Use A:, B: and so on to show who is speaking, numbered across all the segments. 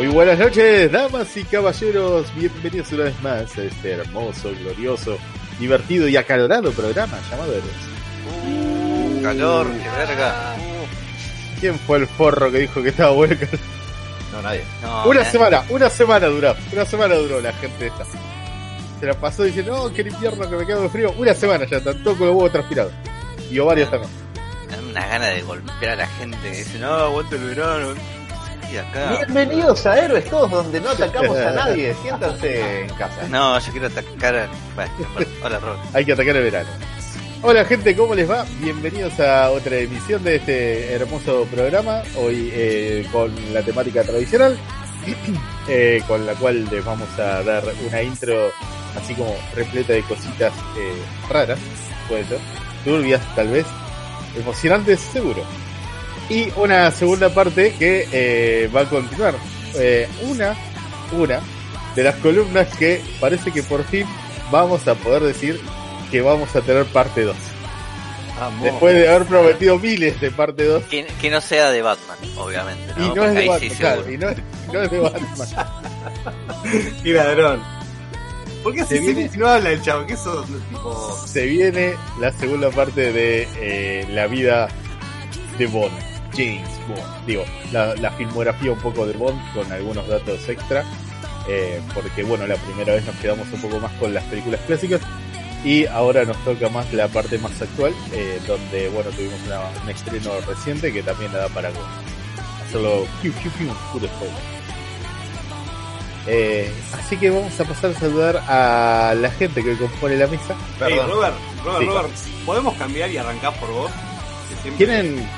A: Muy buenas noches, damas y caballeros. Bienvenidos una vez más a este hermoso, glorioso, divertido y acalorado programa llamado Héroes.
B: Uh, calor, qué verga.
A: ¿Quién fue el forro que dijo que estaba bueno?
B: No, nadie.
A: No, una semana, una semana duró. Una semana duró la gente esta. Se la pasó diciendo, no, que invierno que me quedo de frío. Una semana ya, tanto con los huevos transpirados. Y ovarios también.
B: Una gana de golpear a la gente que dice, no, aguanto el verano. Acá.
C: Bienvenidos a Héroes Todos, donde no atacamos a nadie. Siéntanse en casa.
B: No, yo quiero atacar a... Bueno, hola, Rob.
A: Hay que atacar el verano. Hola gente, ¿cómo les va? Bienvenidos a otra emisión de este hermoso programa, hoy eh, con la temática tradicional, eh, con la cual les vamos a dar una intro así como repleta de cositas eh, raras, puede ser, turbias tal vez, emocionantes seguro. Y una segunda parte que eh, va a continuar. Eh, una, una de las columnas que parece que por fin vamos a poder decir que vamos a tener parte 2. Después de haber prometido miles de parte 2.
B: Que, que, no sea de Batman, obviamente. ¿no?
A: Y no es de Batman, sí claro, y no, no, es de Batman.
C: Qué ladrón. ¿Por qué se viene, si no habla el chavo? ¿Qué eso tipo...
A: Se viene la segunda parte de eh, la vida de Bond. James Bond. Digo, la, la, filmografía un poco de Bond con algunos datos extra. Eh, porque bueno, la primera vez nos quedamos un poco más con las películas clásicas y ahora nos toca más la parte más actual, eh, donde bueno tuvimos una, un estreno reciente que también la da para hacerlo piu, piu, piu, puro spoiler. Eh, así que vamos a pasar a saludar a la gente que compone la mesa.
C: Hey, Robert, Robert, sí. Robert, ¿podemos cambiar y arrancar por vos?
A: Siempre... ¿Tienen,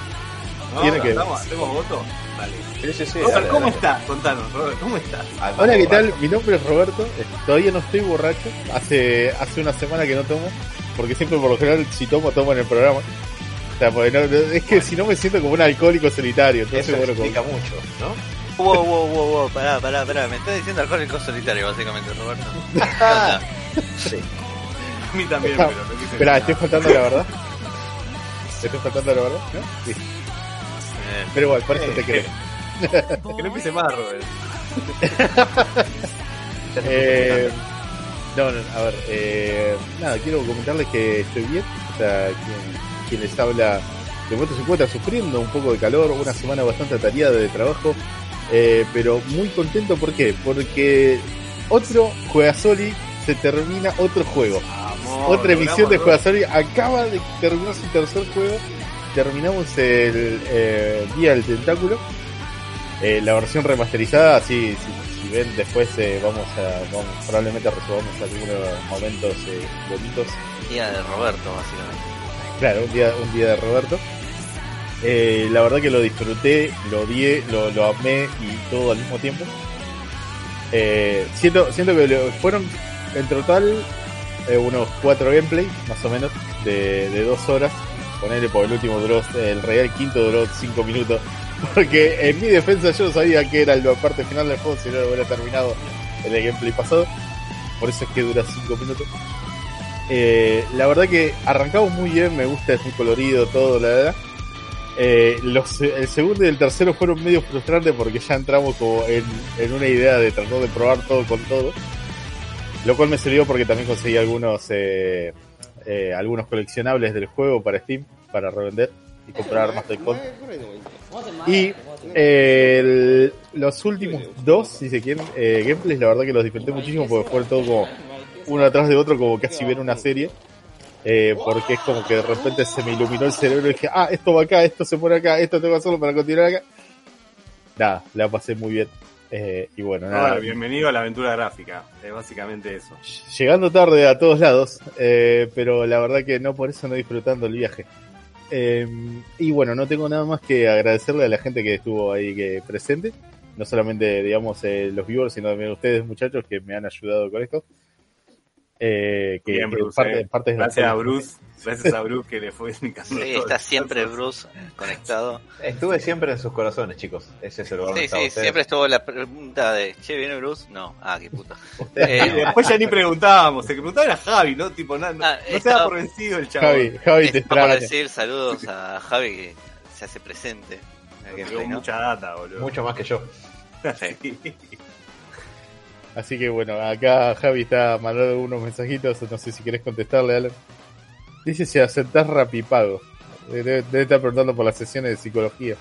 C: no,
A: ¿tienen que...
C: ¿Hacemos voto? Vale.
A: Sí, sí, sí,
C: Robert,
A: dale,
C: ¿cómo
A: dale.
C: estás? Contanos, Robert, ¿cómo estás?
A: Hola, ¿qué tal? Mi nombre es Roberto. Todavía no estoy borracho. Hace, hace una semana que no tomo. Porque siempre, por lo general, si tomo, tomo en el programa. O sea, porque no, es que si no me siento como un alcohólico solitario. Entonces,
C: Eso
A: bueno,
C: explica
A: como...
C: mucho, ¿no?
B: Wow, wow, wow, wow, pará, pará, pará. Me estás diciendo alcohólico solitario, básicamente, Roberto.
A: sí.
C: A mí también,
A: Está...
C: pero
A: Espera, estoy faltando la verdad. Estoy faltando la verdad, ¿no? Sí. Pero igual, por eso te creo.
C: que no empiece más, Robert.
A: Eh, no, no, a ver, eh, nada, quiero comentarles que estoy bien. O sea, quien, quien les habla de momento se encuentra sufriendo un poco de calor, una semana bastante atareada de trabajo, eh, pero muy contento, ¿por qué? Porque otro Juegasoli se termina otro juego. Otra emisión de Juegasoli acaba de terminar su tercer juego. Terminamos el eh, Día del Tentáculo. Eh, la versión remasterizada, así, si, si ven después eh, vamos a, vamos, probablemente resolvamos algunos momentos bonitos.
B: día de Roberto, básicamente.
A: Claro, un día, un día de Roberto. La verdad que lo disfruté, lo odié, lo, lo amé y todo al mismo tiempo. Siento, siento que lo- fueron en total unos cuatro gameplay, más o menos, de, de dos horas. Ponerle por el último duró, el real quinto duró cinco minutos. Porque en mi defensa yo sabía que era la parte final del juego, si no lo hubiera terminado en el gameplay pasado. Por eso es que dura cinco minutos. Eh, la verdad que arrancamos muy bien, me gusta, es muy colorido todo, la verdad. Eh, los, el segundo y el tercero fueron medio frustrantes porque ya entramos como en, en una idea de tratar de probar todo con todo. Lo cual me sirvió porque también conseguí algunos eh, eh, algunos coleccionables del juego para Steam para revender y comprar armas de con. Y eh, el- los últimos dos, si se quieren, eh, gameplays, la verdad que los disfruté muchísimo porque fueron todo como uno atrás de otro, como casi ver una serie. Eh, porque es como que de repente se me iluminó el cerebro y dije, ah, esto va acá, esto se pone acá, esto tengo que hacerlo para continuar acá. Nada, la pasé muy bien. Eh, y bueno, nada,
C: bienvenido a la aventura gráfica. Es básicamente eso.
A: llegando tarde a todos lados, eh, pero la verdad que no por eso no disfrutando el viaje. Eh, y bueno, no tengo nada más que agradecerle a la gente que estuvo ahí que presente, no solamente digamos eh, los viewers, sino también ustedes muchachos que me han ayudado con esto. Eh, que,
C: Bien, Bruce,
A: parte,
C: eh.
A: parte de la-
C: Gracias a Bruce. Gracias a Bruce que le fue indicando.
B: Sí, está siempre Bruce conectado.
D: Estuve siempre en sus corazones, chicos. Ese es el lugar
B: Sí, sí, siempre estuvo la pregunta de, che, ¿viene Bruce? No, ah, qué puta. Eh,
C: después ya ni preguntábamos. El que preguntaba era Javi, ¿no? Tipo, na- no,
B: Ah,
C: no se
B: estaba-
C: da por vencido el chavo.
A: Javi, Javi te extraña.
B: decir saludos a Javi que se hace presente. gameplay, ¿no?
C: mucha data, boludo.
D: Mucho más que yo.
B: Sí.
A: Así que bueno, acá Javi está mandando unos mensajitos, no sé si querés contestarle, Alan. Dice si aceptás rapipago. Debe, debe estar preguntando por las sesiones de psicología.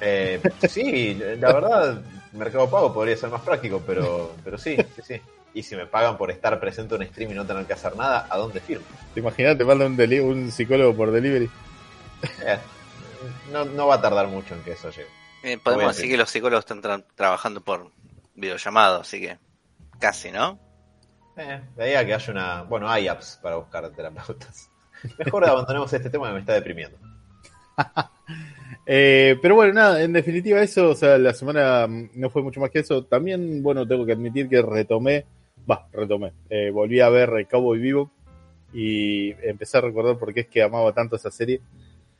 D: Eh, sí, la verdad, Mercado Pago podría ser más práctico, pero, pero sí, sí, sí. Y si me pagan por estar presente en stream y no tener que hacer nada, ¿a dónde firmo?
A: ¿Te imaginas? Te manda un, deli- un psicólogo por delivery.
D: Eh, no, no va a tardar mucho en que eso llegue.
B: Eh, podemos
D: decir.
B: decir que los psicólogos están tra- trabajando por videollamado, así que casi, ¿no?
D: Eh, de ahí a que haya una. Bueno, hay apps para buscar terapeutas. Mejor abandonemos este tema que me está deprimiendo.
A: Eh, pero bueno, nada, en definitiva eso, o sea, la semana no fue mucho más que eso. También, bueno, tengo que admitir que retomé, va, retomé, eh, volví a ver Cowboy Vivo y empecé a recordar por qué es que amaba tanto esa serie.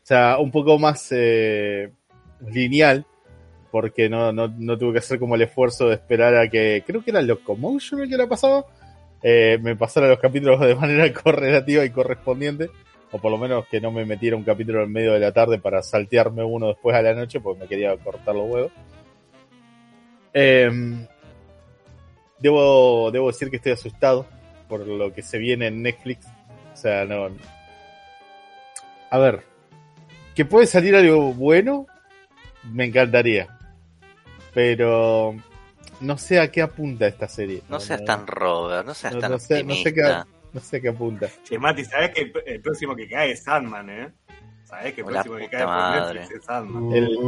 A: O sea, un poco más eh, lineal, porque no, no, no tuve que hacer como el esfuerzo de esperar a que, creo que era Locomotion el que la pasaba, eh, me pasara los capítulos de manera correlativa y correspondiente o por lo menos que no me metiera un capítulo en medio de la tarde para saltearme uno después a la noche, porque me quería cortar los huevos. Em, debo, debo decir que estoy asustado por lo que se viene en Netflix. O sea, no. A ver, que puede salir algo bueno, me encantaría. Pero no sé a qué apunta esta serie.
B: No seas tan Robert, no seas
A: no-
B: tan
A: no sé- no sé qué-
B: optimista.
A: no sé a qué apunta.
C: Che, Mati, ¿sabés que el, próximo que cae es Sandman, eh? ¿Sabés que el próximo que cae por. Netflix es Sandman?
A: El-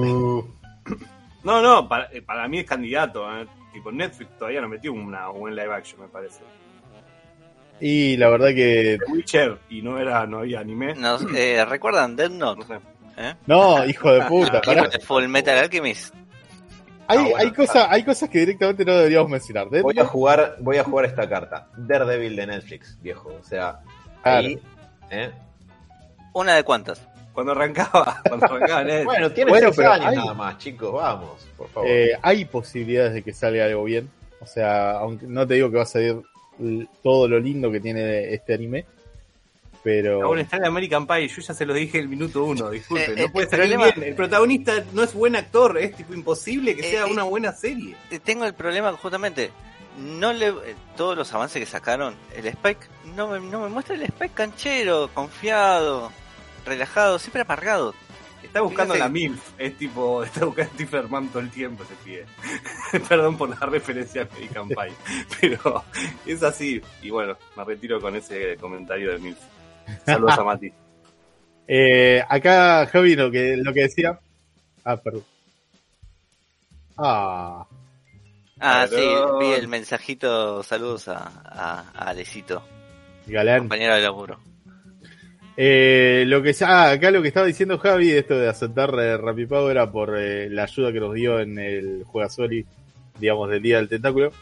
C: No, no, para, eh, para mí es candidato, eh. Tipo, Netflix todavía no metió una buen live action, me parece.
A: y la verdad que.
C: The Witcher, y no era, no había anime.
B: Nos, eh, ¿Recuerdan Dead Note?
C: No sé.
B: ¿Eh?
A: No, hijo de puta, pará.
B: Full Metal Alchemist.
A: Hay,
D: Ah, bueno.
A: hay, cosas, hay cosas que directamente no deberíamos mencionar.
D: Voy a jugar, voy a jugar esta carta. Daredevil de Netflix, viejo. O sea, ahí. ¿eh?
B: ¿Una de cuántas?
C: Cuando arrancaba, cuando arrancaba Netflix.
D: Bueno, tiene
A: Bueno,
D: seis años
A: hay-
D: nada más, chicos. Vamos, por favor.
A: eh, hay posibilidades de que salga algo bien. O sea, aunque no te digo que va a salir todo lo lindo que tiene este anime. Pero.
C: Aún está en American Pie, yo ya se lo dije el minuto uno, disculpen.
B: Eh,
C: no puede
B: el
C: salir
B: problema-
C: bien. El protagonista no es buen actor, es tipo imposible que
B: Eh,
C: sea
B: eh,
C: una buena serie.
B: Eh, Tengo el problema justamente. No le, eh, todos los avances que sacaron, el Spike no me, no me muestra el Spike canchero, confiado, relajado, siempre amargado.
C: Está buscando
B: Fíjate-
C: la MILF, es tipo, está buscando a Mann todo el tiempo ese pibe. Perdón por la referencia a American Pie, pero es así. Y bueno, me retiro con ese comentario de MILF. Saludos a Mati.
A: Eh, acá, Javi, lo que, lo que decía. Ah, perdón. Ah,
B: Ah,
C: Perdón.
B: sí, vi el mensajito, saludos a, a, a Alecito,
A: galán.
B: compañero de laburo.
A: Eh, lo que ah, acá lo que estaba diciendo Javi, esto de aceptar eh, Rapipago era por eh, la ayuda que nos dio en el Juegasoli, digamos, del Día del Tentáculo.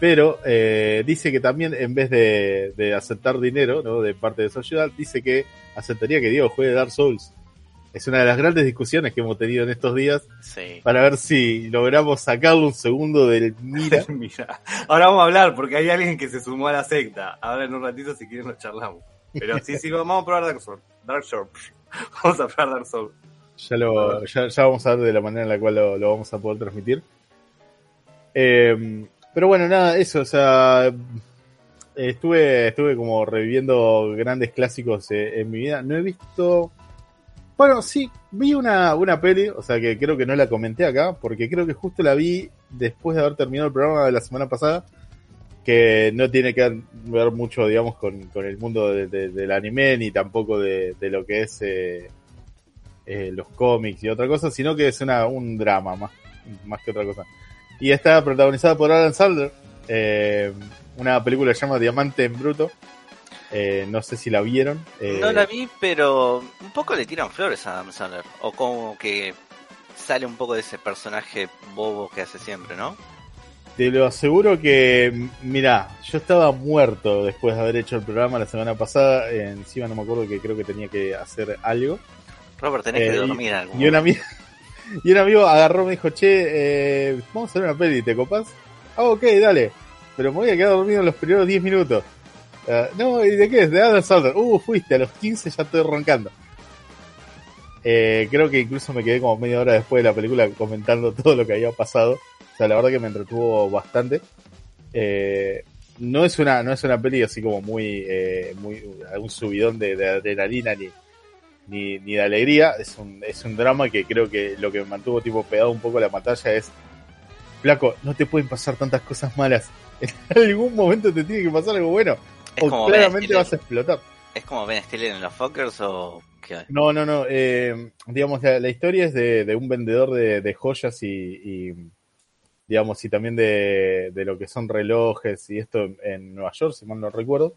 A: Pero eh, dice que también en vez de, de aceptar dinero ¿no? de parte de ayuda, dice que aceptaría que Diego juegue Dark Souls. Es una de las grandes discusiones que hemos tenido en estos días
B: Sí.
A: para ver si logramos sacarle un segundo del mira.
C: Mira, ahora vamos a hablar porque hay alguien que se sumó a la secta. Ahora en un ratito, si quieren, nos charlamos. Pero sí, sí, vamos a probar Dark Souls. Dark Souls. Vamos a probar Dark Souls.
A: Ya, lo, ya, ya vamos a ver de la manera en la cual lo, lo vamos a poder transmitir. Eh, pero bueno, nada, eso, o sea, estuve, estuve como reviviendo grandes clásicos eh, en mi vida. No he visto... Bueno, sí, vi una, una peli, o sea que creo que no la comenté acá, porque creo que justo la vi después de haber terminado el programa de la semana pasada, que no tiene que ver mucho, digamos, con, con el mundo de- de- del anime, ni tampoco de, de lo que es... eh, eh, los cómics y otra cosa, sino que es una, un drama más, más que otra cosa. Y está protagonizada por Alan Sandler, eh, una película que se llama Diamante en Bruto. Eh, no sé si la vieron. eh,
B: No la vi, pero un poco le tiran flores a Adam Sandler. O como que sale un poco de ese personaje bobo que hace siempre, ¿no?
A: Te lo aseguro que, mira, yo estaba muerto después de haber hecho el programa la semana pasada. eh, encima no me acuerdo que creo que tenía que hacer algo.
B: Robert, tenés
A: Eh,
B: que
A: y-
B: dormir algún
A: Y un amigo, y un amigo agarró me dijo, che, eh, vamos a hacer una peli, ¿te copás? Ah, ok, dale. Pero me voy a quedar dormido en los primeros 10 minutos. Ah, no, ¿y de qué es? De Adam Sandler. Uh, fuiste, a los 15 ya estoy roncando. Eh, creo que incluso me quedé como media hora después de la película comentando todo lo que había pasado. sea, la verdad que me entretuvo bastante. Eh, no es una, no es una peli así como muy, eh, muy, un subidón de, de adrenalina ni, ni, ni de alegría. Es un, es un drama que creo que lo que me mantuvo tipo pegado un poco a la pantalla es, flaco, no te pueden pasar tantas cosas malas. En algún momento te tiene que pasar algo bueno.
B: Es
A: O
B: como
A: claramente vas a explotar.
B: ¿Es como Ben Stiller en los Fockers o qué?
A: No, no, no. eh, digamos, la, la historia es de, de un vendedor de, de joyas y, y, digamos, y también de, de lo que son relojes y esto en Nueva York, si mal no recuerdo.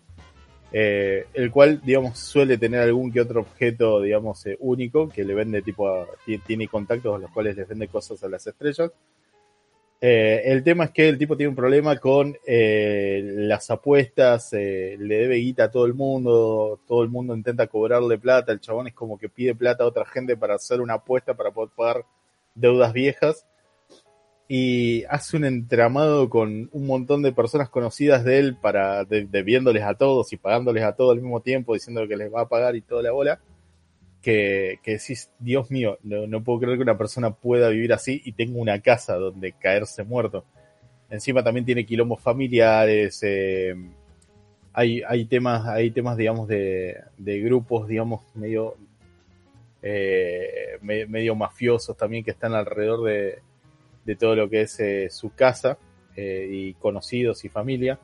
A: Eh, el cual, digamos, suele tener algún que otro objeto, digamos, eh, único que le vende tipo, a- ti- tiene contactos a los cuales les vende cosas a las estrellas. Eh, el tema es que el tipo tiene un problema con las apuestas, le debe guita a todo el mundo, todo el mundo intenta cobrarle plata, el chabón es como que pide plata a otra gente para hacer una apuesta para poder pagar deudas viejas y hace un entramado con un montón de personas conocidas de él para de- debiéndoles a todos y pagándoles a todos al mismo tiempo, diciendo que les va a pagar y toda la bola. Que, que decís, Dios mío, no, no puedo creer que una persona pueda vivir así y tenga una casa donde caerse muerto. Encima también tiene quilombos familiares, eh, hay, hay temas, hay temas, digamos, de, de grupos, digamos, medio, eh, me- medio mafiosos también que están alrededor de, de todo lo que es eh, su casa eh, y conocidos y familia,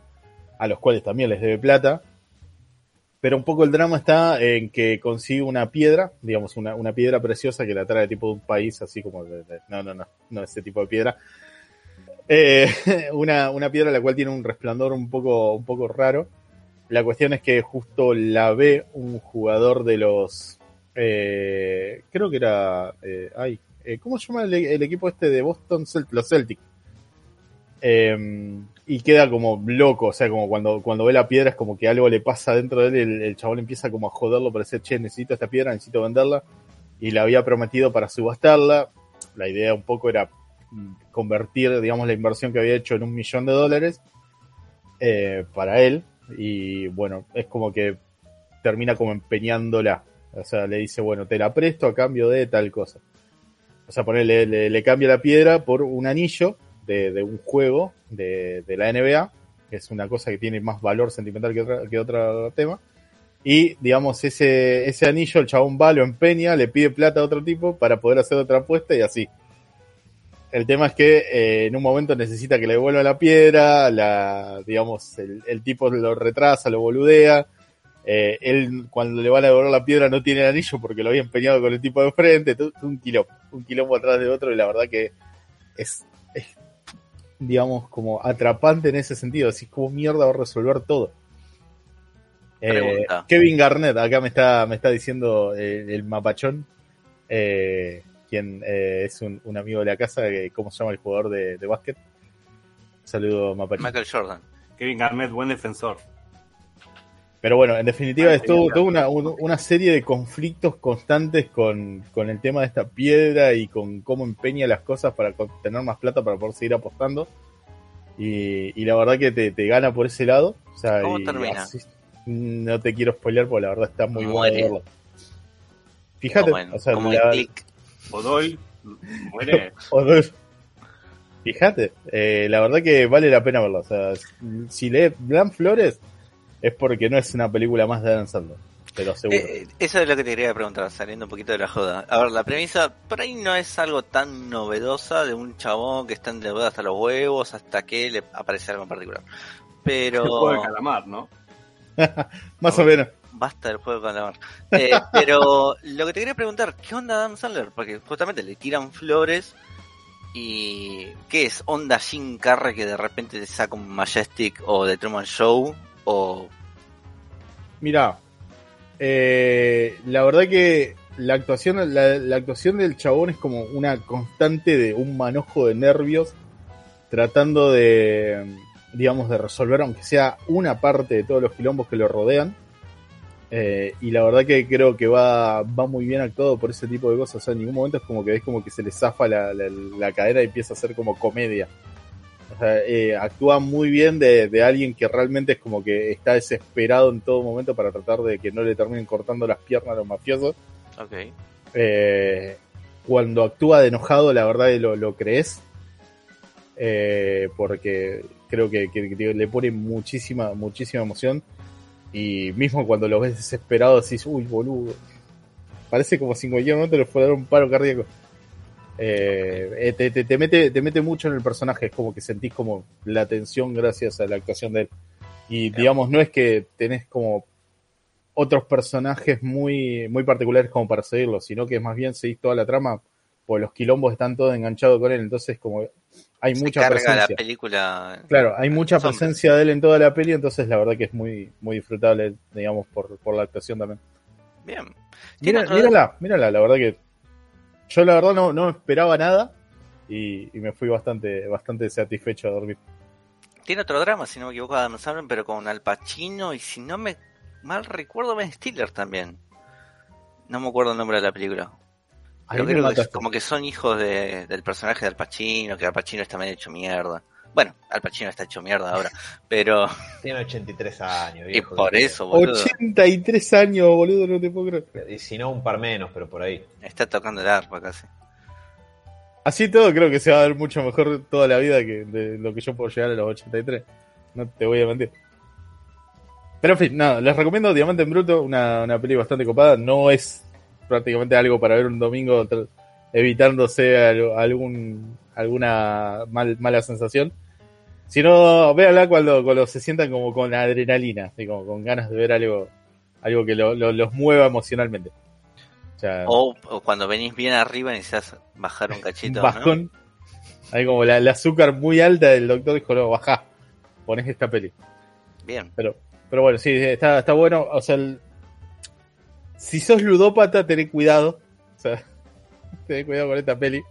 A: a los cuales también les debe plata. Pero un poco el drama está en que consigue una piedra, digamos, una, una piedra preciosa que la trae tipo de un país así como de, no, no, no, no ese tipo de piedra. Eh, una, una piedra la cual tiene un resplandor un poco, un poco raro. La cuestión es que justo la ve un jugador de los, eh, creo que era, eh, ay, eh, ¿cómo se llama el, equipo este de Boston? Los Celtic. Eh, y queda como loco, o sea, como cuando, cuando ve la piedra es como que algo le pasa dentro de él, el, el chabón empieza como a joderlo para decir, che, necesito esta piedra, necesito venderla, y la había prometido para subastarla, la idea un poco era mm, convertir, digamos, la inversión que había hecho en un millón de dólares eh, para él, y bueno, es como que termina como empeñándola, o sea, le dice, bueno, te la presto a cambio de tal cosa. O sea, ponerle, le, cambia la piedra por un anillo de, de un juego de, de la NBA, que es una cosa que tiene más valor sentimental que, otra, que otro tema. Y, digamos, ese, ese anillo, el chabón va, lo empeña, le pide plata a otro tipo para poder hacer otra apuesta y así. El tema es que eh, en un momento necesita que le devuelva la piedra, la, digamos, el, el tipo lo retrasa, lo boludea. Eh, él, cuando le van a devolver la piedra, no tiene el anillo porque lo había empeñado con el tipo de frente. Un quilombo, un quilombo atrás de otro, y la verdad que es, es digamos, como atrapante en ese sentido. Así como mierda va a resolver todo. Eh. Kevin Garnett, acá me está, me está diciendo eh, el mapachón, eh, quien eh, es un, un amigo de la casa, que, ¿cómo se llama el jugador de, de básquet? Saludo, mapachón.
B: Michael Jordan.
C: Kevin Garnett, buen defensor.
A: Pero bueno, en definitiva es todo,
C: genial.
A: toda una, un- una serie de conflictos constantes con, con el tema de esta piedra y con cómo empeña las cosas para tener más plata para poder seguir apostando. Y, y la verdad que te, te gana por ese lado. O sea,
B: ¿Cómo
A: y
B: termina?
A: así- no te quiero spoilear porque la verdad está muy bueno
B: Muere.
A: verlo. Fíjate,
B: como en,
A: o sea,
B: como
A: la-.
C: Godoy muere.
A: Fíjate, eh, la verdad que vale la pena verlo. O sea, si lees Blanc Flores es porque no es una película más de Adam Sandler, te lo aseguro.
B: Eh, eh, eso es lo que te quería preguntar, saliendo un poquito de la joda. A ver, la premisa por ahí no es algo tan novedosa de un chabón que está endeudado hasta los huevos hasta que le aparece algo en particular.
C: El juego de
B: Pero
C: calamar, ¿no?
A: Más o menos.
B: basta del juego de calamar. Eh, pero lo que te quería preguntar, ¿qué onda Adam Sandler? Porque justamente le tiran flores y ¿qué es? ¿Onda Jim Carrey que de repente te saca un Majestic o The Truman Show? O
A: Mira, eh, la verdad que la actuación, la actuación del chabón es como una constante de un manojo de nervios, tratando de, digamos, de resolver, aunque sea una parte de todos los quilombos que lo rodean. Eh, y la verdad que creo que va, va muy bien actuado por ese tipo de cosas. O sea, en ningún momento es como que ves como que se le zafa la, la, la cadera y empieza a ser como comedia. O sea, eh, actúa muy bien de, de alguien que realmente es como que está desesperado en todo momento para tratar de que no le terminen cortando las piernas a los mafiosos.
B: ok.
A: Eh, cuando actúa de enojado, la verdad lo, lo crees. eh, porque creo que, que- que le pone muchísima, muchísima emoción. Y mismo cuando lo ves desesperado, decís, uy, boludo. Parece como si en cualquier momento le fuera a dar un paro cardíaco. Eh, eh, te, te- te mete, te mete mucho en el personaje, es como que sentís como la tensión gracias a la actuación de él. Y digamos, no es que tenés como otros personajes muy, muy particulares como para seguirlo, sino que más bien seguís toda la trama, pues los quilombos están todos enganchados con él, entonces como hay
B: Se
A: mucha
B: carga
A: presencia.
B: la película.
A: Claro, hay mucha presencia de él en toda la peli, entonces la verdad que es muy, muy disfrutable, digamos, por, por la actuación también.
B: Bien. ¿Tiene
A: Mira,
B: otro-
A: mírala, mírala, la verdad que yo la verdad no, no esperaba nada y, y me fui bastante, bastante satisfecho a dormir.
B: Tiene otro drama, si no me equivoco, Adam Sandler, pero con Al Pacino y si no me mal recuerdo, Ben Stiller también. No me acuerdo el nombre de la película. Creo que como que son hijos de- del personaje de Al Pacino, que Al Pacino está medio hecho mierda. Bueno, Al Pacino está hecho mierda ahora, pero...
D: Tiene 83 años.
B: Y
D: viejo,
B: por
D: que-
B: eso, boludo,
A: 83 años, boludo, no te puedo creer.
D: Y si no, un par menos, pero por ahí.
B: está tocando el arpa casi.
A: Así todo creo que se va a ver mucho mejor toda la vida que de lo que yo puedo llegar a los 83. No te voy a mentir. Pero en fin, nada, les recomiendo Diamante en Bruto, una, una peli bastante copada. No es prácticamente algo para ver un domingo evitándose al- algún alguna mal- mala sensación. Sino, véanla cuando, cuando se sientan como con adrenalina, así como con ganas de ver algo, algo que lo- lo- los mueva emocionalmente. O sea,
B: O, o cuando venís bien arriba necesitas bajar un cachito.
A: un
B: ¿no?
A: Hay como la, azúcar muy alta del doctor dijo, no, bajá, pones esta peli.
B: Bien.
A: Pero, pero bueno, sí, está, está bueno. O sea, el- si sos ludópata, tené cuidado. O sea, tené cuidado con esta peli.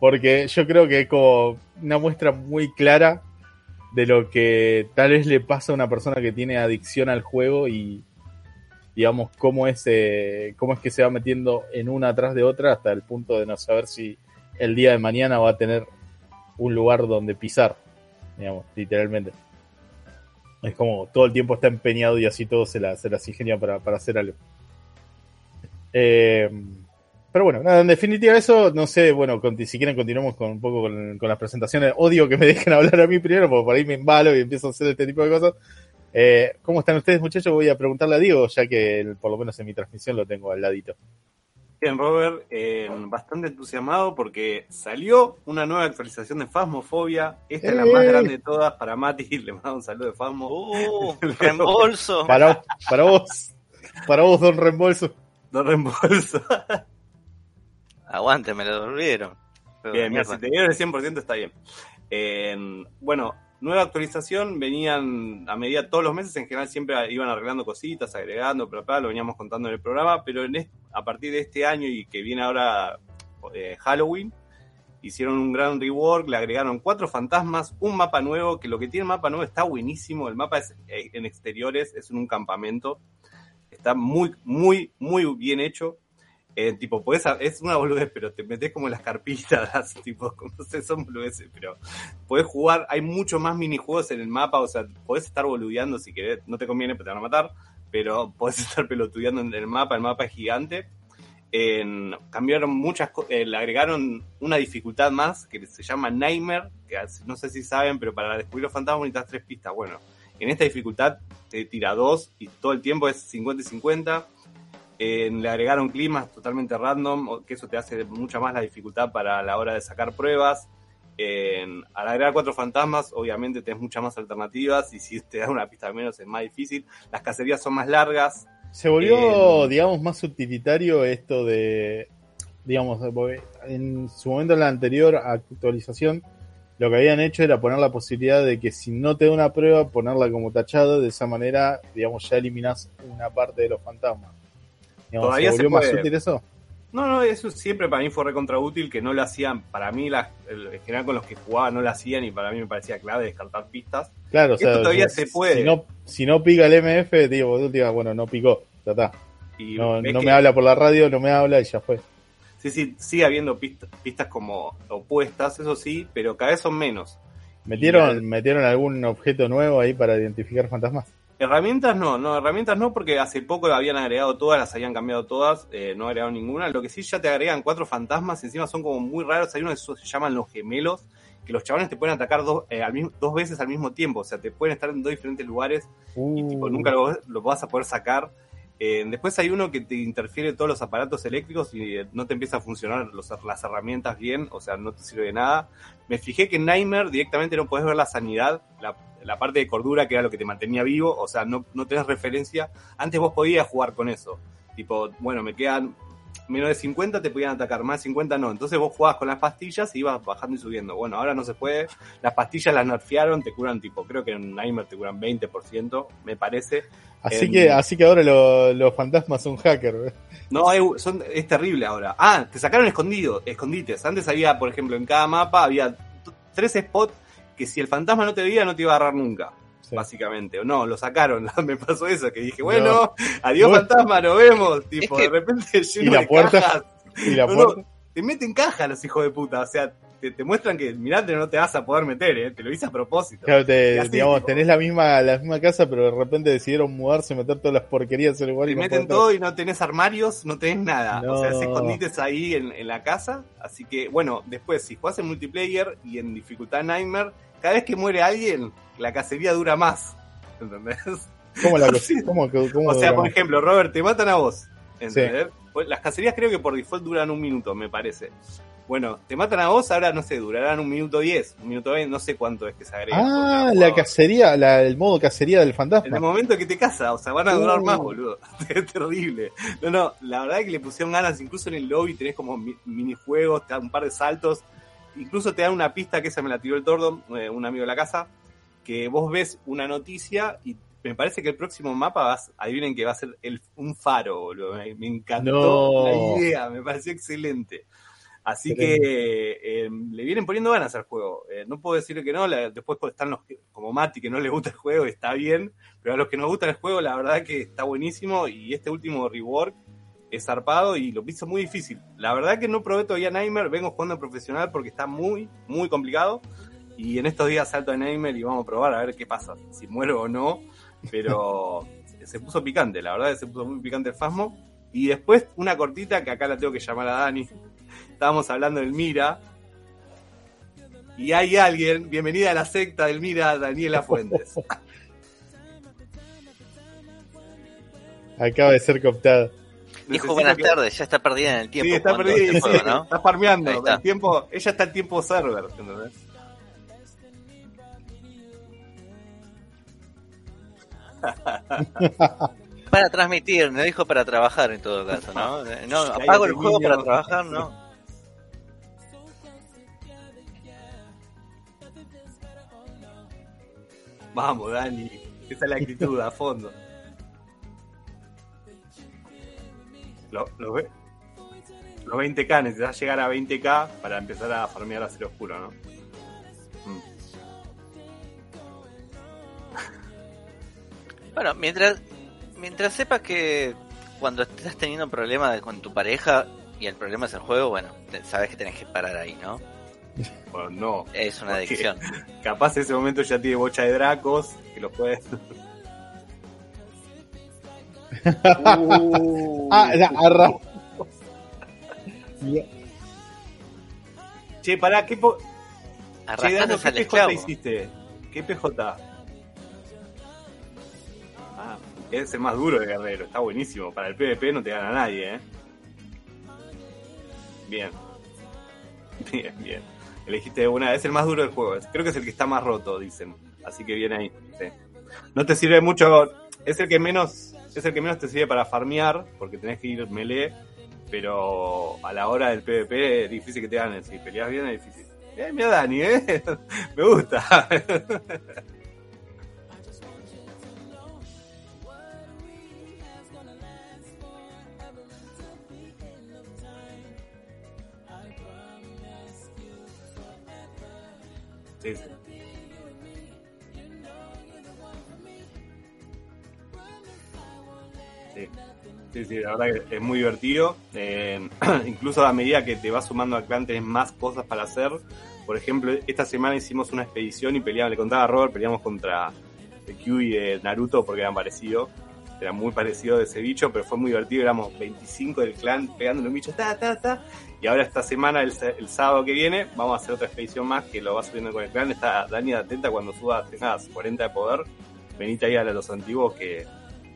A: Porque yo creo que es como una muestra muy clara de lo que tal vez le pasa a una persona que tiene adicción al juego y digamos cómo es eh, cómo es que se va metiendo en una atrás de otra hasta el punto de no saber si el día de mañana va a tener un lugar donde pisar, digamos, literalmente. Es como todo el tiempo está empeñado y así todo se, la, se las ingenia para, para hacer algo. Eh, pero bueno, nada, en definitiva eso, no sé, bueno, si quieren continuamos con un poco con, con las presentaciones. Odio que me dejen hablar a mí primero, porque por ahí me embalo y empiezo a hacer este tipo de cosas. Eh, ¿Cómo están ustedes, muchachos? Voy a preguntarle a Diego, ya que el- por lo menos en mi transmisión lo tengo al ladito.
C: Bien, Robert, eh, bastante entusiasmado porque salió una nueva actualización de Phasmophobia. Esta es la
A: ¡Eh!
C: más grande de todas para Mati. Le mando un saludo de Phasmo.
B: Uh, reembolso.
A: Para, para vos, para vos, don Reembolso.
C: No reembolso.
B: Aguante, me lo devolvieron.
C: Bien, mira, si te dieron el 100% está bien. Eh, bueno, nueva actualización, venían a medida todos los meses, en general siempre iban arreglando cositas, agregando, lo veníamos contando en el programa, pero en est- a partir de este año y que viene ahora eh, Halloween, hicieron un gran rework, le agregaron cuatro fantasmas, un mapa nuevo, que lo que tiene el mapa nuevo está buenísimo, el mapa es eh, en exteriores, es en un campamento, está muy, muy, muy bien hecho. Eh, tipo, a- es una boludez, pero te metes como las carpitas, tipo, no sé, son boludeces, pero podés jugar, hay mucho más minijuegos en el mapa, o sea, podés estar boludeando si querés, no te conviene, pero te van a matar, pero podés estar pelotudeando en el mapa, el mapa es gigante. En- cambiaron muchas cosas, le agregaron una dificultad más que se llama Nightmare, que no sé si saben, pero para descubrir los fantasmas necesitas tres pistas. Bueno, en esta dificultad te tira dos y todo el tiempo es 50 y 50. Eh, le agregaron climas totalmente random, que eso te hace mucha más la dificultad para la hora de sacar pruebas. Al agregar cuatro fantasmas, obviamente tenés muchas más alternativas y si te da una pista menos es más difícil. Las cacerías son más largas.
A: Se volvió,
C: Eh,
A: digamos, más utilitario esto de, digamos, en su momento en la anterior actualización, lo que habían hecho era poner la posibilidad de que si no te da una prueba, ponerla como tachada, de esa manera, digamos, ya eliminas una parte de los fantasmas. Digamos,
C: Todavía
A: ¿Se
C: se
A: volvió más
C: puede.
A: útil eso?
C: No, no, eso siempre para mí fue recontra útil, que no lo hacían, para mí, la, el- general con los que jugaba no lo hacían y para mí me parecía clave descartar pistas.
A: Claro, o sea,
C: todavía
A: si-
C: se puede.
A: Si no, si no pica el MF, digo, bueno, no picó, ya está.
C: Y
A: No,
C: ves
A: no
C: que-
A: me habla por la radio, no me habla y ya fue.
C: Sí, sí, sigue habiendo pistas, pistas como opuestas, eso sí, pero cada vez son menos.
A: ¿Metieron,
C: Y-
A: ¿Metieron algún objeto nuevo ahí para identificar fantasmas?
C: Herramientas no, no, herramientas no, porque hace poco habían agregado todas, las habían cambiado todas, eh, no agregaron ninguna. Lo que sí ya te agregan cuatro fantasmas, encima son como muy raros. Hay uno que se llaman los gemelos, que los chavales te pueden atacar dos, eh, al mismo- dos veces al mismo tiempo. O sea, te pueden estar en dos diferentes lugares y tipo,
A: Uh,
C: nunca lo, lo vas a poder sacar. Eh, después hay uno que te interfiere todos los aparatos eléctricos y eh, no te empieza a funcionar los- las herramientas bien, o sea, no te sirve de nada. Me fijé que en Nightmare directamente no podés ver la sanidad, la, la parte de cordura que era lo que te mantenía vivo, o sea, no, no tenés referencia. Antes vos podías jugar con eso. Tipo, bueno, me quedan menos de 50 te podían atacar, más de 50 no. Entonces vos jugabas con las pastillas y ibas bajando y subiendo. Bueno, ahora no se puede. Las pastillas las nerfearon, te curan tipo, creo que en Nightmare te curan 20%, me parece.
A: así, que, así que ahora lo- los fantasmas son hackers.
C: No, es, son, es terrible ahora. Ah, te sacaron escondido, escondites. Antes había, por ejemplo, en cada mapa había tres spots que si el fantasma no te veía no te iba a agarrar nunca,
A: Sí.
C: básicamente. O no, lo sacaron. Me pasó eso, que dije, bueno,
A: No.
C: adiós
A: No.
C: fantasma, nos vemos. Tipo,
B: que-
C: de repente lleno
A: la
C: de
A: puerta?
C: cajas.
A: Y la puerta.
C: te meten caja los hijos de puta. O sea, te, te muestran que mirate no te vas a poder meter, ¿eh? Te lo hice a propósito.
A: Claro, te-
C: Y así,
A: digamos,
C: tipo,
A: tenés la misma, la misma casa, pero de repente decidieron mudarse, meter todas las porquerías en el lugar
C: Te
A: y no
C: meten todo y no tenés armarios, no tenés nada. O sea, se escondites ahí en, en la casa. Así que, bueno, después, si jugás en multiplayer y en dificultad Nightmare, cada vez que muere alguien, la cacería dura más. ¿Entendés?
A: ¿Cómo la? ¿Cómo, cómo
C: O sea, por ejemplo, Robert, te matan a vos. ¿Entendés? Pues Las cacerías creo que por default duran un minuto, me parece. Bueno, te matan a vos, ahora no sé, durarán un minuto diez, un minuto veinte, no sé cuánto es que se agrega.
A: Ah, la cacería, la, el modo cacería del
C: En el
A: fantasma.
C: momento que te casa, o sea, van a durar
A: Uh.
C: más, boludo. Es terrible. No, no, la verdad es que le pusieron ganas, incluso en el lobby tenés como mi- minijuegos, te dan un par de saltos, incluso te dan una pista que esa me la tiró el tordo, eh, un amigo de la casa, que vos ves una noticia y me parece que el próximo mapa, vas, adivinen que va a ser el, un faro, boludo. Me, me encantó
A: No.
C: la idea, me pareció excelente. Así que eh, le vienen poniendo ganas al juego. Eh, no puedo decir que no, la- después están los que, como Mati, que no le gusta el juego, está bien, pero a los que nos gusta el juego, la verdad que está buenísimo y este último rework es zarpado y lo hizo muy difícil. La verdad que no probé todavía Nightmare, vengo jugando en profesional porque está muy, muy complicado y en estos días salto a Nightmare y vamos a probar a ver qué pasa, si muero o no, pero se puso picante, la verdad que se puso muy picante el Fasmo. Y después una cortita que acá la tengo que llamar a Dani. Estábamos hablando del Mira. Y hay alguien, bienvenida a la secta del Mira, Daniela Fuentes.
A: Acaba de ser cooptada.
B: Dijo buenas
C: que-
B: tardes, ya está perdida en el tiempo.
C: Sí, está perdida,
B: este
C: sí,
B: ¿no?
C: está farmeando. El tiempo, ella está en tiempo server, ¿entendés?
B: Para transmitir, no dijo para trabajar en todo caso, ¿no? No, apago el juego para trabajar, ¿no?
C: Vamos, Dani. Esa es la actitud a fondo. Lo- Los ve- los 20k, necesitas llegar a 20k para empezar a farmear a cero oscuro, ¿no?
B: Bueno, mientras, mientras sepas que cuando estás teniendo problemas con tu pareja y el problema es el juego, bueno, te- sabes que tenés que parar ahí, ¿no?
C: Bueno, no.
B: Es una adicción.
C: Capaz en ese momento ya tiene bocha de dracos que los puedes. Uh.
A: Ah, ya, arra-
C: Che, pará, ¿qué, po- Che, Dano, ¿qué
B: al
C: PJ hiciste? ¿Qué PJ? Es el más duro de Guerrero, está buenísimo. Para el PvP no te gana nadie, ¿eh? Bien. Bien, bien. Elegiste una, es el más duro del juego. Creo que es el que está más roto, dicen. Así que viene ahí. No te sirve mucho, es el que menos, es el que menos te sirve para farmear, porque tenés que ir melee, pero a la hora del PvP es difícil que te ganen. Si peleas bien es difícil. Eh, mira Dani, ¿eh? Me gusta. Sí, sí. Sí. La verdad que es muy divertido. Eh, incluso a medida que te vas sumando al clan tenés más cosas para hacer. Por ejemplo, esta semana hicimos una expedición y peleamos, le contaba a Robert, peleamos contra el Q y Naruto porque eran parecidos. Era muy parecido de ese bicho, pero fue muy divertido, éramos 25 del clan pegándole un bicho, ta, ta, ta, y ahora esta semana, el, el, sábado que viene, vamos a hacer otra expedición más que lo va subiendo con el clan, está Dani atenta cuando suba, tengas 40 de poder, venite ahí a los antiguos que,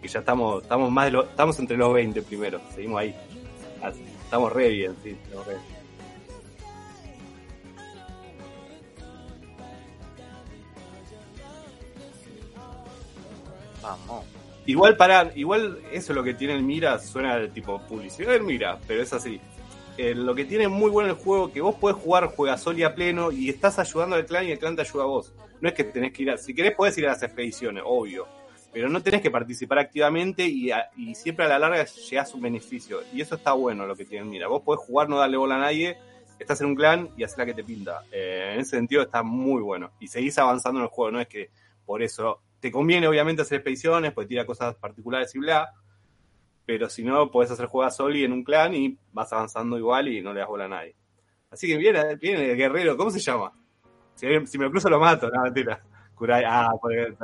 C: que ya estamos, estamos más de lo, estamos entre los 20 primero, seguimos ahí, estamos re bien, sí, estamos re bien.
B: Vamos.
C: Igual para, igual eso es lo que tiene el Mira, suena de tipo publicidad del Mira, pero es así. Eh, lo que tiene muy bueno el juego que vos podés jugar juega sol y a pleno y estás ayudando al clan y el clan te ayuda a vos. No es que tenés que ir a, si querés podés ir a las expediciones, obvio, pero no tenés que participar activamente y, a, y siempre a la larga llegás un beneficio. Y eso está bueno lo que tiene el Mira. Vos podés jugar, no darle bola a nadie, estás en un clan y hacer la que te pinta. Eh, en ese sentido está muy bueno. Y seguís avanzando en el juego, no es que por eso te conviene obviamente hacer expediciones, pues tira cosas particulares y bla, pero si no, podés hacer juegos soli en un clan y vas avanzando igual y no le das bola a nadie. Así que viene, el guerrero, ¿cómo se llama? Si, me lo cruzo lo mato, no, mentira. Kurai, ah, por el,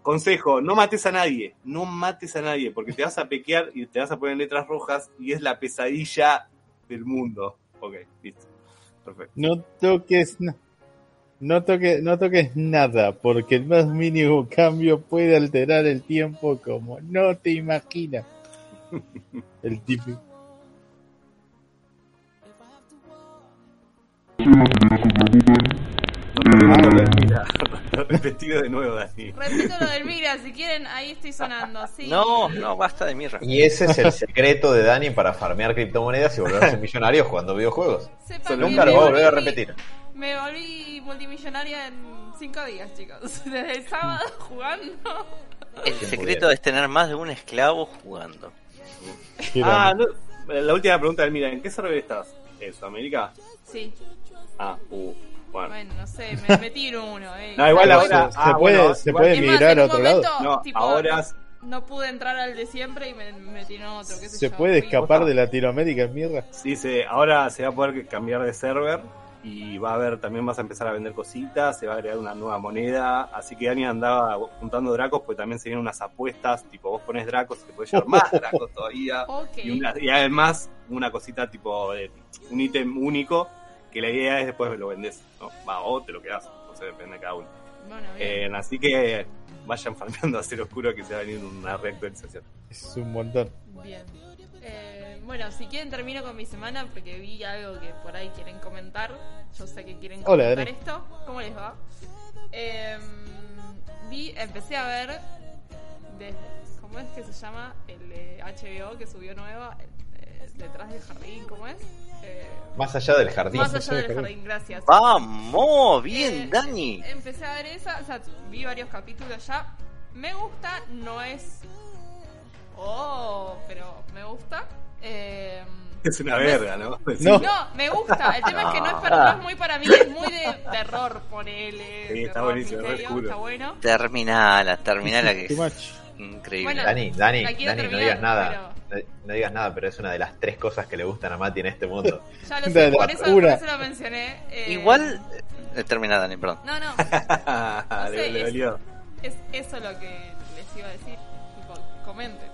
C: Consejo, no mates a nadie, no mates a nadie, porque te vas a pequear y te vas a poner letras rojas y es la pesadilla del mundo. Ok, listo. Perfecto.
A: No toques nada. Toque, no toques nada, porque el más mínimo cambio puede alterar el tiempo como no te imaginas. El típico.
C: Repetido de nuevo, Dani.
E: Repito lo del Mira, si quieren, ahí estoy sonando. Sí.
B: No, no, basta de mierda.
D: Y ese es el secreto de Dani para farmear criptomonedas y volverse millonario jugando videojuegos.
E: Sepan
D: Nunca lo va a volver a repetir.
E: Me volví multimillonaria en 5 días, chicos. Desde el sábado jugando.
B: El secreto es tener más de un esclavo jugando.
C: Ah, no, la última pregunta del Mira, ¿en qué server estás? ¿En Sudamérica?
E: Sí,
C: Ah, uh, bueno.
E: bueno, no sé, me metí en uno. Eh.
C: No, igual ahora-
A: se,
C: ah,
A: se puede,
C: bueno,
A: se
C: igual-
A: puede migrar a otro lado.
C: No,
E: tipo,
C: ahora
E: No pude entrar al de siempre y me metí en otro. ¿qué sé
A: ¿Se
E: yo.
A: puede escapar de Latinoamérica mierda?
C: sí, se, ahora se va a poder cambiar de server y va a haber, también vas a empezar a vender cositas, se va a agregar una nueva moneda, así que Dani andaba juntando dracos, pues también se vienen unas apuestas, tipo vos pones dracos y te puedes llevar más dracos todavía.
E: Ok.
C: Y, una- y además una cosita tipo de un ítem único que la idea es después lo vendes, ¿no? Va, o te lo quedas, no sé, depende de cada uno.
E: Bueno, bien.
C: Eh, así que vayan farmeando a Cero Oscuro que se va a venir una reactualización.
A: Es un montón.
E: Bien. Eh, bueno, si quieren termino con mi semana porque vi algo que por ahí quieren comentar. Yo sé que quieren
A: Hola,
E: comentar esto. ¿Cómo les va? Eh, vi, empecé a ver de, ¿cómo es que se llama? El de HBO que subió nueva, eh, detrás del jardín, ¿cómo es? Eh,
D: Más allá del jardín.
E: más
A: allá del
E: del
A: jardín.
E: jardín, gracias.
B: Vamos, bien,
E: Eh,
B: Dani.
E: Empecé a ver esa, o sea, vi varios capítulos ya. Me gusta, no es. Oh, pero me gusta. Eh,
C: Es una verga, ¿no?
A: No.
E: no, me gusta. El tema es que no es, para, no es muy para mí, es muy de terror, ponele.
C: Sí, está
E: terror,
C: buenísimo,
E: misterio, está bueno.
B: Terminala, terminala que es
A: much.
B: increíble.
E: Bueno,
D: Dani, Dani, Dani, no digas nada. No, no digas nada, pero es una de las tres cosas que le gustan a Mati en este mundo.
E: Ya lo sé, por eso, por eso lo mencioné. eh,
B: Igual, eh, termina Dani, perdón.
E: No, no,
C: le,
E: sé,
C: le
E: es- eso lo que les iba a decir. Tipo, comenten.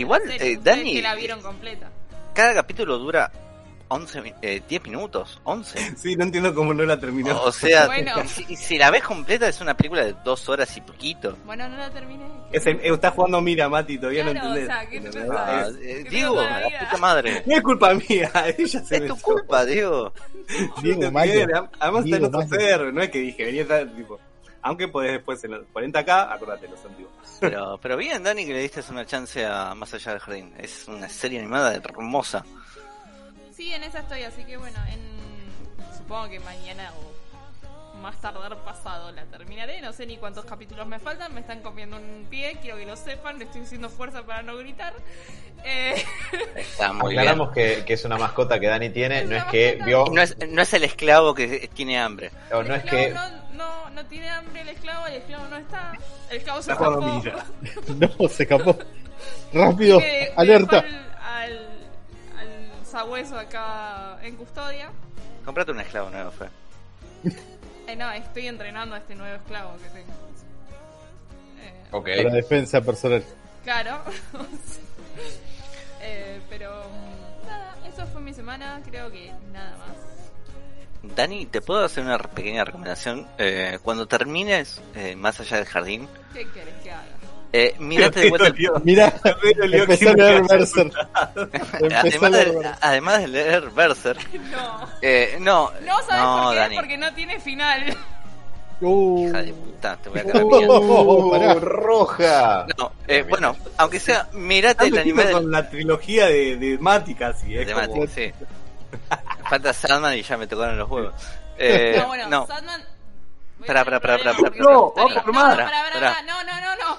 B: Igual, eh, Dani,
E: que la vieron completa.
B: cada capítulo dura 11, mi- eh, 10 minutos, 11.
C: Sí, no entiendo cómo no la terminó.
B: O sea,
E: Bueno.
B: si, si la ves completa es una película de dos horas y poquito.
E: Bueno, no la terminé.
C: Es el- eh, está jugando Mira, Mati, todavía
E: Claro,
C: no entendés.
E: o sea.
B: Ah,
C: Es-
B: eh,
E: ¿Qué
B: Diego,
E: la
B: puta madre.
C: No es culpa mía, ella se
B: Es tu culpa, Diego.
A: Diego
C: entiende, Además está en
A: Diego
C: otro server, no es que dije, venía tal, tipo. Aunque podés después en los 40k, acordate los antiguos.
B: Pero, pero bien, Dani, que le diste una chance a Más allá del jardín. Es una serie animada hermosa.
E: Sí, en esa estoy, así que bueno, en supongo que mañana o más tardar pasado la terminaré. No sé ni cuántos capítulos me faltan, me están comiendo un pie, quiero que lo sepan, le estoy haciendo fuerza para no gritar. Eh,
B: Está muy bien.
D: Aclaramos que, que es una mascota que Dani tiene,
E: Es
D: no es que vio,
B: No es, no es el esclavo que tiene hambre.
D: no es que
E: no, no, no tiene hambre el esclavo, el esclavo no está. El esclavo se escapó.
A: No, se escapó. Rápido, alerta.
E: Al, al, al sabueso acá en custodia.
B: Comprate un esclavo nuevo, Fe.
E: Eh, no, estoy entrenando a este nuevo esclavo que tengo. Eh,
D: Ok.
A: Para defensa personal.
E: Claro. Eh, pero mm, nada, eso fue mi semana, creo que nada más.
B: Dani, ¿te puedo hacer una pequeña recomendación? Eh, cuando termines eh, Más allá del jardín,
E: ¿Qué querés que haga?
B: eh, mirate de vuelta el-
A: Mira, empezó
C: que
A: a leer Berserk.
B: Además, de, además de leer Berserk,
E: No.
B: eh, no,
E: No, ¿sabes
B: no,
E: por qué?
B: Dani,
E: Porque no tiene final.
A: Uh.
B: hija de puta, te voy a cagar a piña.
A: Oh, pará.
D: Uh, roja.
B: No, eh, bueno, aunque sea, mirate el anime
C: metido
B: del,
C: con la trilogía de, de Mati casi, ¿eh?
B: de
C: Como-
B: Mati, sí. Falta Sandman y ya me tocaron los huevos. Eh,
E: no, bueno,
B: no,
E: Sandman.
B: pará, pará, Pará. pará,
C: No,
E: no, no, no.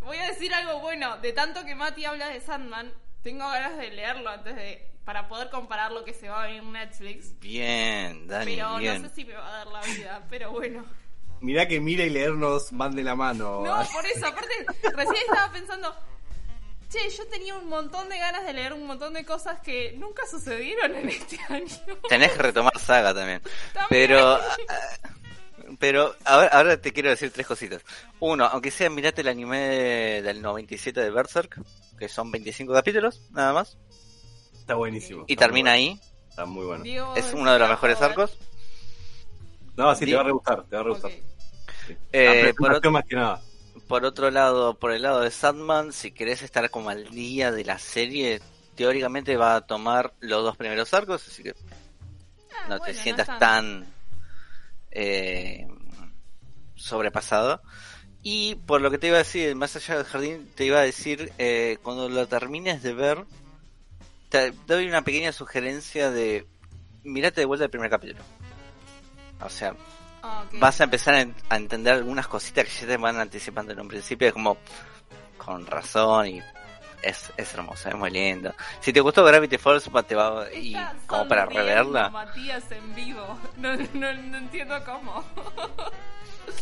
E: Voy a decir algo bueno. De tanto que Mati habla de Sandman, tengo ganas de leerlo antes de. para poder comparar lo que se va a ver en Netflix.
B: bien, Dani,
E: Pero
B: bien.
E: no sé si me va a dar la vida, pero bueno.
C: Mirá que mira y leernos van de la mano.
E: No, por eso, aparte, recién estaba pensando. Che, yo tenía un montón de ganas de leer un montón de cosas que nunca sucedieron en este año.
B: Tenés que retomar saga también.
E: También.
B: Pero, ah, pero ahora, ahora te quiero decir tres cositas. Uno, aunque sea, mirate el anime del 97 de Berserk, que son 25 capítulos, nada más,
C: Está buenísimo.
B: y
C: está
B: termina ahí.
C: Está muy bueno.
B: Es uno de los mejores arcos.
C: No, sí, te va a re gustar, te va a re gustar.
E: Ok.
C: Sí.
B: Eh, por,
C: presentación más que nada.
B: Por otro lado, por el lado de Sandman, si querés estar como al día de la serie, teóricamente va a tomar los dos primeros arcos, así que
E: Ah,
B: no te sientas tan eh, sobrepasado. Y por lo que te iba a decir, más allá del jardín, te iba a decir, eh, cuando lo termines de ver, te doy una pequeña sugerencia de, mirate de vuelta el primer capítulo. O sea,
E: Ah, ok.
B: vas a empezar a, en- a entender algunas cositas que ya te van anticipando en un principio, es como, con razón y es, es hermoso, es muy lindo. Si te gustó Gravity Falls, te va, y como para reverla.
E: Matías en vivo. No, no, no entiendo cómo.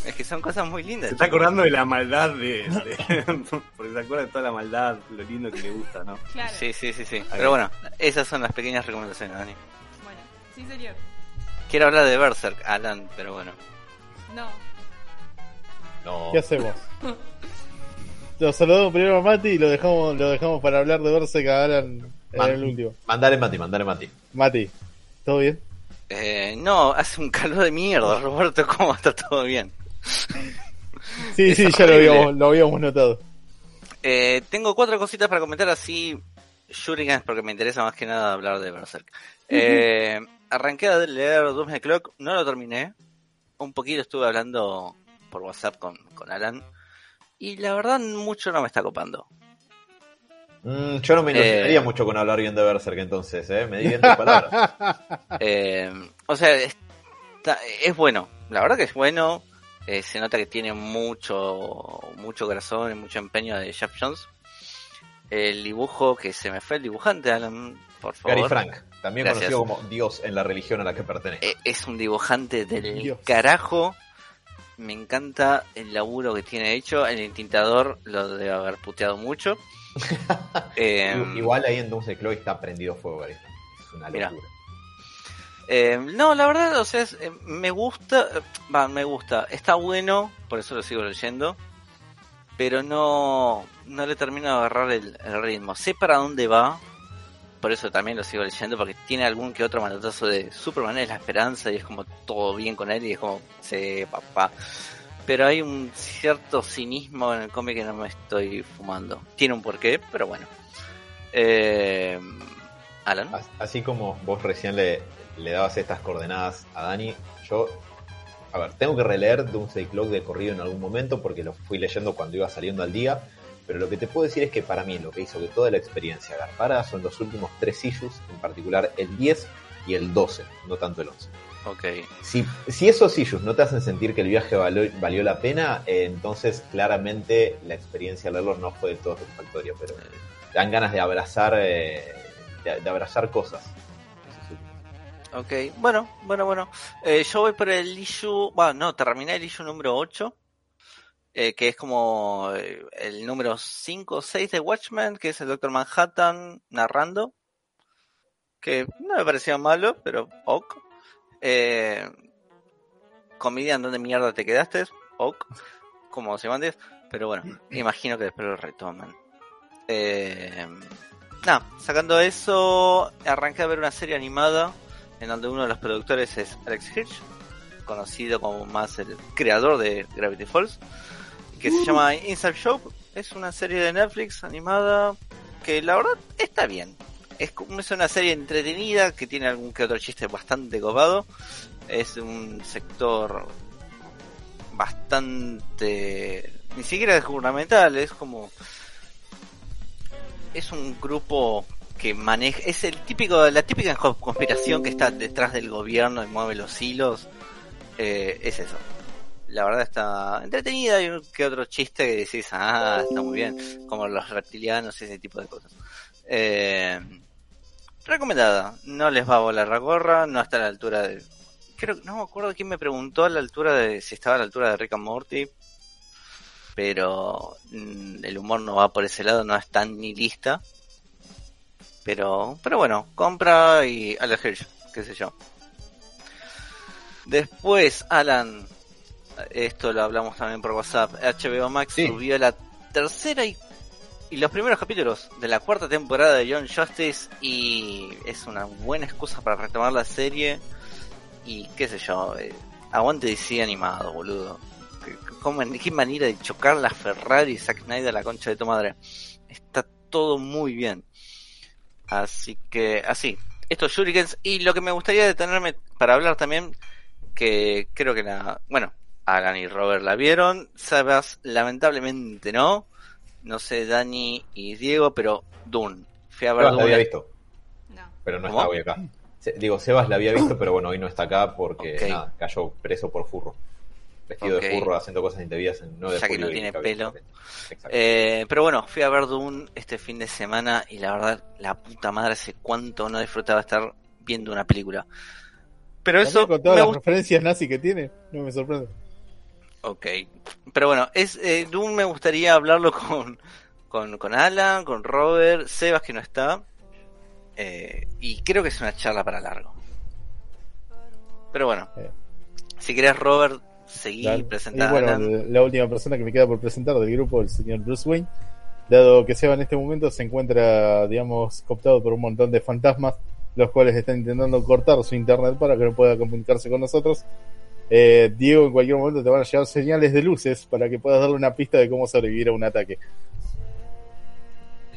B: Es que son cosas muy lindas.
C: Se está acordando de la maldad de. de- porque se acuerda de toda la maldad, lo lindo que le gusta, ¿no?
E: Claro.
B: Sí, sí, sí, sí. Pero bueno, esas son las pequeñas recomendaciones, Dani.
E: Bueno, sí, señor.
B: Quiero hablar de Berserk, Alan, pero bueno.
E: No.
D: No.
A: ¿Qué hacemos? Lo saludamos primero a Mati y lo dejamos, lo dejamos para hablar de verse que Alan en el último.
D: Mandale Mati, mandale Mati.
A: Mati, ¿todo bien?
B: Eh, no, hace un calor de mierda, Roberto, ¿cómo está todo bien?
A: Sí,
B: Es
A: sí, ya lo habíamos, lo habíamos notado.
B: Eh, tengo cuatro cositas para comentar así, Shurikens, porque me interesa más que nada hablar de Berserk. Eh, arranqué a leer Doom the Clock, no lo terminé. Un poquito estuve hablando por WhatsApp con, con Alan. Y la verdad, mucho no me está copando.
D: Mm, yo no me
B: Eh.
D: ilusionaría mucho con hablar bien de Berserk entonces, ¿eh? Me di bien tus palabras.
B: Eh, o sea, está- es bueno. La verdad que es bueno. Eh, se nota que tiene mucho, mucho corazón y mucho empeño de Jeff Jones. El dibujo, que se me fue el dibujante, Alan, por favor.
D: Gary Frank, también
B: Gracias.
D: conocido como Dios en la religión a la que pertenece.
B: Eh, es un dibujante del
A: Dios.
B: carajo. Me encanta el laburo que tiene hecho. El intintador lo debe haber puteado mucho. Eh,
D: Igual ahí en Doomsday Clock está prendido fuego. Es una
B: Mira.
D: locura.
B: eh, no, la verdad, o sea, es- eh, me gusta. eh, Va, me gusta. Está bueno, por eso lo sigo leyendo. Pero no, no le termino de agarrar el, el ritmo. Sé para dónde va. Por eso también lo sigo leyendo, porque tiene algún que otro manotazo de Superman es la esperanza y es como todo bien con él y es como, sí, papá. Pero hay un cierto cinismo en el cómic que no me estoy fumando. Tiene un porqué, pero bueno. Eh, Alan.
D: As- Así como vos recién le, le dabas estas coordenadas a Dani, yo, a ver, tengo que releer Doomsday Clock de corrido en algún momento porque lo fui leyendo cuando iba saliendo al día, pero lo que te puedo decir es que para mí lo que hizo que toda la experiencia agarrara son los últimos tres issues, en particular el 10 y el 12, no tanto el 11.
B: Ok.
D: Si, si esos issues no te hacen sentir que el viaje valió, valió la pena, eh, entonces claramente la experiencia al leerlo no fue del todo satisfactoria, pero te dan ganas de abrazar, eh, de, de abrazar cosas.
B: Ok, bueno, bueno, bueno. Eh, yo voy por el issue, bueno, no, terminé el issue número 8, eh, que es como eh, el número 5 o 6 de Watchmen, que es el Doctor Manhattan narrando, que no me pareció malo, pero ok. Eh, Comedian, ¿dónde mierda te quedaste? Ok. Como se antes. Pero bueno, imagino que después lo retoman. Eh, nada, sacando eso, arranqué a ver una serie animada en donde uno de los productores es Alex Hirsch, conocido como más el creador de Gravity Falls, que se llama Inside Show. Es una serie de Netflix animada que la verdad está bien. Es, es una serie entretenida que tiene algún que otro chiste bastante copado. Es un sector bastante ni siquiera es gubernamental, es como es un grupo que maneja es el típico la típica co- conspiración que está detrás del gobierno y mueve los hilos. Eh, es eso. La verdad está entretenida y que otro chiste que decís, ah, está muy bien, como los reptilianos y ese tipo de cosas. Eh, recomendada, no les va a volar la gorra, no está a la altura de... Creo no me acuerdo quién me preguntó a la altura de si estaba a la altura de Rick and Morty, pero mm, el humor no va por ese lado, no es tan ni lista. Pero, pero bueno, compra y Alex Hirsch, qué sé yo. Después, Alan, esto lo hablamos también por WhatsApp, HBO Max
D: Sí.
B: subió la tercera y, y los primeros capítulos de la cuarta temporada de John Justice y es una buena excusa para retomar la serie y qué sé yo, eh, aguante DC animado, boludo. ¿Qué- cómo- ¿Qué manera de chocar la Ferrari y Zack Snyder la concha de tu madre? Está todo muy bien. Así que, así, estos Shurikens. Y lo que me gustaría detenerme para hablar también, que creo que la. Bueno, Alan y Robert la vieron. Sebas, lamentablemente no. No sé, Dani y Diego, pero Dune. Fui a ver
D: Sebas la había
B: Dune.
D: visto,
E: No.
D: pero no
B: ¿Cómo?
D: está hoy acá. Se- digo, Sebas la había visto, pero bueno, hoy no está acá porque nada, cayó preso por furro. Vestido de furro haciendo cosas indebidas en 9 de
B: Ya que no tiene pelo.
D: Exacto.
B: Eh, pero bueno, fui a ver Dune este fin de semana y la verdad, la puta madre, hace cuánto no disfrutaba estar viendo una película. Pero eso
A: con todas las referencias nazi que tiene, no me sorprende.
B: Ok. Pero bueno, es eh, Dune me gustaría hablarlo con, con, con Alan, con Robert, Sebas que no está. Eh, y creo que es una charla para largo. Pero bueno,
A: Eh.
B: si querés Robert,
A: Y
B: a
A: bueno,
B: Alan.
A: la última persona que me queda por presentar del grupo, el señor Bruce Wayne, dado que Seba en este momento se encuentra, digamos, cooptado por un montón de fantasmas, los cuales están intentando cortar su internet para que no pueda comunicarse con nosotros. Eh, Diego, en cualquier momento te van a llegar señales de luces para que puedas darle una pista de cómo sobrevivir a un ataque.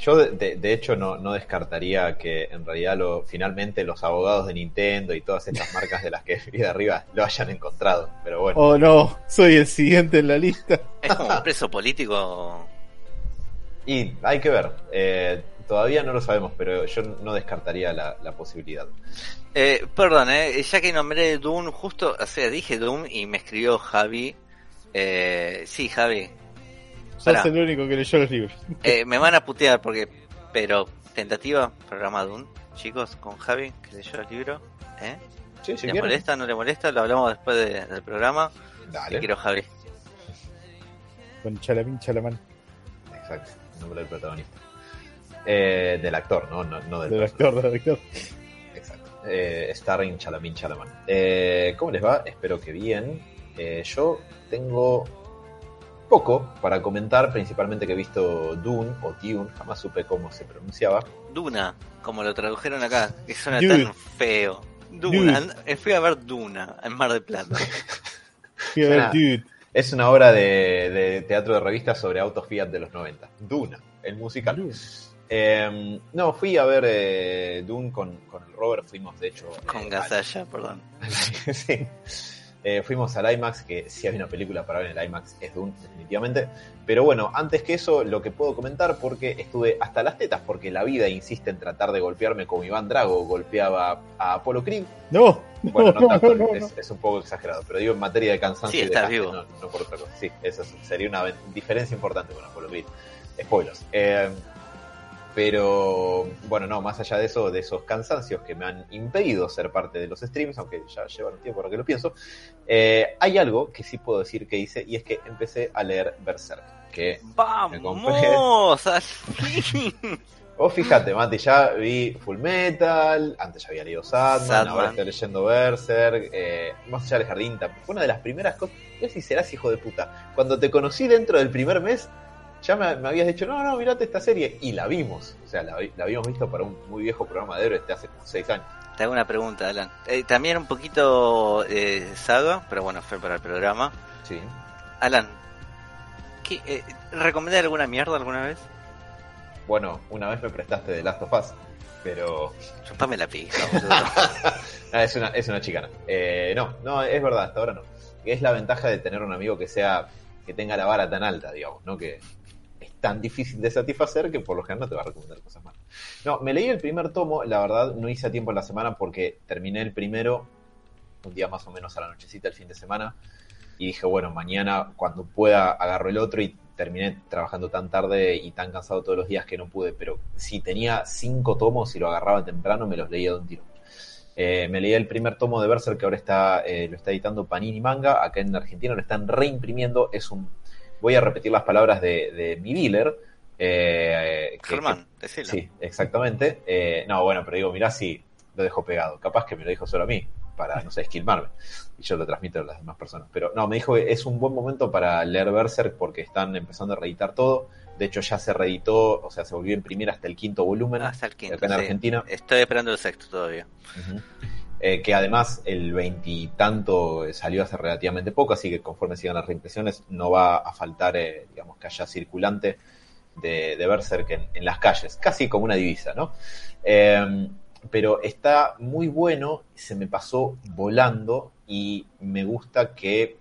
D: Yo, de, de- de hecho, no, no descartaría que en realidad lo, finalmente los abogados de Nintendo y todas estas marcas de las que vi de arriba lo hayan encontrado. Pero bueno,
A: Oh no, soy el siguiente en la lista.
B: Es como un preso político.
D: y hay que ver. Eh, todavía no lo sabemos, pero yo no descartaría la, la posibilidad.
B: Eh, perdón, eh, ya que nombré Dune, justo, o sea, dije Dune y me escribió Javi. Eh, sí, Javi,
A: Sos
B: Pará.
A: el único que leyó los libros.
B: Eh, me van a putear porque, pero tentativa, programa Dune, chicos, con Javi, que leyó el libro. ¿Eh?
D: Sí, si
B: ¿Le
D: quieren.
B: molesta? ¿No le molesta? Lo hablamos después de- del programa. Te
D: Dale.
B: quiero, Javi.
A: Con Chalamín Chalamán.
D: Exacto, el nombre del protagonista. Eh, del actor, ¿no? No, no del
A: actor, del actor.
D: Exacto. Eh, starring Chalamin Chalaman. Eh, ¿Cómo les va? Espero que bien. Eh, yo tengo poco para comentar, principalmente que he visto Dune o Dune, jamás supe cómo se pronunciaba.
B: Duna, como lo tradujeron acá, que suena
A: Dude.
B: tan feo. Duna, eh, fui a ver Duna en Mar del Plata.
A: Fui a ver. Dude.
D: Es una obra de, de teatro de revista sobre autos Fiat de los 90. Duna, el musical.
A: Dude.
D: Eh, no, fui a ver eh, Dune con, con el Robert, fuimos de hecho...
B: Con
D: eh,
B: Gasalla, perdón.
D: sí. Eh, fuimos al IMAX, que si hay una película para ver en el IMAX es Dune, definitivamente. Pero bueno, antes que eso, lo que puedo comentar, porque estuve hasta las tetas, porque la vida insiste en tratar de golpearme como Iván Drago golpeaba a Apolo Creed.
A: No,
D: Bueno, no
A: no,
D: tanto,
A: no, no,
D: es, es un poco exagerado, pero digo en materia de cansancio
B: Sí, estás vivo.
D: no, no por otra cosa. Sí, eso es- sería una diferencia importante con Apolo Creed. Spoilers. Eh, pero bueno, no, más allá de eso, de esos cansancios que me han impedido ser parte de los streams, aunque ya llevan un tiempo que lo pienso, eh, hay algo que sí puedo decir que hice y es que empecé a leer Berserk. Que
B: ¡Vamos! ¡Al fin!
D: Vos fíjate, Mati, ya vi Full Metal, antes ya había leído Sandman,
B: Sandman.
D: ahora estoy leyendo Berserk, eh, más allá del jardín, fue una de las primeras cosas. Yo si serás hijo de puta. Cuando te conocí dentro del primer mes, ya me, me habías dicho, no, no, mirate esta serie, y la vimos. O sea, la, la habíamos visto para un muy viejo programa de héroes de hace como seis años.
B: Te hago una pregunta, Alan. Eh, también un poquito eh, saga, pero bueno, fue para el programa.
D: Sí.
B: Alan, ¿qué, eh, ¿recomendé alguna mierda alguna vez?
D: Bueno, una vez me prestaste de Last of Us, pero
B: Chupame la pija,
D: es una, es una chicana. Eh, no, no, es verdad, hasta ahora no. Es la ventaja de tener un amigo que sea, que tenga la vara tan alta, digamos, ¿no? Que tan difícil de satisfacer que por lo general no te va a recomendar cosas malas. No, me leí el primer tomo, la verdad no hice a tiempo en la semana porque terminé el primero un día más o menos a la nochecita el fin de semana y dije, bueno, mañana cuando pueda agarro el otro y terminé trabajando tan tarde y tan cansado todos los días que no pude, pero si tenía cinco tomos y lo agarraba temprano me los leía de un tiro. Eh, me leí el primer tomo de Berserk que ahora está, eh, lo está editando Panini Manga, acá en Argentina lo están reimprimiendo, es un, voy a repetir las palabras de, de mi dealer, eh, que-
B: Germán, decilo.
D: Sí, exactamente. Eh, no, bueno, pero digo, mirá si lo dejo pegado. Capaz que me lo dijo solo a mí, para, no sé, esquilmarme. Y yo lo transmito a las demás personas. Pero no, me dijo que es un buen momento para leer Berserk porque están empezando a reeditar todo. De hecho, ya se reeditó, o sea, se volvió a imprimir hasta el quinto volumen.
B: Hasta el quinto.
D: acá en
B: sí.
D: Argentina.
B: Estoy esperando el sexto todavía.
D: Ujú. Eh, que además el veintitanto eh, salió hace relativamente poco, así que conforme sigan las reimpresiones no va a faltar, eh, digamos, que haya circulante de, de Berserk en, las calles, casi como una divisa, ¿no? Eh, pero está muy bueno, se me pasó volando y me gusta que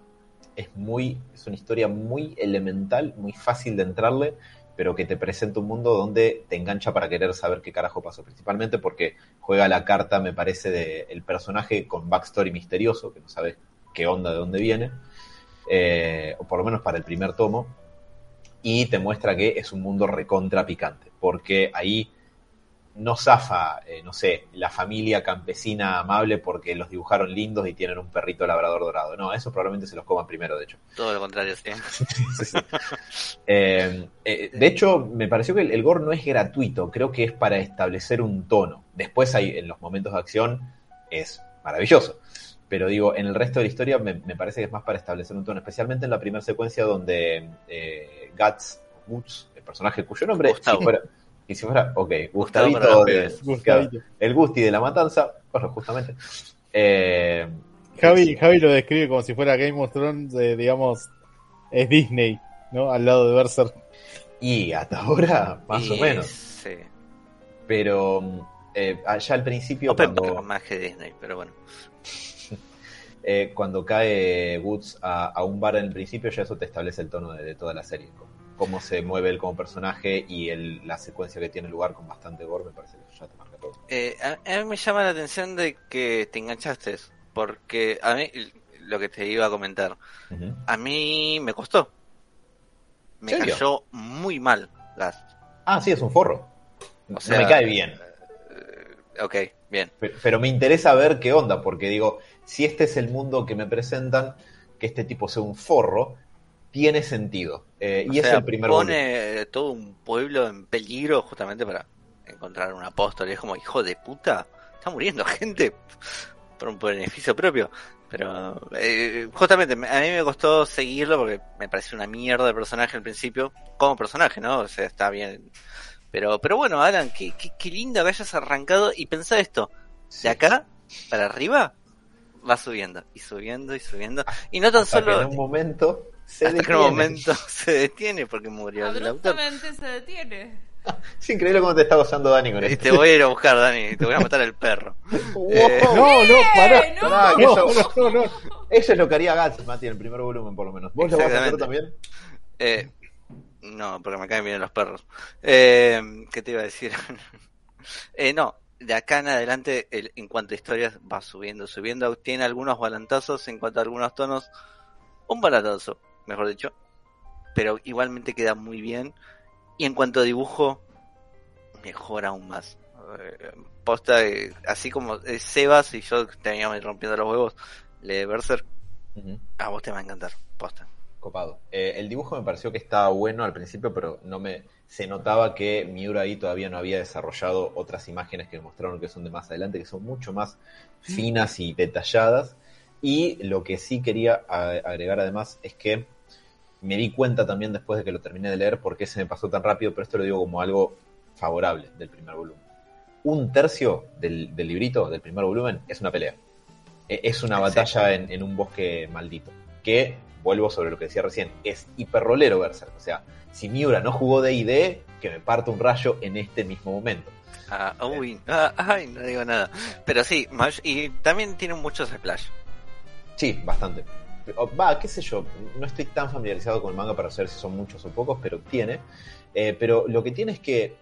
D: es muy, es una historia muy elemental, muy fácil de entrarle, pero que te presenta un mundo donde te engancha para querer saber qué carajo pasó, principalmente porque juega la carta, me parece, de el personaje con backstory misterioso, que no sabes qué onda, de dónde viene, eh, o por lo menos para el primer tomo, y te muestra que es un mundo recontra picante, porque ahí no zafa, eh, no sé, la familia campesina amable porque los dibujaron lindos y tienen un perrito labrador dorado. No, eso probablemente se los coman primero, de hecho.
B: Todo lo contrario, sí.
D: Sí, sí. Eh, eh, de hecho, me pareció que el, el gore no es gratuito, creo que es para establecer un tono. Después hay, en los momentos de acción, es maravilloso. Pero digo, en el resto de la historia me, me parece que es más para establecer un tono, especialmente en la primera secuencia donde Guts, Guts, el personaje cuyo nombre,
B: Gustavo.
D: si fuera, y si fuera, ok,
B: Gustavo
D: Gustavito, de- claro, el Gusti de la matanza, bueno, justamente. Eh,
A: Javi, Javi lo describe como si fuera Game of Thrones, eh, digamos, es Disney, ¿no? Al lado de Berserk.
D: y hasta ahora, más
B: Y
D: o menos.
B: Sí.
D: Pero eh, allá al principio,
B: Open
D: cuando,
B: más que Disney, pero bueno.
D: eh, cuando cae Woods a, a un bar en el principio, ya eso te establece el tono de, de toda la serie. Cómo- Cómo se mueve él como personaje y el- la secuencia que tiene lugar con bastante gore, me parece que ya te marca todo.
B: Eh, a, a mí me llama la atención de que te enganchaste, porque a mí, lo que te iba a comentar, a mí me costó. Me
D: ¿Serio?
B: cayó muy mal Gast.
D: Ah, sí, es un forro.
B: O sea,
D: no me cae bien.
B: Eh, ok, bien.
D: Pe- Pero me interesa ver qué onda, porque digo, si este es el mundo que me presentan, que este tipo sea un forro, tiene sentido. Eh, y es
B: sea,
D: el primer volumen.
B: pone todo un pueblo en peligro justamente para encontrar un apóstol. Y es como, hijo de puta, está muriendo gente por un beneficio propio. Pero eh, justamente me- a mí me costó seguirlo porque me pareció una mierda de personaje al principio, como personaje, ¿no? O sea, está bien. Pero, pero bueno, Alan, qué, qué, qué lindo que hayas arrancado y pensá esto,
D: Sí.
B: de acá para arriba va subiendo y subiendo y subiendo. Y no tan
D: Hasta que
B: solo
D: en un momento se
B: hasta
D: detiene.
B: momento se detiene porque murió el autor.
E: Abruptamente se detiene.
D: Es increíble cómo te está gozando Dani con
B: Y
D: esto.
B: te voy a ir a buscar, Dani, te voy a matar al perro.
D: Wow.
B: Eh,
A: No, no, pará.
E: ¡Eh, no!
D: Pará, que
A: No,
D: eso,
A: no, no, no.
D: eso es lo que haría Gats, Mati, en el primer volumen, por lo menos. ¿Vos lo vas a hacer también?
B: Eh, no, porque me caen bien los perros. Eh, ¿Qué te iba a decir? eh, no, de acá en adelante, el- en cuanto a historias, va subiendo, subiendo. Tiene algunos balantazos en cuanto a algunos tonos. Un balantazo, mejor dicho. Pero igualmente queda muy bien. Y en cuanto a dibujo, mejora aún más. Eh, posta, eh, así como eh, Sebas y yo teníamos rompiendo los huevos, le Berserk,
D: Ujú.
B: a vos te va a encantar, posta.
D: Copado. Eh, el dibujo me pareció que estaba bueno al principio, pero no me se notaba que Miura ahí todavía no había desarrollado otras imágenes que mostraron que son de más adelante, que son mucho más finas y detalladas. Y lo que sí quería agregar además es que me di cuenta también después de que lo terminé de leer por qué se me pasó tan rápido, pero esto lo digo como algo favorable del primer volumen. Un tercio del, del librito, del primer volumen, es una pelea. E- Es una batalla en, en un bosque maldito. Que, vuelvo sobre lo que decía recién, es hiperrolero Berserk. O sea, si Miura no jugó D&D, que me parta un rayo en este mismo momento.
B: Ah, uy, ah, ay, no digo nada. Pero sí, y también tiene muchos splash.
D: Sí, bastante. Va, qué sé yo, no estoy tan familiarizado con el manga para saber si son muchos o pocos, pero tiene. Eh, pero lo que tiene es que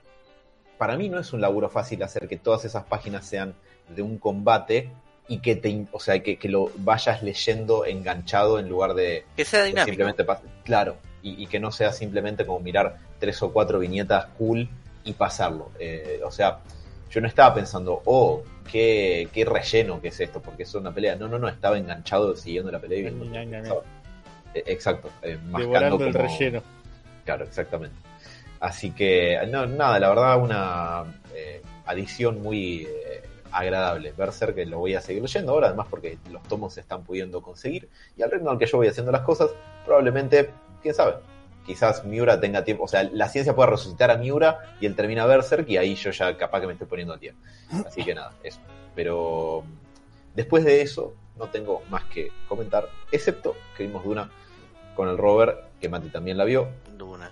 D: para mí no es un laburo fácil hacer que todas esas páginas sean de un combate y que te, o sea, que, que lo vayas leyendo enganchado en lugar de,
B: Que sea dinámico.
D: simplemente claro, y, y que no sea simplemente como mirar tres o cuatro viñetas cool y pasarlo. Eh, o sea, yo no estaba pensando, oh, qué, qué relleno que es esto, porque es una pelea. No, no, no, estaba enganchado siguiendo la pelea y viendo. Eh, Exacto, eh, mascando
A: Devorando el
D: como-
A: relleno.
D: Claro, exactamente. Así que, no, nada, la verdad, una eh, adición muy eh, agradable. Berserk, que lo voy a seguir leyendo ahora, además porque los tomos se están pudiendo conseguir. Y al ritmo al que yo voy haciendo las cosas, probablemente, quién sabe, quizás Miura tenga tiempo, o sea, la ciencia pueda resucitar a Miura y él termina Berserk y ahí yo ya capaz que me estoy poniendo a tiempo. Así que nada, eso. Pero después de eso, no tengo más que comentar, excepto que vimos Duna con el Robert, que Mati también la vio.
B: Duna.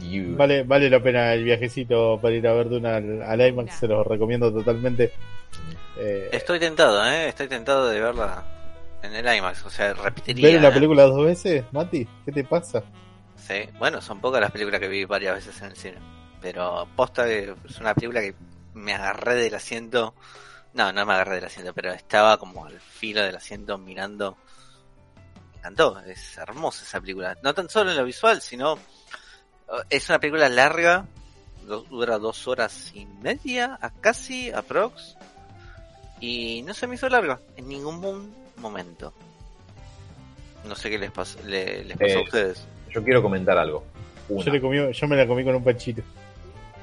D: You-
A: Vale, vale la pena el viajecito para ir a ver Duna al, al IMAX, se los recomiendo totalmente. Eh,
B: Estoy tentado, ¿eh? Estoy tentado de verla en el IMAX. O sea, repetiría.
A: ¿Ver una
B: ¿eh?
A: película dos veces, Mati? ¿Qué te pasa?
B: Sí, bueno, son pocas las películas que vi varias veces en el cine. Pero posta que es una película que me agarré del asiento. No, no me agarré del asiento, pero estaba como al filo del asiento mirando. Me encantó, es hermosa esa película. No tan solo en lo visual, sino. Es una película larga, dura dos horas y media, a casi, aprox. Y no se me hizo larga en ningún mo- momento. No sé qué les pasó, le- les pasó a
D: Eh,
B: ustedes.
D: Yo quiero comentar algo. Una.
A: Yo, le comí, yo me la comí con un panchito.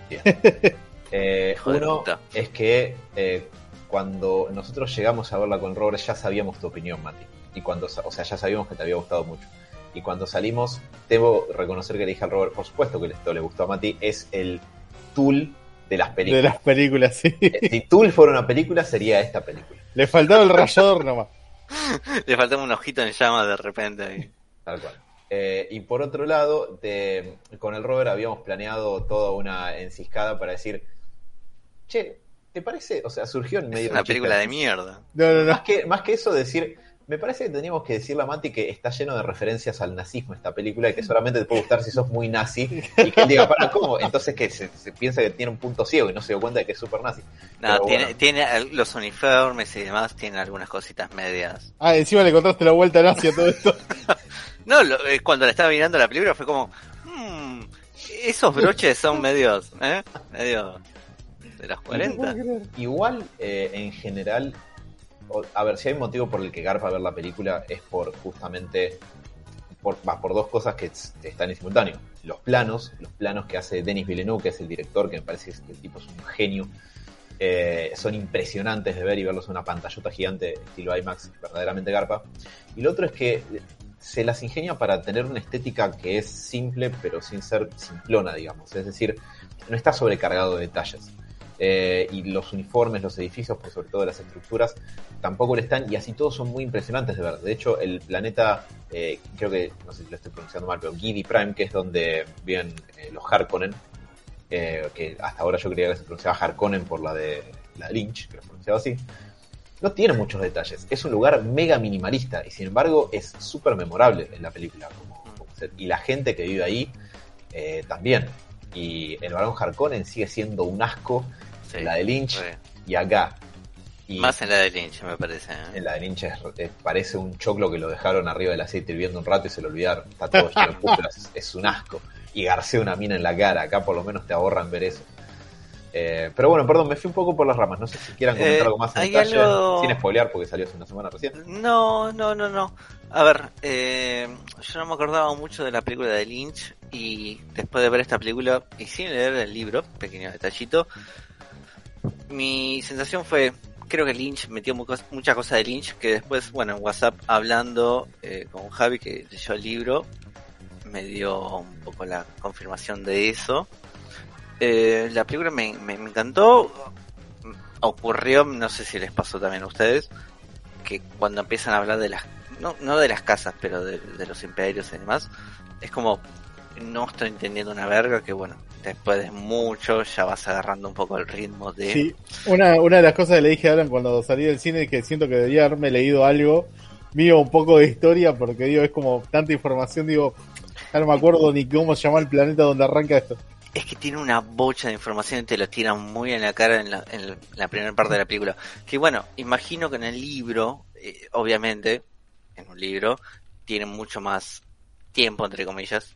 D: Eh,
B: de
D: uno es que eh, cuando nosotros llegamos a verla con Robert ya sabíamos tu opinión, Mati. Y cuando, sa- o sea, ya sabíamos que te había gustado mucho. Y cuando salimos, debo reconocer que le dije al Robert, por supuesto que esto le gustó a Mati, es el Tool de las
A: De
D: películas.
A: las películas, sí.
D: Eh, Si Tool fuera una película, sería esta película.
A: Le faltaba el rayador nomás.
B: Le faltaba un ojito en llamas de repente. ahí.
D: Tal cual. Eh, y por otro lado, de- con el Robert habíamos planeado toda una enciscada para decir, che, ¿te parece? O sea, surgió en medio
B: Es una película de mierda.
A: No, no,
D: Más
A: no.
D: que, más que eso, decir, me parece que teníamos que decirle a Mati que está lleno de referencias al nazismo esta película y que solamente te puede gustar si sos muy nazi y que él diga, para, ¿cómo? Entonces que se, se piensa que tiene un punto ciego y no se dio cuenta de que es súper nazi.
B: No,
D: Pero
B: tiene,
D: bueno.
B: tiene los uniformes y demás, tiene algunas cositas medias.
A: Ah, encima le encontraste la vuelta nazi a todo esto.
B: No, lo- eh, cuando la estaba mirando la película fue como, "Hmm, esos broches son medios, ¿eh? Medio de los 40.
D: Igual, eh, en general, o- a ver, si hay un motivo por el que garpa ver la película es por justamente, por, va, por dos cosas que están en simultáneo. Los planos, los planos que hace Denis Villeneuve, que es el director, que me parece que el tipo es un genio, eh, son impresionantes de ver y verlos en una pantallota gigante estilo IMAX, verdaderamente garpa. Y lo otro es que se las ingenia para tener una estética que es simple, pero sin ser simplona, digamos. Es decir, no está sobrecargado de detalles. Eh, y los uniformes, los edificios, por sobre todo las estructuras, tampoco lo están, y así todos son muy impresionantes de ver. De hecho, el planeta, eh, creo que, no sé si lo estoy pronunciando mal, pero Gidi Prime, que es donde viven eh, los Harkonnen, que hasta ahora yo creía que se pronunciaba Harkonnen por la de la Lynch, que lo pronunciaba así, no tiene muchos detalles. Es un lugar mega minimalista, y sin embargo es súper memorable en la película. como- y la gente que vive ahí eh, también. Y el varón Harkonnen sigue siendo un asco
B: Sí,
D: la de Lynch
B: re.
D: y acá. Y
B: Más en la de Lynch, me parece. ¿eh?
D: en la de Lynch es- eh, parece un choclo que lo dejaron arriba del aceite hirviendo un rato y se lo olvidaron. Está todo lleno de es, es un asco. Y garcea una mina en la cara. Acá por lo menos te ahorran ver eso. Eh, pero bueno, perdón, me fui un poco por las ramas. No sé si quieran comentar
B: Eh,
D: algo más en detalle,
B: algo-
D: sin spoilear porque salió hace una semana recién.
B: No, no, no, no. A ver, eh, yo no me acordaba mucho de la película de Lynch Y después de ver esta película y sin leer el libro, pequeño detallito, mi sensación fue, creo que Lynch metió mu- muchas cosas de Lynch que después, bueno, en WhatsApp hablando eh, con Javi que leyó el libro, me dio un poco la confirmación de eso. Eh, la película me, me- encantó. Ocurrió, no sé si les pasó también a ustedes, que cuando empiezan a hablar de las, no, no de las casas, pero de, de los imperios y demás, es como, no estoy entendiendo una verga, que bueno, después de mucho ya vas agarrando un poco el ritmo de...
A: Sí, una, una de las cosas que le dije a Alan cuando salí del cine es que siento que debería haberme leído algo mío, un poco de historia, porque digo, es como tanta información, digo, ya no me acuerdo ni cómo se llama el planeta donde arranca esto.
B: Es que tiene una bocha de información y te lo tiran muy en la cara en la, en la primera parte de la película. Que bueno, imagino que en el libro, eh, obviamente, en un libro, tienen mucho más tiempo, entre comillas.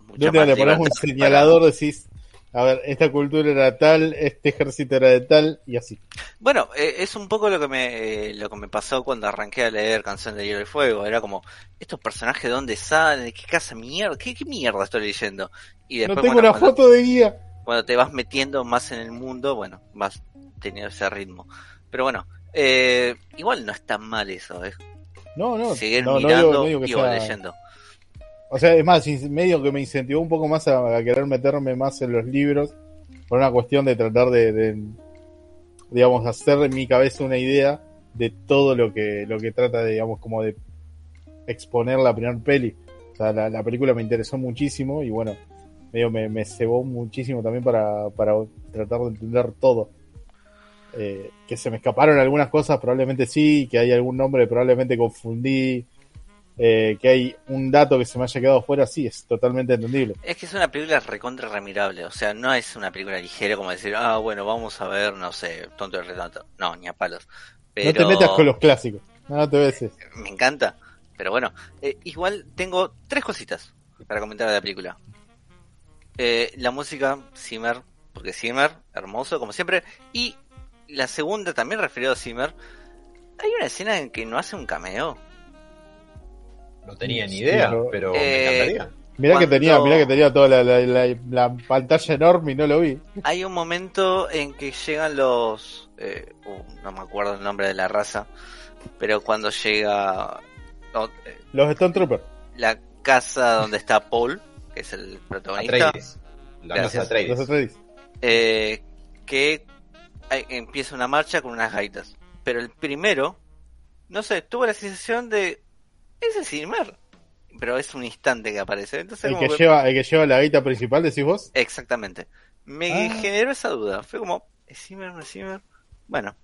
A: ¿Dónde
B: más
A: le pones un
B: libertad
A: señalador? Decís, a ver, esta cultura era tal, este ejército era de tal, y así.
B: Bueno, eh, es un poco lo que me eh, lo que me pasó cuando arranqué a leer Canción de Hielo y Fuego. Era como, ¿estos personajes de dónde salen? ¿De qué casa mierda? ¿Qué, qué mierda estoy leyendo? Y
A: No
B: después,
A: tengo
B: bueno,
A: una
B: cuando-
A: foto de guía.
B: cuando te vas metiendo más en el mundo, bueno, vas teniendo ese ritmo. Pero bueno, eh, igual no es tan mal eso, es
A: No, no,
B: seguir
A: no, no
B: mirando
A: no digo
B: y
A: sea-
B: leyendo.
A: O sea, es más, medio que me incentivó un poco más a, querer meterme más en los libros por una cuestión de tratar de, de, digamos, hacer en mi cabeza una idea de todo lo que, lo que trata de, digamos, como de exponer la primera peli. O sea, la, la película me interesó muchísimo y bueno, medio me, me cebó muchísimo también para, para tratar de entender todo. Eh, que se me escaparon algunas cosas, probablemente sí, que hay algún nombre, probablemente confundí, eh, que hay un dato que se me haya quedado fuera, sí, es totalmente entendible.
B: Es que es una película recontra remirable, o sea, no es una película ligera como decir, ah, bueno, vamos a ver, no sé, tonto de retrato. No, ni a palos. Pero...
A: No te metas con los clásicos, no te beses.
B: me encanta. Pero bueno, eh, igual tengo tres cositas para comentar de la película. Eh, la música, Zimmer, porque Zimmer, hermoso como siempre. Y la segunda, también referido a Zimmer, hay una escena en que no hace un cameo.
D: No tenía ni
A: Sí,
D: idea,
A: pero-
B: Eh,
D: me encantaría.
A: Mirá que tenía, mirá que tenía toda la, la- la- la pantalla enorme y no lo vi.
B: Hay un momento en que llegan los... eh, uh, no me acuerdo el nombre de la raza, pero cuando llega no, eh,
A: Los Stone Troopers.
B: la casa donde está Paul, que es el protagonista.
D: Atreides. La
B: Gracias.
D: casa Atreides.
A: Los Atreides.
B: eh, que hay- empieza una marcha con unas gaitas. Pero el primero, no sé, tuvo la sensación de. Es Zimmer. Pero es un instante que aparece. Entonces,
A: El que
B: que-
A: lleva, el que lleva la guita principal, decís vos.
B: Exactamente. Me
A: Ah.
B: generó esa duda. Fue como, ¿es Zimmer no es Zimmer? Bueno.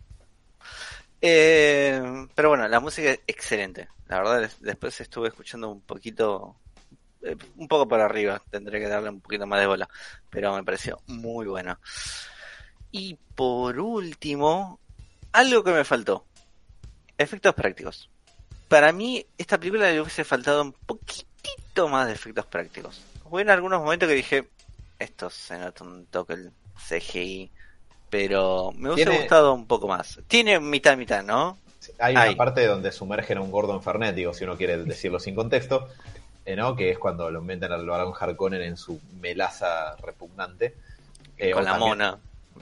B: Eh, pero bueno, la música es excelente. La verdad, des- después estuve escuchando un poquito, eh, un poco por arriba. Tendré que darle un poquito más de bola. Pero me pareció muy buena. Y por último, algo que me faltó. Efectos prácticos. Para mí, esta película le hubiese faltado un poquitito más de efectos prácticos. Hubo en algunos momentos que dije, esto se nota un toque el CGI, pero me hubiese
D: Tiene-
B: gustado un poco más. Tiene mitad mitad, ¿no?
D: Hay una parte donde sumergen a un gordo en Fernet, digo, si uno quiere decirlo sin contexto, eh, ¿no? Que es cuando lo meten al Barón Harkonnen en su melaza repugnante. Eh,
B: Con la
D: también-
B: mona.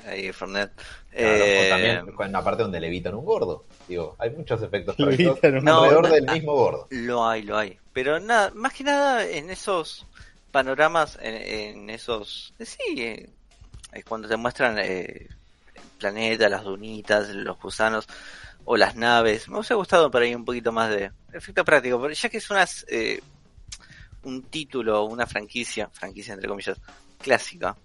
B: Ahí, Fernet.
D: claro, o
B: Eh,
D: también con una parte donde levitan un gordo. Digo, hay muchos efectos prácticos
A: un
B: gordo.
D: alrededor
B: No,
D: del
B: no,
D: mismo gordo.
B: Lo hay, lo hay. Pero nada, más que nada en esos panoramas, en, en esos... eh, Sí, eh, eh, cuando te muestran eh, el planeta, las dunitas, los gusanos o las naves. Me hubiese gustado por ahí un poquito más de efecto práctico, pero ya que es unas, eh, un título, una franquicia, franquicia entre comillas, clásica.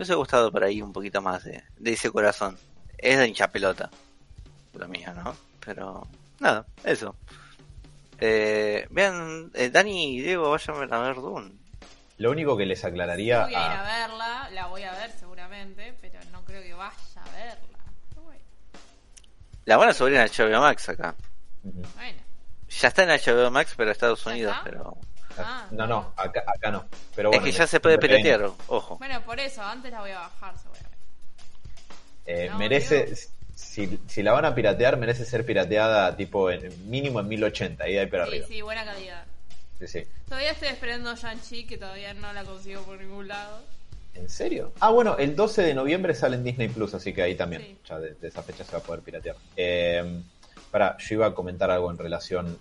B: Me hubiese gustado por ahí un poquito más de, de ese corazón. Es de hincha pelota, lo mío, ¿no? Pero nada, eso. Eh, vean, eh, Dani y Diego, vayan a ver Dune.
D: Lo único que les aclararía
E: Voy a ir
D: a-
E: a verla, la voy a ver seguramente, pero no creo que vaya a verla. Pero bueno,
B: La van a subir en HBO Max acá.
D: Ujú.
E: bueno.
B: Ya está en HBO Max, pero Estados
E: ¿Ya
B: Unidos,
E: está? Ah,
D: no, no, acá, acá no. Pero
B: es que ya se puede piratear, ojo.
E: Bueno, por eso, antes la voy a bajar seguramente.
D: Eh,
E: No,
D: merece, si, si la van a piratear, merece ser pirateada tipo en mínimo en 1080, ahí de ahí para
E: Sí,
D: arriba.
E: sí, buena calidad.
D: Sí, sí.
E: Todavía estoy esperando Shang-Chi, que todavía no la consigo por ningún lado.
D: ¿En serio? Ah, bueno, el 12 de noviembre sale en Disney Plus, así que ahí también.
E: Sí.
D: Ya de, de esa fecha se va a poder piratear. Eh, para, yo iba a comentar algo en relación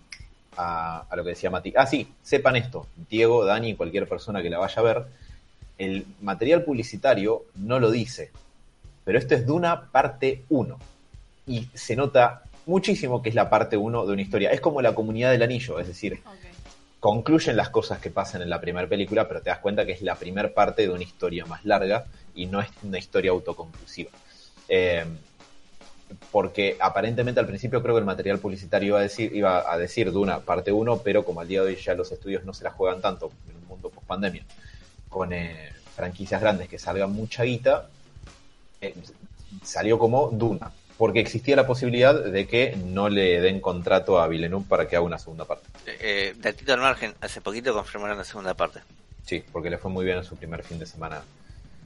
D: a, a lo que decía Mati. Ah, sí, sepan esto. Diego, Dani, cualquier persona que la vaya a ver, el material publicitario no lo dice. Pero esto es Duna parte 1. Y se nota muchísimo que es la parte 1 de una historia. Es como la comunidad del anillo, es decir, concluyen las cosas que pasan en la primera película, pero te das cuenta que es la primera parte de una historia más larga y no es una historia autoconclusiva. Eh, porque aparentemente al principio creo que el material publicitario iba a decir, iba a decir Duna parte 1, pero como al día de hoy ya los estudios no se la juegan tanto en un mundo post pandemia, con eh, franquicias grandes que salgan mucha guita, eh, salió como Duna, porque existía la posibilidad de que no le den contrato a Villeneuve para que haga una segunda parte.
B: Eh, datito al margen, hace poquito confirmaron la segunda parte.
D: Sí, porque le fue muy bien en su primer fin de semana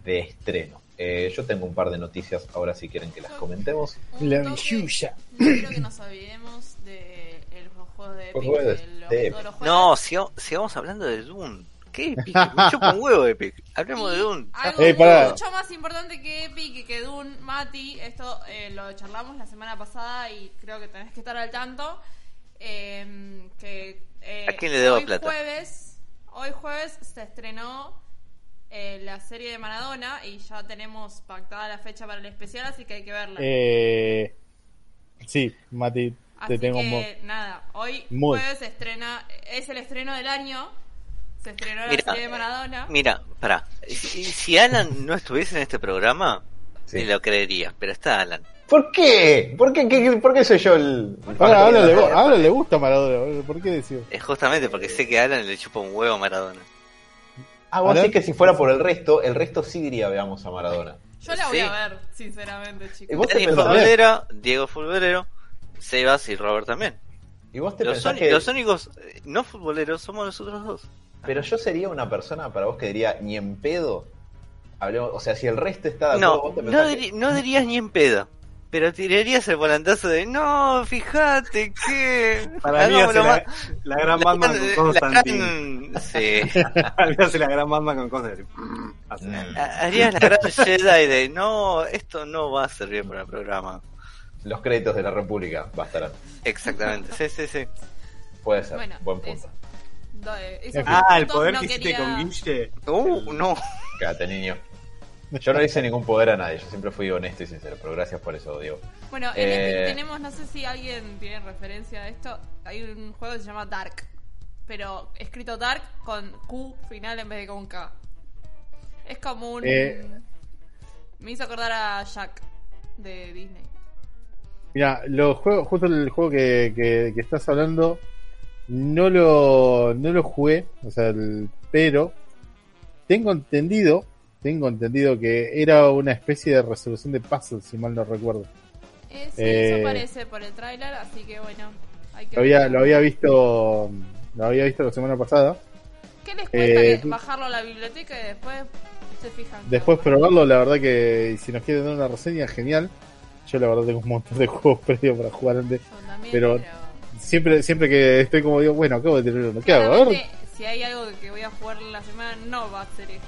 D: de estreno. Eh, yo tengo un par de noticias ahora si quieren que las comentemos.
A: La.
E: No quiero que nos olvidemos de el- los juegos de Epic.
D: Los juegos de-
E: de los-
D: de
E: todos los
B: No,
E: juegos.
B: si- sigamos hablando de Dune. ¿Qué Epic? Chupa un huevo Epic. Hablemos de Dune.
E: Algo
A: Eh,
E: mucho más importante que Epic y que Dune, Mati, esto eh, lo charlamos la semana pasada y creo que tenés que estar al tanto. eh, que, eh,
B: ¿A quién le debo
E: hoy
B: plata?
E: Jueves, hoy jueves se estrenó eh, la serie de Maradona y ya tenemos pactada la fecha para el especial, así que hay que verla.
A: Eh, sí, Mati, te
E: Así
A: tengo
E: que nada, hoy
A: Muy.
E: jueves se estrena, es el estreno del año, se estrenó la
B: Mira,
E: serie de Maradona.
B: Mira, pará. Si, si Alan no estuviese en este programa,
D: Sí.
B: ni lo creería. Pero está Alan.
D: ¿Por qué? ¿Por qué, qué- por qué soy yo el...
A: Ahora, ahora, le, gusta Maradona, ¿por qué decir?
B: Es justamente porque sé que a Alan le chupa un huevo a Maradona.
D: Ah, vos
A: Ahora-
D: decís que si fuera por el resto, el resto sí diría veamos a Maradona.
E: Yo la voy
B: Sí.
E: a ver, sinceramente,
D: ¿Y
E: chicos.
D: vos te
B: Dani
D: pensás,
B: Fulverero, Diego Fulverero, Sebas y Robert también.
D: y vos te
B: Los,
D: que...
B: los únicos eh, no futboleros somos nosotros dos.
D: Pero yo sería una persona para vos que diría ni en pedo. Hablemos, o sea, si el resto está de acuerdo,
B: No,
D: vos te
B: no,
D: que-
B: no dirías ni en pedo. Pero tirarías el volantazo de no, fíjate que.
C: Para mí hace la,
B: más".
C: la gran Batman
B: La-
C: con Constantine.
B: gran- Sí.
C: Hace la gran Batman con Constantine.
B: Harías la gran Jedi de no, esto no va a servir para el programa.
D: los créditos de la República bastarán.
B: Exactamente, sí, sí, sí.
D: Puede ser,
E: Bueno,
D: buen punto.
E: eh,
C: Ah, el poder
E: no
C: que hiciste
E: quería-
C: con Guille.
B: Uh, no.
D: Quédate, niño. Yo no le hice ningún poder a nadie, yo siempre fui honesto y sincero, pero gracias por eso, Diego.
E: Bueno, en
D: Eh,
E: Epic tenemos, no sé si alguien tiene referencia a esto, hay un juego que se llama Dark, pero escrito Dark con Q final en vez de con K. Es como un...
A: Eh.
E: Me hizo acordar a Jack de Disney.
A: Mira, los juegos, justo el juego que, que, que estás hablando, no lo, no lo jugué, o sea, el- pero tengo entendido, tengo entendido que era una especie de resolución de puzzle, si mal no recuerdo.
E: Eh, sí,
A: Eh.
E: eso parece por el tráiler, así que bueno, hay que
A: Lo había,
E: verlo.
A: lo había visto, lo había visto la semana pasada.
E: ¿Qué les cuesta
A: eh,
E: que bajarlo a la biblioteca y después se fijan?
A: Después probarlo, la verdad que si nos quieren dar una reseña, genial. Yo la verdad tengo un montón de juegos previos para jugar antes.
E: También,
A: pero- Siempre, siempre que estoy como digo, bueno, acabo de tener uno. ¿Qué hago? A ver,
E: Si hay algo que voy a jugar la semana, no va a ser esto.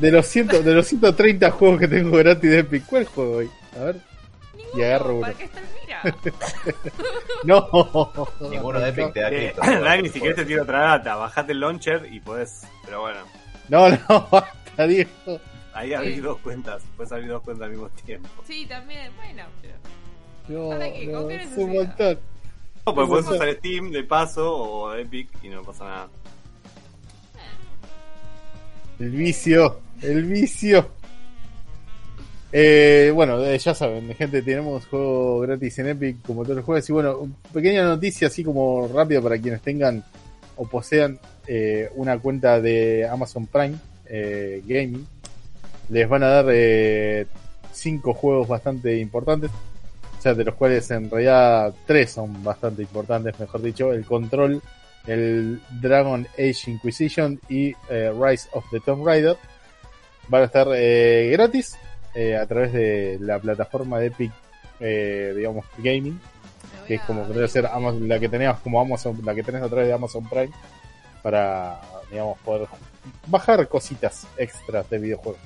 A: De los, ciento, de los 130 juegos que tengo gratis de Epic, ¿cuál juego hoy? A ver.
E: Ninguno,
A: Y agarro uno.
E: ¿Para qué está el mira?
A: No.
D: Ninguno de Epic te da
C: Eh,
D: cripto.
C: Dani, si querés te tiro otra data. Bajate el launcher y podés. Pero bueno,
A: No, no, basta, Diego.
C: ahí
E: Sí.
C: abrís dos cuentas. Puedes abrir dos cuentas al mismo tiempo.
E: Sí, también, bueno, pero...
A: No,
E: ¿Para qué? ¿Con
A: no,
E: qué
A: es un montón.
C: No, pues puedes usar Steam de paso o Epic y no pasa nada.
A: El vicio, el vicio. Eh, bueno, eh, ya saben, gente, tenemos juego gratis en Epic como todos los jueves. Y bueno, pequeña noticia así como rápida para quienes tengan o posean eh, una cuenta de Amazon Prime eh, Gaming. Les van a dar eh, cinco juegos bastante importantes. O sea, de los cuales en realidad tres son bastante importantes, mejor dicho. El Control, el Dragon Age Inquisition y eh, Rise of the Tomb Raider van a estar eh, gratis eh, a través de la plataforma de Epic, eh, digamos, Gaming, que es como debe ser Amazon- la que tenías como Amazon, la que tenés a través de Amazon Prime. para, digamos, poder bajar cositas extras de videojuegos.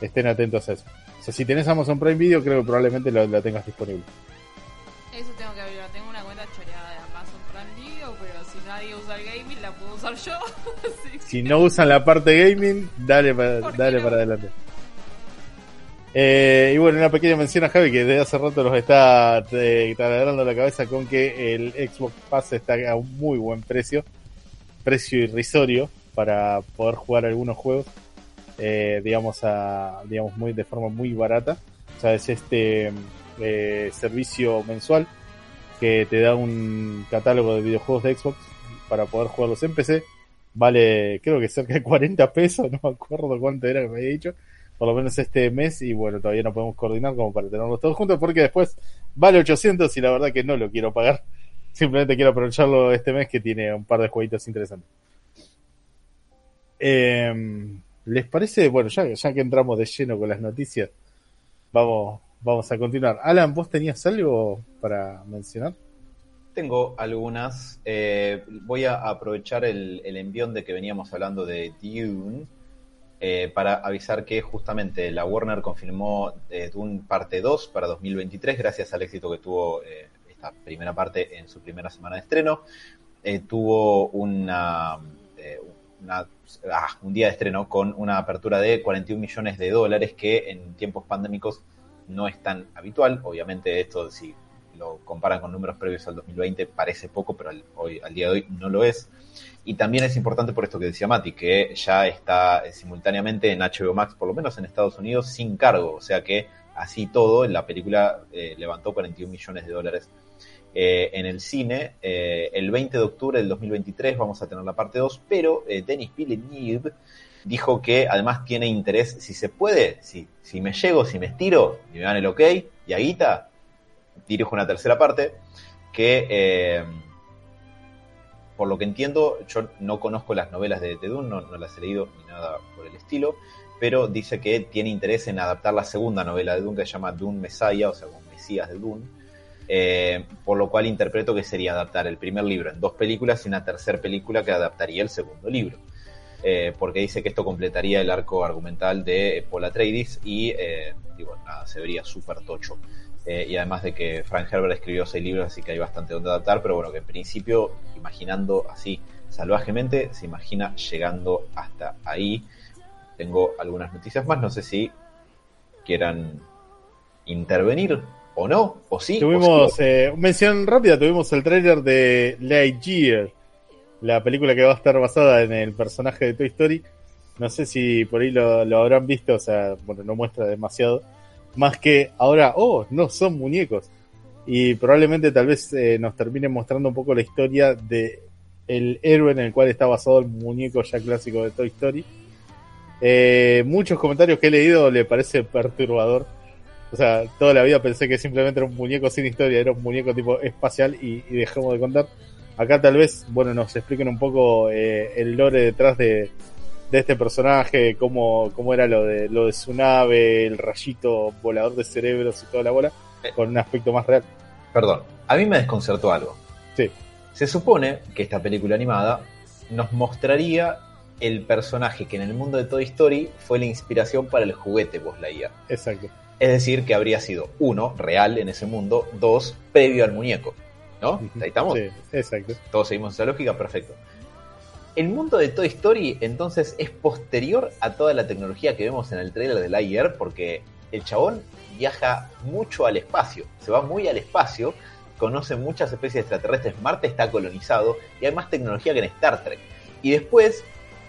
A: Estén atentos a eso. O sea, si tenés Amazon Prime Video, creo que probablemente lo, lo tengas disponible.
E: Eso tengo que abrir. Tengo una cuenta choreada de Amazon Prime Video, si nadie usa el gaming, la puedo usar yo.
A: Si no usan la parte gaming, dale, para,
E: ¿Por qué
A: dale
E: no?
A: para adelante. Eh, y bueno, una pequeña mención a Javi que desde hace rato nos está eh, taladrando la cabeza con que el Xbox Pass está a un muy buen precio, precio irrisorio para poder jugar algunos juegos, eh, digamos a, digamos muy de forma muy barata. O sea, es este eh, servicio mensual que te da un catálogo de videojuegos de Xbox para poder jugarlos en PC. Vale, creo que cerca de 40 pesos, no me acuerdo cuánto era que me había dicho, por lo menos este mes, y bueno, todavía no podemos coordinar como para tenerlos todos juntos, porque después vale 800 y la verdad que no lo quiero pagar. Simplemente quiero aprovecharlo este mes que tiene un par de jueguitos interesantes. Eh, ¿Les parece? Bueno, ya que entramos de lleno con las noticias, vamos, vamos a continuar. Alan, ¿vos tenías algo para mencionar?
D: Tengo algunas. eh, voy a aprovechar el, envión de que veníamos hablando de Dune eh, para avisar que justamente la Warner confirmó eh, Dune parte 2 para 2023 gracias al éxito que tuvo eh, esta primera parte en su primera semana de estreno. Tuvo una- ah, un día de estreno con una apertura de 41 millones de dólares que en tiempos pandémicos no es tan habitual. Obviamente esto si lo comparan con números previos al 2020 parece poco, pero al, hoy, al día de hoy no lo es. Y también es importante por esto que decía Mati, que ya está eh, simultáneamente en HBO Max, por lo menos en Estados Unidos, sin cargo. O sea que así todo, la película eh, levantó 41 millones de dólares eh, en el cine. El 20 de octubre del 2023 vamos a tener la parte 2, pero Denis Villeneuve dijo que además tiene interés, si se puede, si, si me llego, si me estiro y me dan el ok, y a dirijo una tercera parte, que eh, por lo que entiendo, yo no conozco las novelas de, de Dune, no, no las he leído ni nada por el estilo, pero dice que tiene interés en adaptar la segunda novela de Dune que se llama Dune Messiah, o sea, como Mesías de Dune, eh, por lo cual interpreto que sería adaptar el primer libro en dos películas y una tercera película que adaptaría el segundo libro. Eh, porque dice que esto completaría el arco argumental de Paul Atreides y, eh, digo, nada, se vería súper tocho. Eh, y además de que Frank Herbert escribió seis libros, así que hay bastante donde adaptar, pero bueno, que en principio, imaginando así salvajemente, se imagina llegando hasta ahí. Tengo algunas noticias más, no sé si quieran intervenir o no, o sí. o
A: Tuvimos,
D: sí.
A: eh, mención rápida, tuvimos el tráiler de Lightyear, la película que va a estar basada en el personaje de Toy Story. No sé si por ahí lo, habrán visto, o sea, bueno, no muestra demasiado. Más que ahora, oh, no son muñecos. Y probablemente tal vez eh, nos termine mostrando un poco la historia de el héroe en el cual está basado el muñeco ya clásico de Toy Story. Eh, muchos comentarios que he leído le parece perturbador. O sea, toda la vida pensé que simplemente era un muñeco sin historia, era un muñeco tipo espacial y, dejemos de contar. Acá tal vez, bueno, nos expliquen un poco eh, el lore detrás de, de este personaje, cómo, cómo era lo de, lo de su nave, el rayito volador de cerebros y toda la bola, con un aspecto más real.
D: Perdón, a mí me desconcertó algo.
A: Sí.
D: Se supone que esta película animada nos mostraría el personaje que en el mundo de Toy Story fue la inspiración para el juguete Buzz Lightyear.
A: Exacto.
D: Es decir, que habría sido uno, real en ese mundo, dos, previo al muñeco. ¿No? Ahí estamos.
A: Sí, exacto.
D: Todos seguimos esa lógica, perfecto. El mundo de Toy Story entonces es posterior a toda la tecnología que vemos en el trailer de Lightyear porque el chabón viaja mucho al espacio, se va muy al espacio, conoce muchas especies extraterrestres, Marte está colonizado y hay más tecnología que en Star Trek. Y después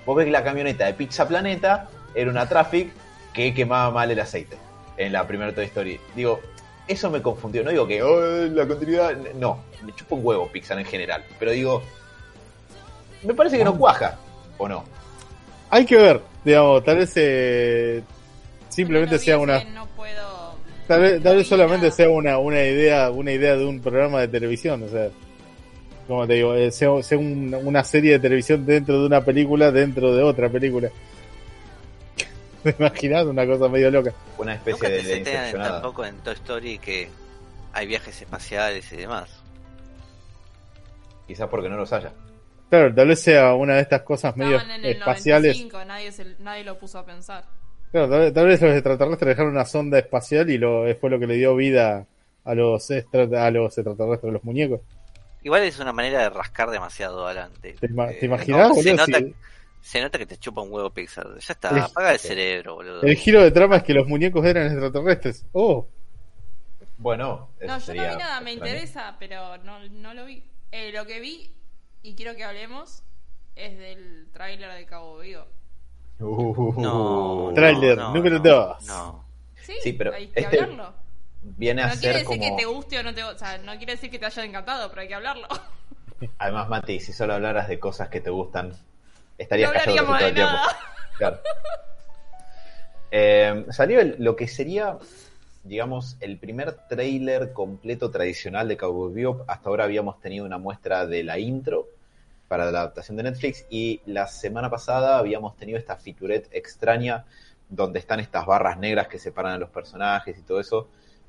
D: vos ves que la camioneta de Pizza Planeta era una Traffic que quemaba mal el aceite en la primera Toy Story. Digo, eso me confundió. No digo que "Oh, la continuidad. No, me chupa un huevo Pixar en general. Pero digo, me parece que no cuaja. ¿O no?
A: Hay que ver, digamos, tal vez eh, simplemente
E: No
A: sea una
E: No puedo.
A: Tal vez, tal vez solamente sea una, una idea, una idea de un programa de televisión, o sea, como te digo, eh, sea, sea un- una serie de televisión dentro de una película, dentro de otra película. ¿Te imaginas? Una cosa medio loca.
D: Una
B: Nunca
D: especie
B: te
D: de, de
B: setean
D: incepcionada.
B: tampoco en Toy Story que hay viajes espaciales y demás.
D: Quizás porque no los haya.
A: Claro, tal vez sea una de estas cosas medio
E: Estaban en el
A: espaciales.
E: 95, nadie, se- nadie lo puso a pensar.
A: Claro, tal, vez- tal vez los extraterrestres dejaron una sonda espacial y lo, fue lo que le dio vida a los, extra- a los extraterrestres, a los muñecos.
B: Igual es una manera de rascar demasiado adelante.
A: ¿Te,
B: Eh,
A: te imaginás,
B: como se nota,
A: si-
B: se nota que te chupa un huevo Pixar. Ya está,
A: El-
B: apaga el cerebro, boludo.
A: el giro de trama es que los muñecos eran extraterrestres. Oh,
D: Bueno,
E: No, yo no vi nada, me interesa, pero no, no lo vi. Eh, lo que vi, y quiero que hablemos, es del tráiler de Cabo Vivo.
D: Uh,
B: No,
A: Tráiler
B: no,
A: número
B: no,
A: dos.
B: No.
E: Sí,
D: Sí, pero
E: hay que
D: este-
E: hablarlo.
D: Viene a
E: No quiere decir
D: como.
E: que te guste o no te guste, o sea, no quiere decir que te haya encantado, pero hay que hablarlo.
D: Además, Mati, si solo hablaras de cosas que te gustan, estarías
E: No
D: callado todo el tiempo. Claro. Eh, salió el- lo que sería, digamos, el primer tráiler completo tradicional de Cowboy Bebop. Hasta ahora habíamos tenido una muestra de la intro para la adaptación de Netflix y la semana pasada habíamos tenido esta featurette extraña donde están estas barras negras que separan a los personajes y todo eso,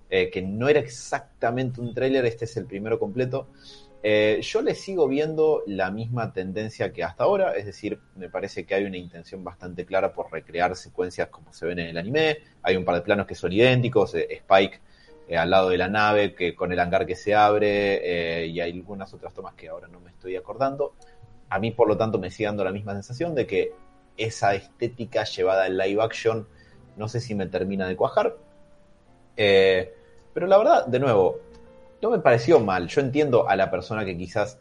D: eh, que no era exactamente un tráiler, este es el primero completo. Eh, yo le sigo viendo la misma tendencia que hasta ahora, es decir, me parece que hay una intención bastante clara por recrear secuencias como se ven en el anime. Hay un par de planos que son idénticos, eh, Spike eh, al lado de la nave, que con el hangar que se abre, y hay algunas otras tomas que ahora no me estoy acordando. A mí, por lo tanto, me sigue dando la misma sensación de que esa estética llevada en live action, no sé si me termina de cuajar. Pero la verdad, de nuevo, no me pareció mal. Yo entiendo a la persona que quizás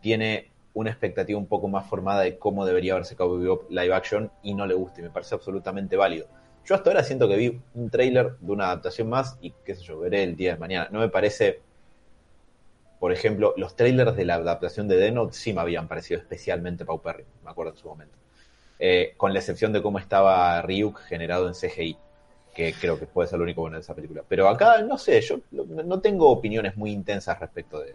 D: tiene una expectativa un poco más formada de cómo debería verse Cowboy live action y no le guste. Me parece absolutamente válido. Yo hasta ahora siento que vi un tráiler de una adaptación más y qué sé yo, veré el día de mañana. No me parece, por ejemplo, los trailers de la adaptación de The Note sí me habían parecido especialmente paupérrimos, me acuerdo en su momento. Eh, con la excepción de cómo estaba Ryuk generado en CGI, que creo que puede ser lo único bueno de esa película. Pero acá, no sé, yo no tengo opiniones muy intensas respecto de...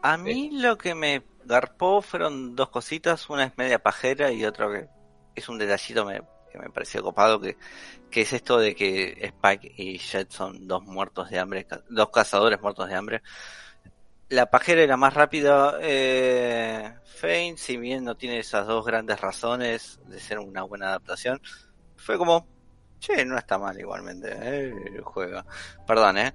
B: A mí lo que me garpó fueron dos cositas, una es media pajera y otra que es un detallito me- que me pareció copado, que, que es esto de que Spike y Jet son dos muertos de hambre, dos cazadores muertos de hambre. La pajera era más rápida, eh, Fane, si bien no tiene esas dos grandes razones de ser una buena adaptación, fue como, che, no está mal igualmente, eh, juega. Perdón, eh.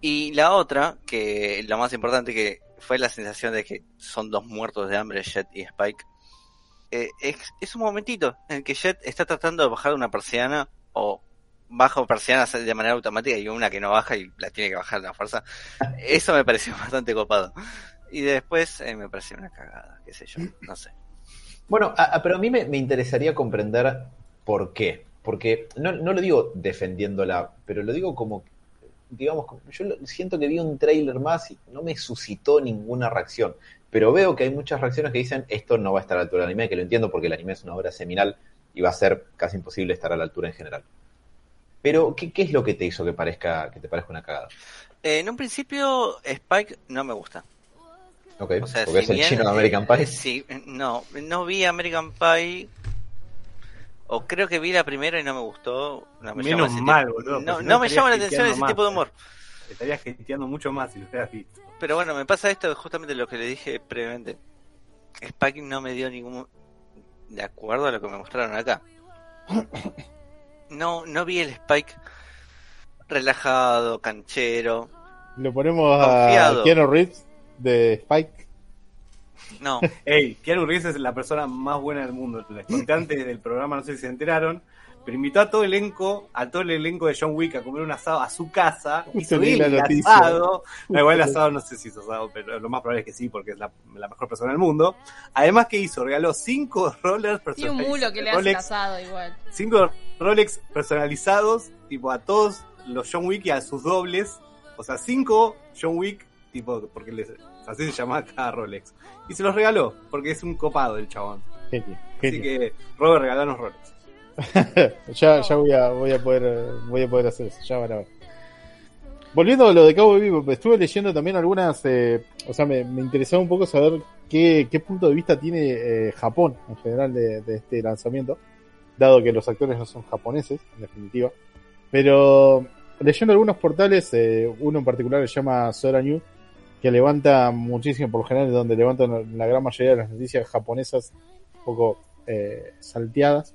B: Y la otra, que lo más importante que fue la sensación de que son dos muertos de hambre, Jet y Spike. Eh, es, es un momentito en el que Jet está tratando de bajar una persiana o baja persianas de manera automática y una que no baja y la tiene que bajar a la fuerza. Eso me pareció bastante copado. Y después eh, me pareció una cagada, qué sé yo, no sé.
D: Bueno, a- a- pero a mí me, me interesaría comprender por qué. Porque no, no lo digo defendiéndola, pero lo digo como, digamos, yo siento que vi un tráiler más y no me suscitó ninguna reacción. Pero veo que hay muchas reacciones que dicen esto no va a estar a la altura del anime, que lo entiendo porque el anime es una obra seminal y va a ser casi imposible estar a la altura en general. Pero, ¿qué, qué es lo que te hizo que parezca que te parezca una cagada?
B: Eh, en un principio, Spike no me gusta.
D: Ok,
B: O sea,
D: porque
B: si
D: es el
B: bien,
D: chino de American
B: eh,
D: Pie.
B: Sí, no, no vi American Pie. O creo que vi la primera y no me gustó. No me llama
C: Menos mal,
B: tipo-
C: boludo,
B: No,
C: porque
B: no
C: no
B: me llama la atención ese
C: más.
B: tipo de humor.
C: Estarías hateando mucho más si lo hubieras visto.
B: Pero bueno, me pasa esto justamente lo que le dije previamente. Spike no me dio ningún... De acuerdo a lo que me mostraron acá. No, no vi el Spike relajado, canchero.
A: lo ponemos
B: Confiado.
A: a Keanu Reeves de Spike.
B: No,
C: Ey, Keanu Reeves es la persona más buena del mundo. Les conté antes del programa, no sé si se enteraron, pero invitó a todo el elenco, a todo el elenco de John Wick a comer un asado a su casa. Hizo el asado. No, igual el asado no sé si hizo asado, pero lo más probable es que sí, porque es la, la mejor persona del mundo. Además, que hizo? Regaló cinco rollers
E: Y un
C: personalizados.
E: mulo que le hace
C: Rolex,
E: casado igual.
C: cinco Rolex personalizados, tipo a todos los John Wick y a sus dobles. O sea, cinco John Wick, tipo, porque les, así se llama cada Rolex. Y se los regaló, porque es un copado el chabón. Así que, Robert, regalanos Rolex.
A: ya, ya voy a, voy a poder, voy a poder hacer eso, ya van a ver. Volviendo a lo de Cowboy Vivo, estuve leyendo también algunas, eh, o sea, me, me interesaba un poco saber qué, qué punto de vista tiene eh, Japón en general de, de este lanzamiento, dado que los actores no son japoneses, en definitiva. Pero leyendo algunos portales, eh, uno en particular se llama Sora New, que levanta muchísimo, por lo general, donde levantan la gran mayoría de las noticias japonesas un poco eh, salteadas.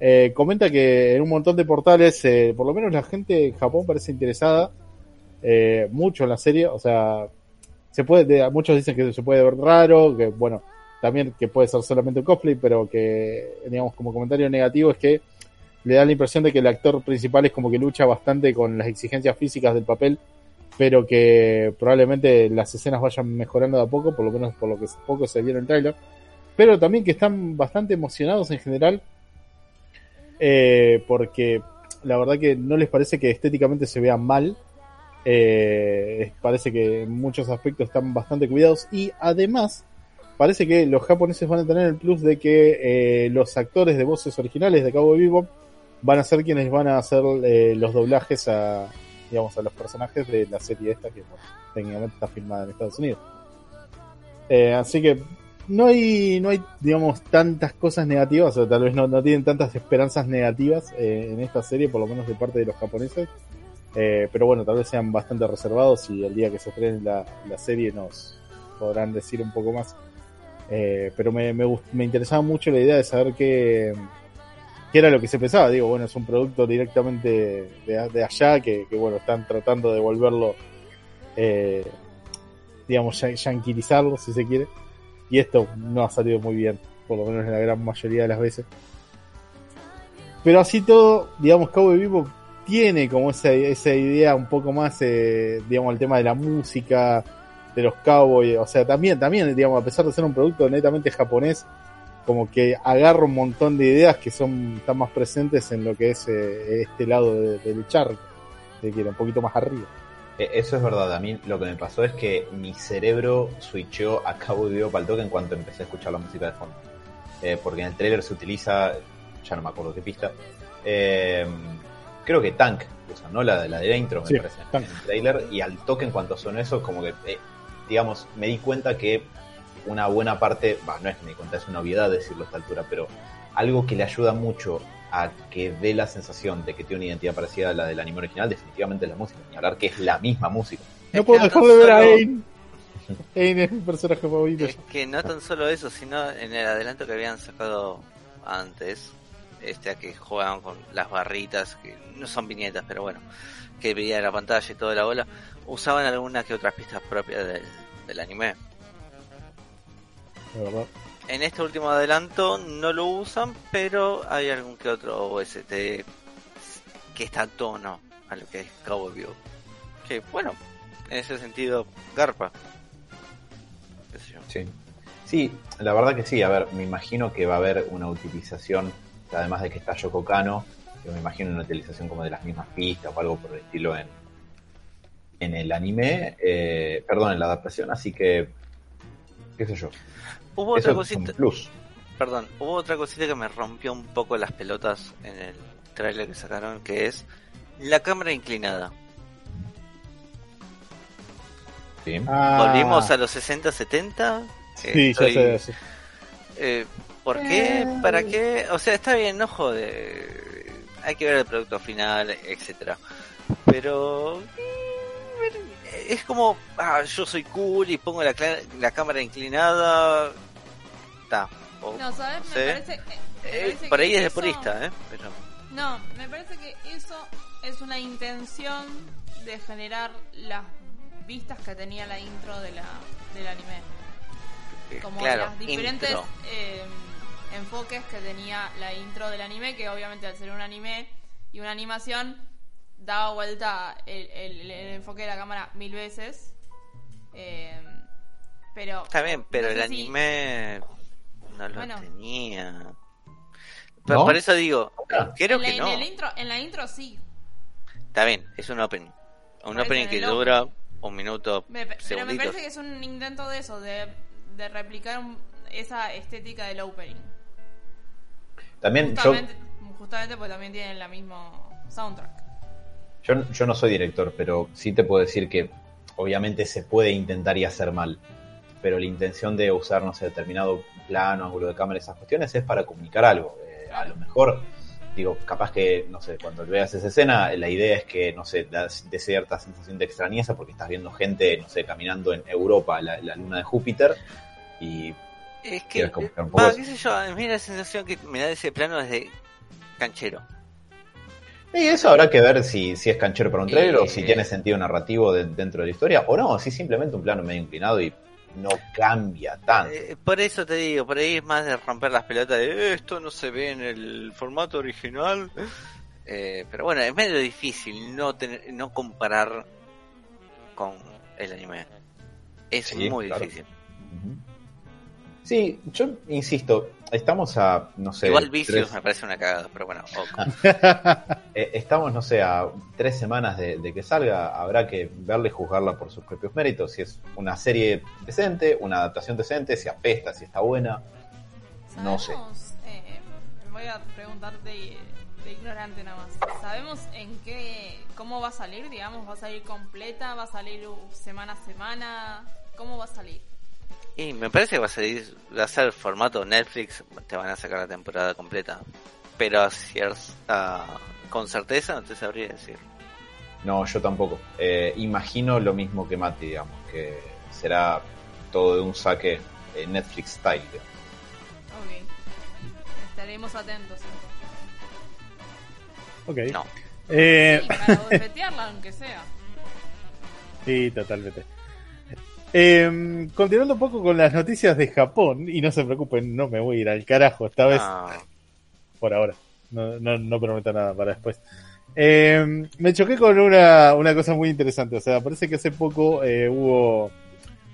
A: Eh, comenta que en un montón de portales, eh, por lo menos la gente en Japón parece interesada eh, mucho en la serie, o sea, se puede, de- muchos dicen que se puede ver raro, que bueno, también que puede ser solamente un cosplay, pero que, digamos, como comentario negativo es que le da la impresión de que el actor principal es como que lucha bastante con las exigencias físicas del papel, pero que probablemente las escenas vayan mejorando de a poco, por lo menos por lo que poco se vio en el trailer, pero también que están bastante emocionados en general, eh, porque la verdad que no les parece que estéticamente se vea mal, eh, parece que en muchos aspectos están bastante cuidados y además parece que los japoneses van a tener el plus de que eh, los actores de voces originales de Cabo Vivo van a ser quienes van a hacer eh, los doblajes a digamos a los personajes de la serie esta que bueno, técnicamente está filmada en Estados Unidos Eh, así que no hay no hay digamos tantas cosas negativas o tal vez no, no tienen tantas esperanzas negativas eh, en esta serie por lo menos de parte de los japoneses eh, pero bueno, tal vez sean bastante reservados y el día que se estrene la, la serie nos podrán decir un poco más. Pero me, me, me interesaba mucho la idea de saber qué, qué era lo que se pensaba. Digo, bueno, es un producto directamente de, de allá que, que, bueno, están tratando de volverlo, eh, digamos, yan- yanquilizarlo, si se quiere. Y esto no ha salido muy bien, por lo menos en la gran mayoría de las veces. Pero así todo, digamos, Cowboy Vivo tiene como esa, esa idea un poco más, eh, digamos, el tema de la música, de los cowboys, o sea, también, también, digamos, a pesar de ser un producto netamente japonés, como que agarra un montón de ideas que son, están más presentes en lo que es eh, este lado de- del charco, de que era un poquito más arriba.
D: Eh, Eso es verdad, a mí lo que me pasó es que mi cerebro switchó a Cabo de para el toque en cuanto empecé a escuchar la música de fondo. Eh, porque en el trailer se utiliza, ya no me acuerdo qué pista, eh, creo que Tank usan, ¿no? La, la de la intro, me
A: Sí,
D: parece,
A: Tank.
D: en el trailer, y al toque en cuanto sonó eso, como que, eh, digamos, me di cuenta que una buena parte, bah, no es que me di cuenta, es una obviedad decirlo a esta altura, pero algo que le ayuda mucho a que dé la sensación de que tiene una identidad parecida a la del anime original, definitivamente es la música. Ni hablar que es la misma música.
A: No puedo dejar de ver a Ain. Ain es mi personaje favorito.
B: Es que no tan solo eso, sino en el adelanto que habían sacado antes, este a que juegan con las barritas, que no son viñetas, pero bueno, que veía la pantalla y toda la bola, usaban algunas que otras pistas propias del, del anime.
A: Verdad.
B: En este último adelanto no lo usan, pero hay algún que otro OST que está a tono a lo que es Cowboy Vivo. Que bueno, en ese sentido, garpa. Qué sé yo.
D: Sí. Sí, la verdad que sí. A ver, me imagino que va a haber una utilización, además de que está Yoko Kano, yo me imagino una utilización como de las mismas pistas o algo por el estilo en, en el anime, eh, perdón, en la adaptación, así que, qué sé yo.
B: Hubo
D: Eso
B: otra cosita,
D: plus.
B: perdón, hubo otra cosita que me rompió un poco las pelotas en el trailer que sacaron, que es la cámara inclinada.
D: Sí.
A: Ah,
B: Volvimos a los 60, 70.
A: Sí, ya sé, sí.
B: Eh, ¿Por qué? ¿Para qué? O sea, está bien, no jode. Hay que ver el producto final, etcétera. Pero eh, es como, ah, yo soy cool y pongo la, la cámara inclinada. Está. O-
E: No, ¿sabes? Me parece, me
B: eh, por ahí es de
E: eso-
B: purista, ¿eh? Pero,
E: No, me parece que eso es una intención de generar las vistas que tenía la intro de la, del anime.
B: eh,
E: Como
B: claro,
E: las diferentes eh, enfoques que tenía la intro del anime, que obviamente al ser un anime y una animación, daba vuelta el, el- el enfoque de la cámara mil veces. Eh, pero
B: Está bien, pero
E: no
B: el
E: sé si-
B: anime no lo
E: Bueno.
B: tenía. Pero
D: ¿No?
B: por eso digo, creo
E: en, la,
B: que no.
E: en el intro, en la intro sí.
B: Está bien, es un opening. Un opening
E: en
B: que
E: el
B: dura un minuto,
E: Me- pero me
B: segunditos.
E: parece que es un intento de eso, de, de replicar un- esa estética del opening.
D: También yo,
E: Justamente, justamente porque también tienen la misma soundtrack.
D: Yo, yo no soy director, pero sí te puedo decir que obviamente se puede intentar y hacer mal. Pero la intención de usar, no sé, determinado plano, ángulo de cámara, esas cuestiones es para comunicar algo. Eh, a lo mejor, digo, capaz que, no sé, cuando veas esa escena, la idea es que, no sé, de cierta sensación de extrañeza porque estás viendo gente, no sé, caminando en Europa, la, la luna de Júpiter, y
B: Es que, qué sé yo, a mí la sensación que me da ese plano es de canchero.
D: Y eso habrá que ver si, si es canchero para un trailer o si tiene sentido narrativo de- dentro de la historia o no, si simplemente un plano medio inclinado y no cambia tanto.
B: Eh, por eso te digo, por ahí es más de romper las pelotas de "Eh, esto no se ve en el formato original. Eh, pero bueno, es medio difícil no tener, no comparar con el anime. Es
D: Sí,
B: muy
D: claro.
B: difícil.
D: Sí, yo insisto, estamos a, no sé,
B: Igual Vicious
D: tres-
B: me parece una cagada, pero bueno,
D: eh, estamos, no sé, a tres semanas de, de que salga, habrá que verla y juzgarla por sus propios méritos, si es una serie decente, una adaptación decente, si apesta, si está buena. No sé.
E: ¿Sabemos, eh, voy a preguntar de, de ignorante nada más. ¿Sabemos en qué, cómo va a salir? Digamos, ¿va a salir completa? ¿Va a salir uh, semana a semana? ¿Cómo va a salir?
B: Y me parece que va a, salir, va a ser el formato Netflix, te van a sacar la temporada completa. Pero a cier- a- con certeza no te sabría decir.
D: No, yo tampoco. Eh, imagino lo mismo que Mati, digamos, que será todo de un saque eh, Netflix style. digamos.
E: Ok. Estaremos atentos.
A: Ok.
B: No.
A: Eh,
E: Sí, para aunque sea.
A: Sí, totalmente. Eh, continuando un poco con las noticias de Japón, y no se preocupen, no me voy a ir al carajo esta vez,
B: No.
A: por ahora. No, no, no prometo nada para después. Eh, me choqué con una, una cosa muy interesante. O sea, parece que hace poco eh, hubo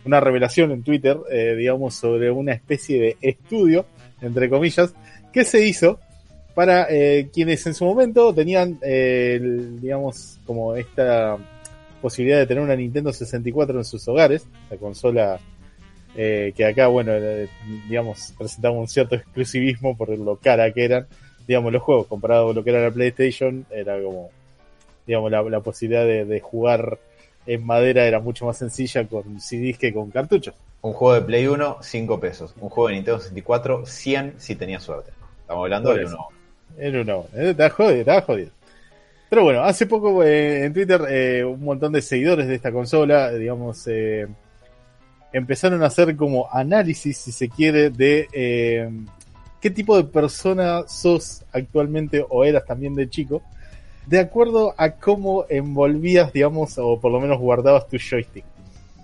A: una revelación en Twitter, eh, digamos, sobre una especie de estudio, entre comillas, que se hizo para eh, quienes en su momento tenían, eh, el- digamos, como esta posibilidad de tener una Nintendo 64 en sus hogares, la consola eh, que acá, bueno, eh, digamos, presentaba un cierto exclusivismo por lo cara que eran, digamos, los juegos, comparado con lo que era la PlayStation, era como, digamos, la, la posibilidad de, de jugar en madera era mucho más sencilla con CDs que con cartuchos.
D: Un juego de Play 1, 5 pesos. Un juego de Nintendo 64, 100 si tenía suerte. Estamos hablando
A: Por
D: de
A: eso.
D: uno.
A: Era una eh, estaba jodido, estaba jodido. Pero bueno, hace poco eh, en Twitter eh, un montón de seguidores de esta consola, eh, digamos, empezaron a hacer como análisis, si se quiere, de qué tipo de persona sos actualmente o eras también de chico, de acuerdo a cómo envolvías, digamos, o por lo menos guardabas tu joystick.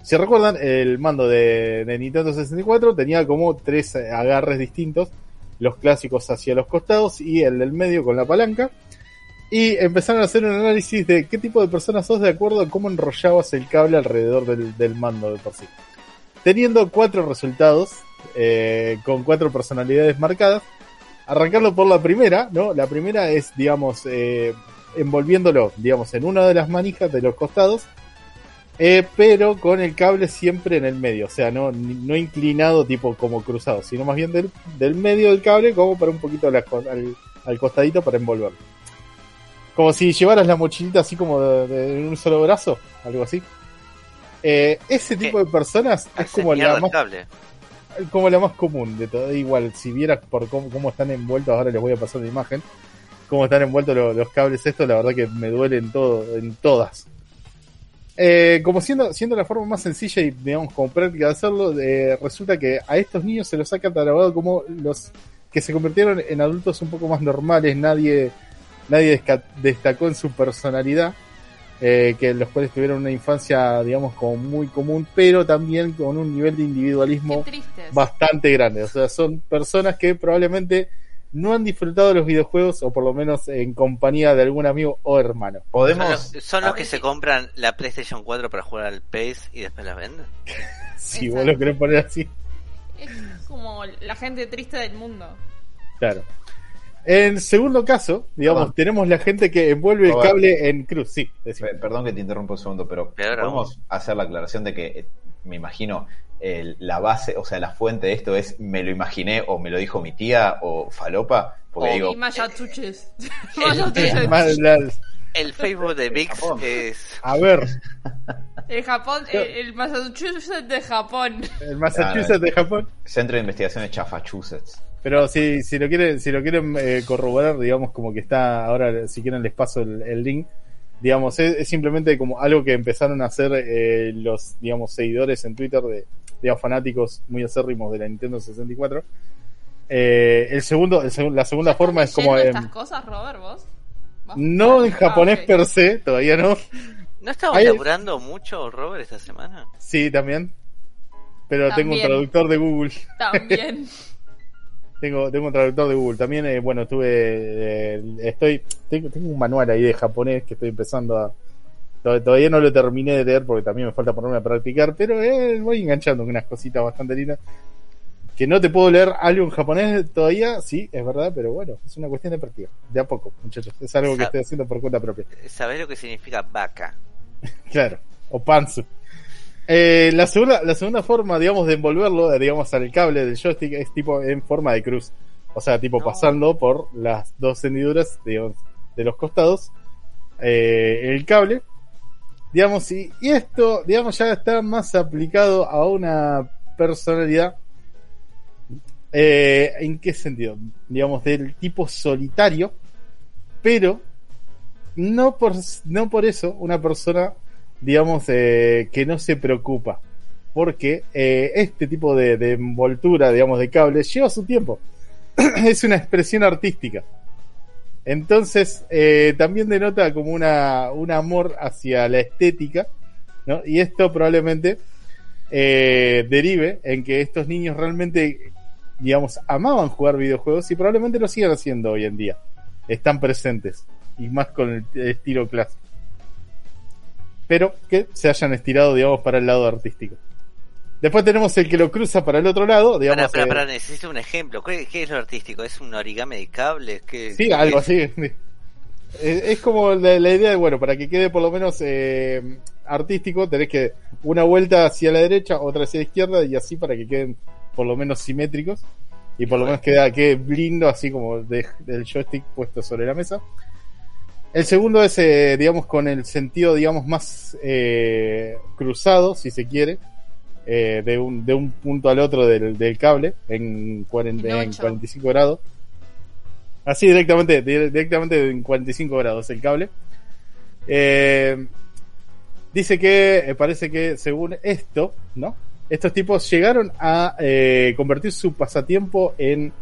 A: Si recuerdan, el mando de, de Nintendo 64 tenía como tres agarres distintos, los clásicos hacia los costados y el del medio con la palanca. Y empezaron a hacer un análisis de qué tipo de persona sos de acuerdo a cómo enrollabas el cable alrededor del, mando de por sí. Teniendo cuatro resultados, eh, con cuatro personalidades marcadas. Arrancando por la primera, ¿no? La primera es, digamos, eh, envolviéndolo, digamos, en una de las manijas de los costados, eh, pero con el cable siempre en el medio, o sea, no, no inclinado tipo como cruzado, sino más bien del, medio del cable como para un poquito al, al costadito para envolverlo. Como si llevaras la mochilita así como de, de- en un solo brazo, algo así. Eh, ese tipo de personas es como la más como la más común de todo. Igual, si vieras por cómo, cómo están envueltos, ahora les voy a pasar la imagen, cómo están envueltos lo- los, cables estos, la verdad que me duelen todo, en todas. Eh, como siendo, siendo la forma más sencilla y digamos como práctica de hacerlo, eh, resulta que a estos niños se los ha catalogado como los que se convirtieron en adultos un poco más normales, nadie, nadie destacó en su personalidad, eh, que los cuales tuvieron una infancia, digamos, como muy común, pero también con un nivel de individualismo bastante grande. O sea, son personas que probablemente no han disfrutado de los videojuegos o por lo menos en compañía de algún amigo o hermano.
B: Son
D: Podemos.
B: los, son los
D: Ah,
B: que se compran la PlayStation 4 para jugar al PES y después la venden.
A: Si
E: Exacto.
A: vos lo querés poner así,
E: Es como la gente triste del mundo.
A: claro. En segundo caso, digamos,
D: Perdón.
A: tenemos la gente que envuelve el cable en cruz. Sí, decime.
D: Perdón que te interrumpa un segundo, pero
B: Peor
D: podemos hacer la aclaración de que eh, me imagino el- la base, o sea, la fuente de esto es me lo imaginé o me lo dijo mi tía o falopa, porque
B: O-
D: digo,
E: Y Mayatuches.
B: el-
A: la-
B: El Facebook de VIX es.
A: a ver,
E: El Japón, el, el Massachusetts de Japón.
A: el Massachusetts de Japón.
D: Centro de Investigaciones Chafachusetts.
A: Pero si, si lo quieren, si lo quieren eh, corroborar, digamos, como que está, ahora si quieren les paso el, el link, digamos, es, es simplemente como algo que empezaron a hacer eh, los, digamos, seguidores en Twitter de, digamos, fanáticos muy acérrimos de la Nintendo 64. Eh, el segundo, el la segunda forma es como,
E: ¿Leyendo
A: em,
E: estas cosas, Robert, vos? ¿Vas-
A: no en
E: Ah,
A: japonés per se, todavía no,
B: ¿No estabas
A: Ahí-
B: laburando mucho, Robert, esta semana?
A: sí, también, pero tengo un traductor de Google.
E: También.
A: Tengo, tengo un traductor de Google. También, eh, bueno, estuve. eh, estoy. Tengo, tengo un manual ahí de japonés que estoy empezando a. to- Todavía no lo terminé de leer porque también me falta ponerme a practicar, pero eh, voy enganchando con unas cositas bastante lindas. Que no te puedo leer algo en japonés todavía, sí, es verdad, pero bueno, es una cuestión de práctica. De a poco, muchachos. Es algo que estoy haciendo por cuenta propia.
B: ¿Sabés lo que significa vaca?
A: Claro, o Panzu. Eh, la segunda, la segunda forma, digamos, de envolverlo, eh, digamos, al cable del joystick es tipo en forma de cruz. O sea, tipo
B: No.
A: pasando por las dos hendiduras, digamos, de los costados, eh, el cable. Digamos, y, y esto, digamos, ya está más aplicado a una personalidad. Eh, ¿En qué sentido? Digamos, del tipo solitario, pero no por, no por eso una persona, digamos, eh, que no se preocupa. Porque eh, este tipo de, de envoltura, digamos, de cables lleva su tiempo. es una expresión artística. Entonces, eh, también denota como una, un amor hacia la estética, ¿no? Y esto probablemente derive en que estos niños realmente, digamos, amaban jugar videojuegos y probablemente lo sigan haciendo hoy en día. Están presentes y más con el estilo clásico. Pero que se hayan estirado, digamos, para el lado artístico. Después tenemos el que lo cruza para el otro lado, digamos. Eh,
B: espera, necesito un ejemplo. ¿Qué, qué es lo artístico? ¿Es un origami de cables? ¿Qué,
A: Sí,
B: qué
A: algo
B: es?
A: así. Es, es como la, la idea de, bueno, para que quede por lo menos eh, artístico, tenés que una vuelta hacia la derecha, otra hacia la izquierda y así para que queden por lo menos simétricos y por lo menos queda, quede lindo así como de- del joystick puesto sobre la mesa. El segundo es, eh, digamos, con el sentido, digamos, más eh, cruzado, si se quiere, eh, de, un, de un punto al otro del, del cable en, 40
E: En
A: en
E: ocho.
A: 45 grados. Así directamente, di- directamente en 45 grados el cable. Eh, dice que eh, parece que según esto, ¿no? Estos tipos llegaron a eh, convertir su pasatiempo en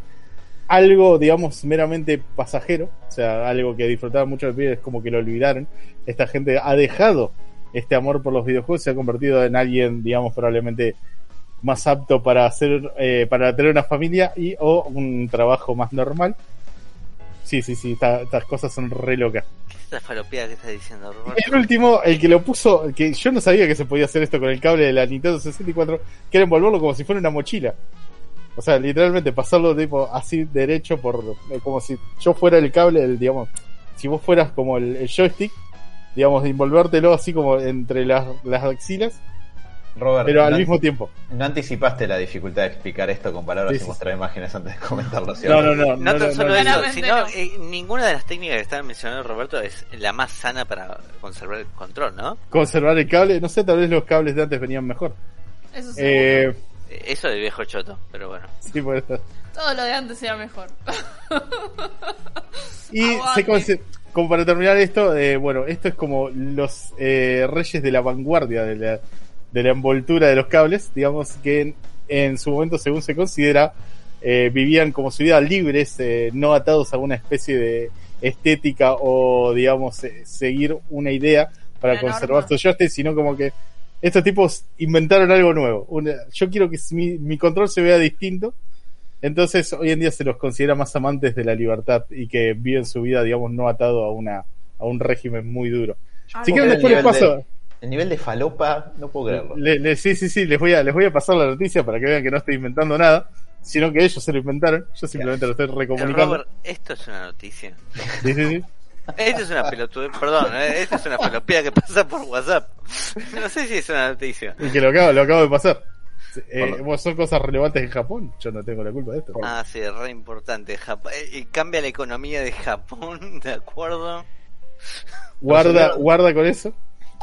A: algo, digamos, meramente pasajero, o sea, algo que disfrutaban mucho de pibes, como que lo olvidaron. Esta gente ha dejado este amor por los videojuegos, se ha convertido en alguien, digamos, probablemente más apto para hacer, eh, para tener una familia y o un trabajo más normal. Sí, sí, sí, esta- estas cosas son re locas.
B: ¿Qué es esa falopía que estás diciendo, Robert?
A: El último, el que lo puso, que yo no sabía que se podía hacer esto con el cable de la Nintendo 64, que era envolverlo como si fuera una mochila. O sea, literalmente pasarlo tipo así derecho por, eh, como si yo fuera el cable, el, digamos, si vos fueras como el, el joystick, digamos, envolvértelo así como entre las, las axilas,
D: Robert,
A: pero al
D: no,
A: mismo tiempo.
D: no anticipaste la dificultad de explicar esto con palabras
A: Sí,
D: y
A: sí,
D: mostrar imágenes antes de comentarlo,
A: No,
D: ¿cierto?
A: no, no.
B: No, tan solo eso, sino
E: no.
B: eh, ninguna de las técnicas que estaba mencionando Roberto es la más sana para conservar el control, ¿no?
A: Conservar el cable, no sé, tal vez los cables de antes venían mejor.
E: Eso sí.
A: Eh,
B: Eso de viejo choto, pero bueno.
A: sí, por eso.
E: Todo lo de antes era mejor.
A: Y se como para terminar esto, eh, bueno, esto es como los eh, reyes de la vanguardia de la, de la envoltura de los cables, digamos que en, en su momento, según se considera, eh, vivían como su vida libres, eh, no atados a una especie de estética o, digamos, eh, seguir una idea para conservar
E: norma.
A: su joystick, sino como que estos tipos inventaron algo nuevo. Una- yo quiero que mi, mi control se vea distinto. Entonces, hoy en día se los considera más amantes de la libertad y que viven su vida, digamos, no atado a una a un régimen muy duro.
E: Ah,
A: Si quieren,
D: el
A: después les
D: nivel
A: paso.
D: de- El nivel de falopa, no puedo creerlo.
A: le- le- sí, sí, sí, les voy, a, les voy a pasar la noticia para que vean que no estoy inventando nada, sino que ellos se lo inventaron. Yo simplemente lo estoy
B: Eh,
A: recomunicando.
B: Robert, esto es una noticia.
A: Sí, sí, sí.
B: Esto es una pelotudez, perdón, eh, esto es una falopía que pasa por WhatsApp. No sé si es una noticia.
A: Y que lo acabo, lo acabo de pasar. Eh, son cosas relevantes en Japón. Yo no tengo la culpa de esto.
B: Ah, sí, re importante. Jap- eh, y cambia la economía de Japón, ¿de acuerdo?
A: Guarda, guarda con eso.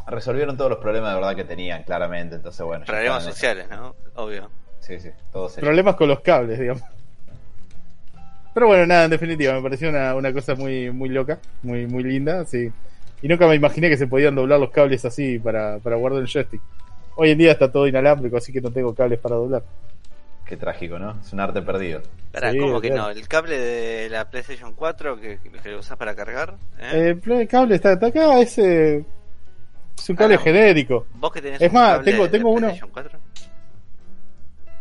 D: Resolvieron todos los problemas de verdad que tenían, claramente. Entonces, bueno.
B: Problemas sociales, ¿no? Obvio.
D: Sí, sí, todos ellos.
A: Problemas con los cables, digamos. Pero bueno, nada, en definitiva, me pareció una, una cosa muy, muy loca, muy, muy linda, sí. Y nunca me imaginé que se podían doblar los cables así para, para guardar el joystick. Hoy en día está todo inalámbrico, así que no tengo cables para doblar.
D: Qué trágico, ¿no? Es un arte perdido.
B: Pará,
A: Sí,
B: ¿cómo que
A: claro.
B: no? ¿El cable de la PlayStation 4 que, que lo usas para cargar? ¿eh?
A: Eh, El play- cable está, está acá, es, eh, es un cable
B: Ah, no.
A: genérico.
B: ¿Vos que tenés
A: es
B: un
A: más,
B: cable
A: tengo-
B: de
A: tengo uno.
B: PlayStation 4?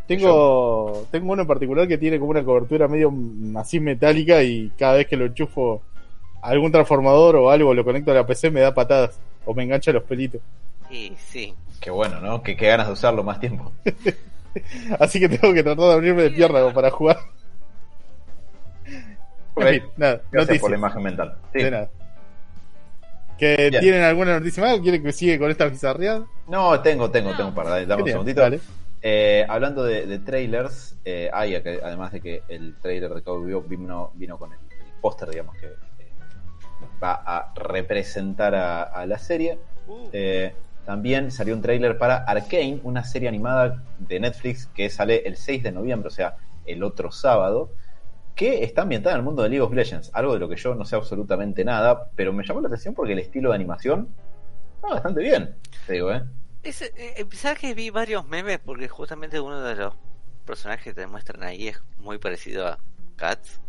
A: Tengo, tengo uno en particular que tiene como una cobertura medio mm, así metálica y cada vez que lo enchufo a algún transformador o algo, lo conecto a la PC, me da patadas o me engancha los pelitos.
B: Y sí.
D: Qué bueno, ¿no? Qué, qué ganas de usarlo más tiempo.
A: Así que tengo que tratar de abrirme de pierna como para jugar. En fin, nada,
D: Gracias por la imagen mental. Sí.
A: De nada. ¿Que
D: Bien.
A: tienen alguna noticia más? ¿Quieren que siga con esta bizarreada?
D: No, tengo, tengo, tengo para dame
A: ¿Qué
D: un
A: tiene?
D: segundito.
A: Dale.
D: Eh, hablando de, de trailers, eh, hay además de que el trailer de Cowboy Bebop vino, vino con el, el póster, digamos, que eh, va a representar a, a la serie.
B: Uh,
D: también salió un trailer para Arcane, una serie animada de Netflix que sale el 6 de noviembre, o sea, el otro sábado, que está ambientada en el mundo de League of Legends, algo de lo que yo no sé absolutamente nada, pero me llamó la atención porque el estilo de animación está bastante bien, te digo, ¿eh?
B: Ese, eh, ¿Sabes que vi varios memes? Porque justamente uno de los personajes que te muestran ahí es muy parecido a Cats.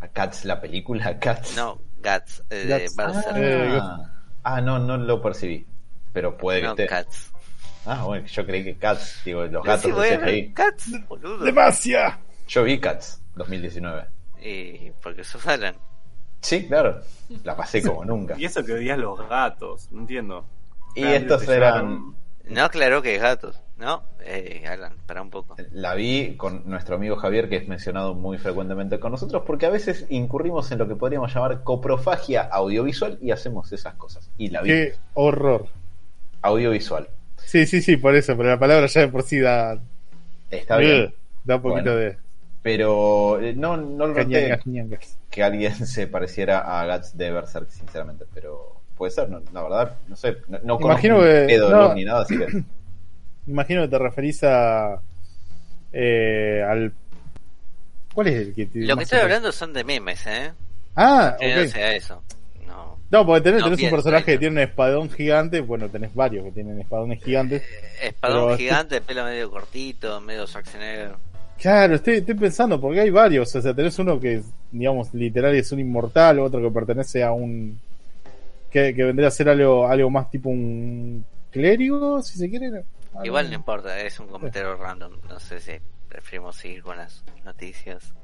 D: A Cats, la película Cats.
B: No, Gats, eh,
A: Guts.
B: de
D: Ah, ah, no, no lo percibí, pero puede que
B: no,
D: esté.
B: Cats.
D: Ah, bueno, yo creí que Cats, digo, los
B: Sí,
D: gatos de
B: bueno,
D: CGI.
B: Cats, boludo.
A: ¡Demacia!
D: Yo vi Cats 2019.
B: Y porque sos Alan.
D: Sí, claro, la pasé como nunca.
C: Y eso que odias los gatos, no entiendo.
D: Y estos eran.
B: No aclaró que es gatos, ¿no? Eh, Alan, para un poco.
D: La vi con nuestro amigo Javier, que es mencionado muy frecuentemente con nosotros, porque a veces incurrimos en lo que podríamos llamar coprofagia audiovisual y hacemos esas cosas. Y la vi.
A: ¡Qué horror!
D: Audiovisual.
A: Sí, sí, sí, por eso, pero la palabra ya de por sí da,
D: Está bien.
A: Da un poquito
D: Bueno.
A: de
D: Pero eh, no, no lo que alguien se pareciera a Guts de Berserk, sinceramente. Pero puede ser, no, la verdad, no sé. No, no
A: Imagino
D: un
A: que-
D: pedo
A: no.
D: Ni nada, así que.
A: Imagino que te referís a. Eh, al. ¿Cuál es el que te-
B: Lo que estoy hablando son de memes, ¿eh?
A: Ah,
B: Que no
A: ok.
B: sea eso. No.
A: No, porque tenés,
B: No
A: tenés un personaje que tiene un espadón gigante. Bueno, tenés varios que tienen espadones gigantes.
B: Eh, Espadón
A: Pero-
B: gigante, pelo medio cortito, medio Schwarzenegger.
A: Claro, estoy, estoy pensando, porque hay varios. O sea, tenés uno que, digamos, literal es un inmortal, otro que pertenece a un. Que, que vendría a ser algo, algo más tipo un clérigo, si se quiere. Algo-
B: Igual no importa, es un comentario random. No sé si preferimos seguir con las noticias.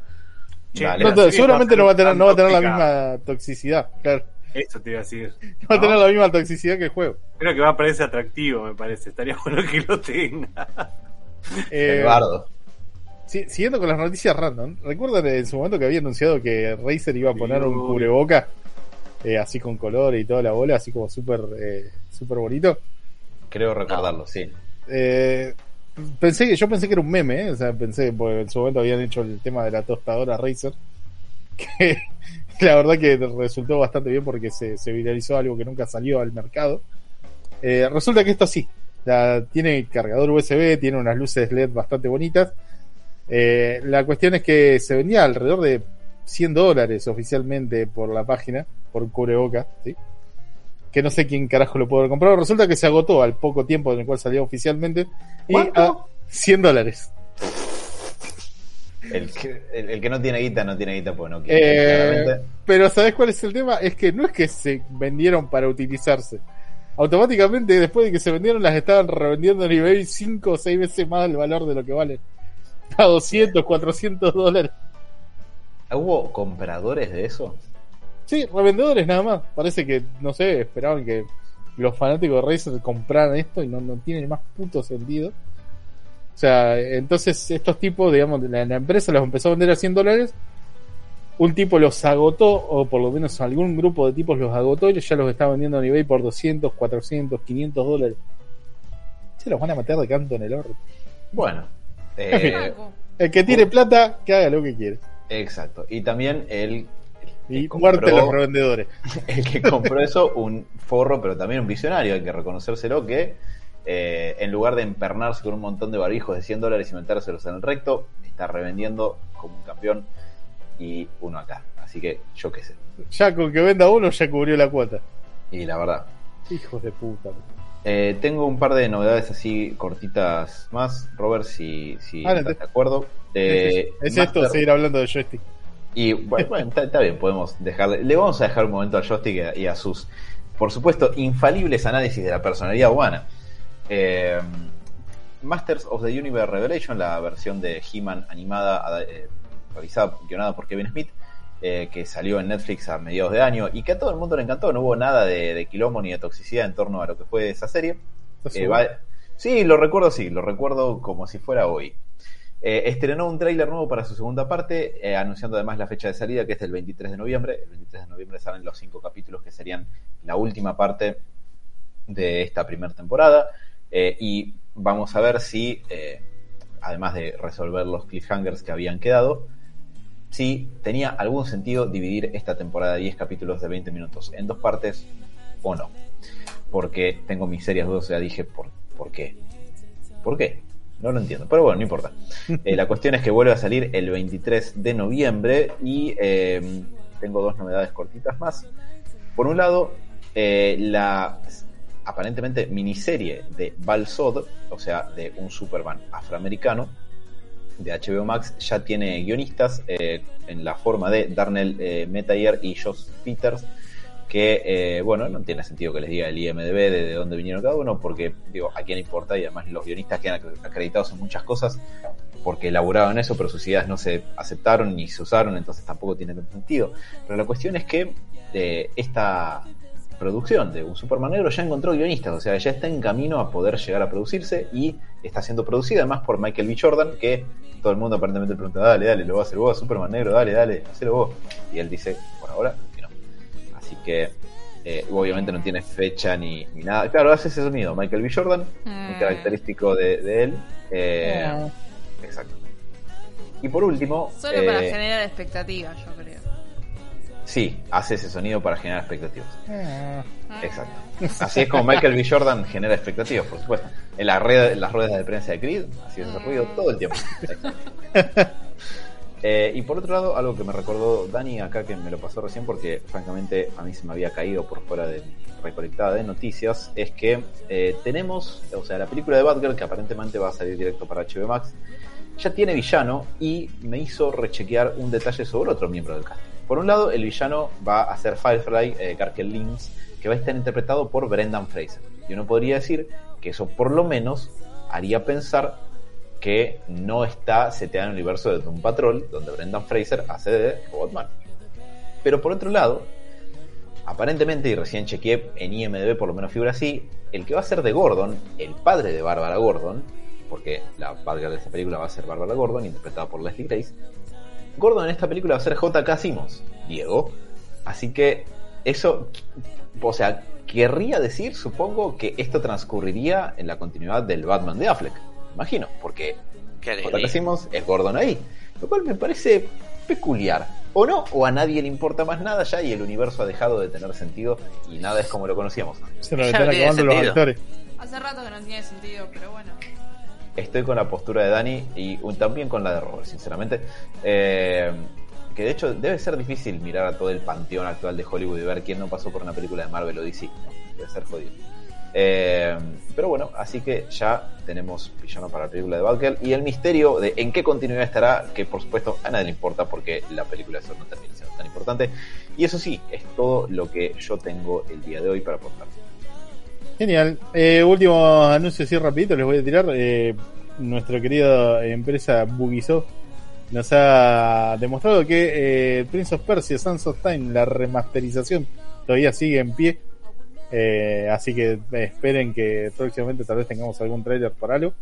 D: Dale.
A: No, seguramente no va a tener, no va a tener la misma toxicidad. Claro,
C: Eso te iba a decir.
A: no va a tener la misma toxicidad que el juego.
C: Creo que va a parecer atractivo, me parece. Estaría bueno que lo tenga.
A: Eh,
D: Eduardo.
A: si- siguiendo con las noticias random, ¿recuerdan en su momento que había anunciado que Razer iba a poner un
C: Uy.
A: cubreboca? Eh, así con color y toda la bola, así como súper eh, súper bonito.
D: Creo recordarlo, sí.
A: Eh, pensé que yo pensé que era un meme, o sea, pensé porque en su momento habían hecho el tema de la tostadora Razer, que la verdad que resultó bastante bien porque se, se viralizó algo que nunca salió al mercado. Resulta que esto sí, la- tiene cargador USB, tiene unas luces LED bastante bonitas. Eh, la cuestión es que se vendía alrededor de 100 dólares oficialmente por la página, por cubreboca, ¿sí? que no sé quién carajo lo pudo haber comprado. Resulta que se agotó al poco tiempo en el cual salió oficialmente. Y
D: ¿Cuánto?
A: a 100 dólares.
D: El que, el, el que no tiene guita, no tiene guita, pues no quiere.
A: Eh, pero ¿sabes cuál es el tema? Es que no es que se vendieron para utilizarse. Automáticamente, después de que se vendieron, las estaban revendiendo en eBay 5 o 6 veces más el valor de lo que valen. A 200, 400 dólares.
D: ¿Hubo compradores de eso?
A: Sí, revendedores nada más. Parece que, no sé, esperaban que los fanáticos de Razer compraran esto y no, no tiene más puto sentido. O sea, entonces estos tipos, digamos, la, la empresa los empezó a vender a 100 dólares. Un tipo los agotó, o por lo menos algún grupo de tipos los agotó y ya los está vendiendo en eBay por 200, 400, 500 dólares. Se los van a meter de canto en el orto.
D: Bueno. Eh.
A: El que tiene plata, que haga lo que quiere.
D: Exacto. Y también el, el
A: Y
D: compró-
A: los revendedores.
D: el que compró eso, un forro, pero también un visionario, hay que reconocérselo, que eh, en lugar de empernarse con un montón de barbijos de 100 dólares y metérselos en el recto, está revendiendo como un campeón y uno acá. Así que yo qué sé.
A: Ya con que venda uno ya cubrió la cuota.
D: Y la verdad.
A: Hijos de puta.
D: Eh, tengo un par de novedades así cortitas más, Robert, si, si
A: Adelante.
D: estás de acuerdo. Eh,
A: es esto,
D: Master-
A: seguir hablando de joystick.
D: Y bueno, bueno, está, está bien, podemos dejarle. Le vamos a dejar un momento al joystick y a, y a sus, por supuesto, infalibles análisis de la personalidad humana. Eh, Masters of the Universe Revelation, la versión de He-Man animada, eh, realizada, guionada por Kevin Smith, eh, que salió en Netflix a mediados de año y que a todo el mundo le encantó. No hubo nada de, de quilombo ni de toxicidad en torno a lo que fue esa serie.
A: ¿Estás
D: Eh, va- sí, lo recuerdo, sí, lo recuerdo como si fuera hoy. Eh, estrenó un tráiler nuevo para su segunda parte, anunciando además la fecha de salida, que es el 23 de noviembre. El 23 de noviembre salen los cinco capítulos que serían la última parte de esta primera temporada. Y vamos a ver si, además de resolver los cliffhangers que habían quedado, si tenía algún sentido dividir esta temporada de 10 capítulos de 20 minutos en dos partes o no. Porque tengo mis serias dudas, ya dije, ¿por, ¿por qué? ¿Por qué? No lo entiendo, pero bueno, no importa. Eh, la cuestión es que vuelve a salir el 23 de noviembre y eh, tengo dos novedades cortitas más. Por un lado, eh, la aparentemente miniserie de Balsod, o sea, de un Superman afroamericano, de HBO Max ya tiene guionistas eh, en la forma de Darnell eh, Metayer y Josh Peters, que, eh, bueno, no tiene sentido que les diga el IMDB de, de dónde vinieron cada uno, porque, digo, a quién importa y además los guionistas quedan ac- acreditados en muchas cosas porque elaboraban eso, pero sus ideas no se aceptaron ni se usaron, entonces tampoco tiene sentido. Pero la cuestión es que esta producción de un Superman negro ya encontró guionistas, o sea, ya está en camino a poder llegar a producirse y está siendo producida además por Michael B. Jordan, que todo el mundo aparentemente pregunta, dale, dale, lo va a hacer vos, Superman negro, dale, dale, hacelo vos. Y él dice, por ahora, que no. Así que eh, obviamente no tiene fecha ni, ni nada. Claro, hace ese sonido, Michael B. Jordan, muy
E: Mm.
D: característico de, de él. Eh. Exacto. Y por último,
E: Solo para
D: eh,
E: generar expectativas, yo creo.
D: Sí, hace ese sonido para generar expectativas.
A: Ah.
D: Exacto. Así es como Michael B. Jordan genera expectativas, por supuesto. En, la red, en las ruedas de prensa de Creed, así es ese ruido todo el tiempo. Eh, y por otro lado, algo que me recordó Dani acá, que me lo pasó recién, porque francamente a mí se me había caído por fuera de recolectada de noticias, es que eh, tenemos, o sea, la película de Batgirl, que aparentemente va a salir directo para HBO Max, ya tiene villano y me hizo rechequear un detalle sobre otro miembro del cast. Por un lado, el villano va a ser Firefly, eh, Garkel que va a estar interpretado por Brendan Fraser. Y uno podría decir que eso por lo menos haría pensar que no está seteado en el universo de Doom Patrol, donde Brendan Fraser hace de Robotman. Pero por otro lado, aparentemente, y recién chequeé en IMDB, por lo menos figura así, el que va a ser de Gordon, el padre de Bárbara Gordon, porque la Batgirl de esta película va a ser Bárbara Gordon, interpretada por Leslie Grace, Gordon en esta película va a ser J.K. Simmons, Diego. Así que eso, o sea, querría decir, supongo, que esto transcurriría en la continuidad del Batman de Affleck. Imagino, porque
B: Qué
D: J.K. Simmons es Gordon ahí. Lo cual me parece peculiar. O no, o a nadie le importa más nada ya y el universo ha dejado de tener sentido y nada es como lo conocíamos.
A: Se
B: no
A: acabando los actores.
E: Hace rato que no tiene sentido, pero bueno.
D: Estoy con la postura de Dani y también con la de Robert, sinceramente. Eh, que de hecho debe ser difícil mirar a todo el panteón actual de Hollywood y ver quién no pasó por una película de Marvel o DC. ¿no? Debe ser jodido. Eh, pero bueno, así que ya tenemos villano para la película de Batgirl y el misterio de en qué continuidad estará, que por supuesto a nadie le importa porque la película eso no termina siendo tan importante. Y eso sí, es todo lo que yo tengo el día de hoy para aportar.
A: Genial. Eh, último anuncio así rapidito, les voy a tirar. Eh, nuestra querida empresa Bugisoft nos ha demostrado que eh, Prince of Persia, Sands of Time, la remasterización todavía sigue en pie. Eh, así que eh, esperen que próximamente tal vez tengamos algún trailer por algo.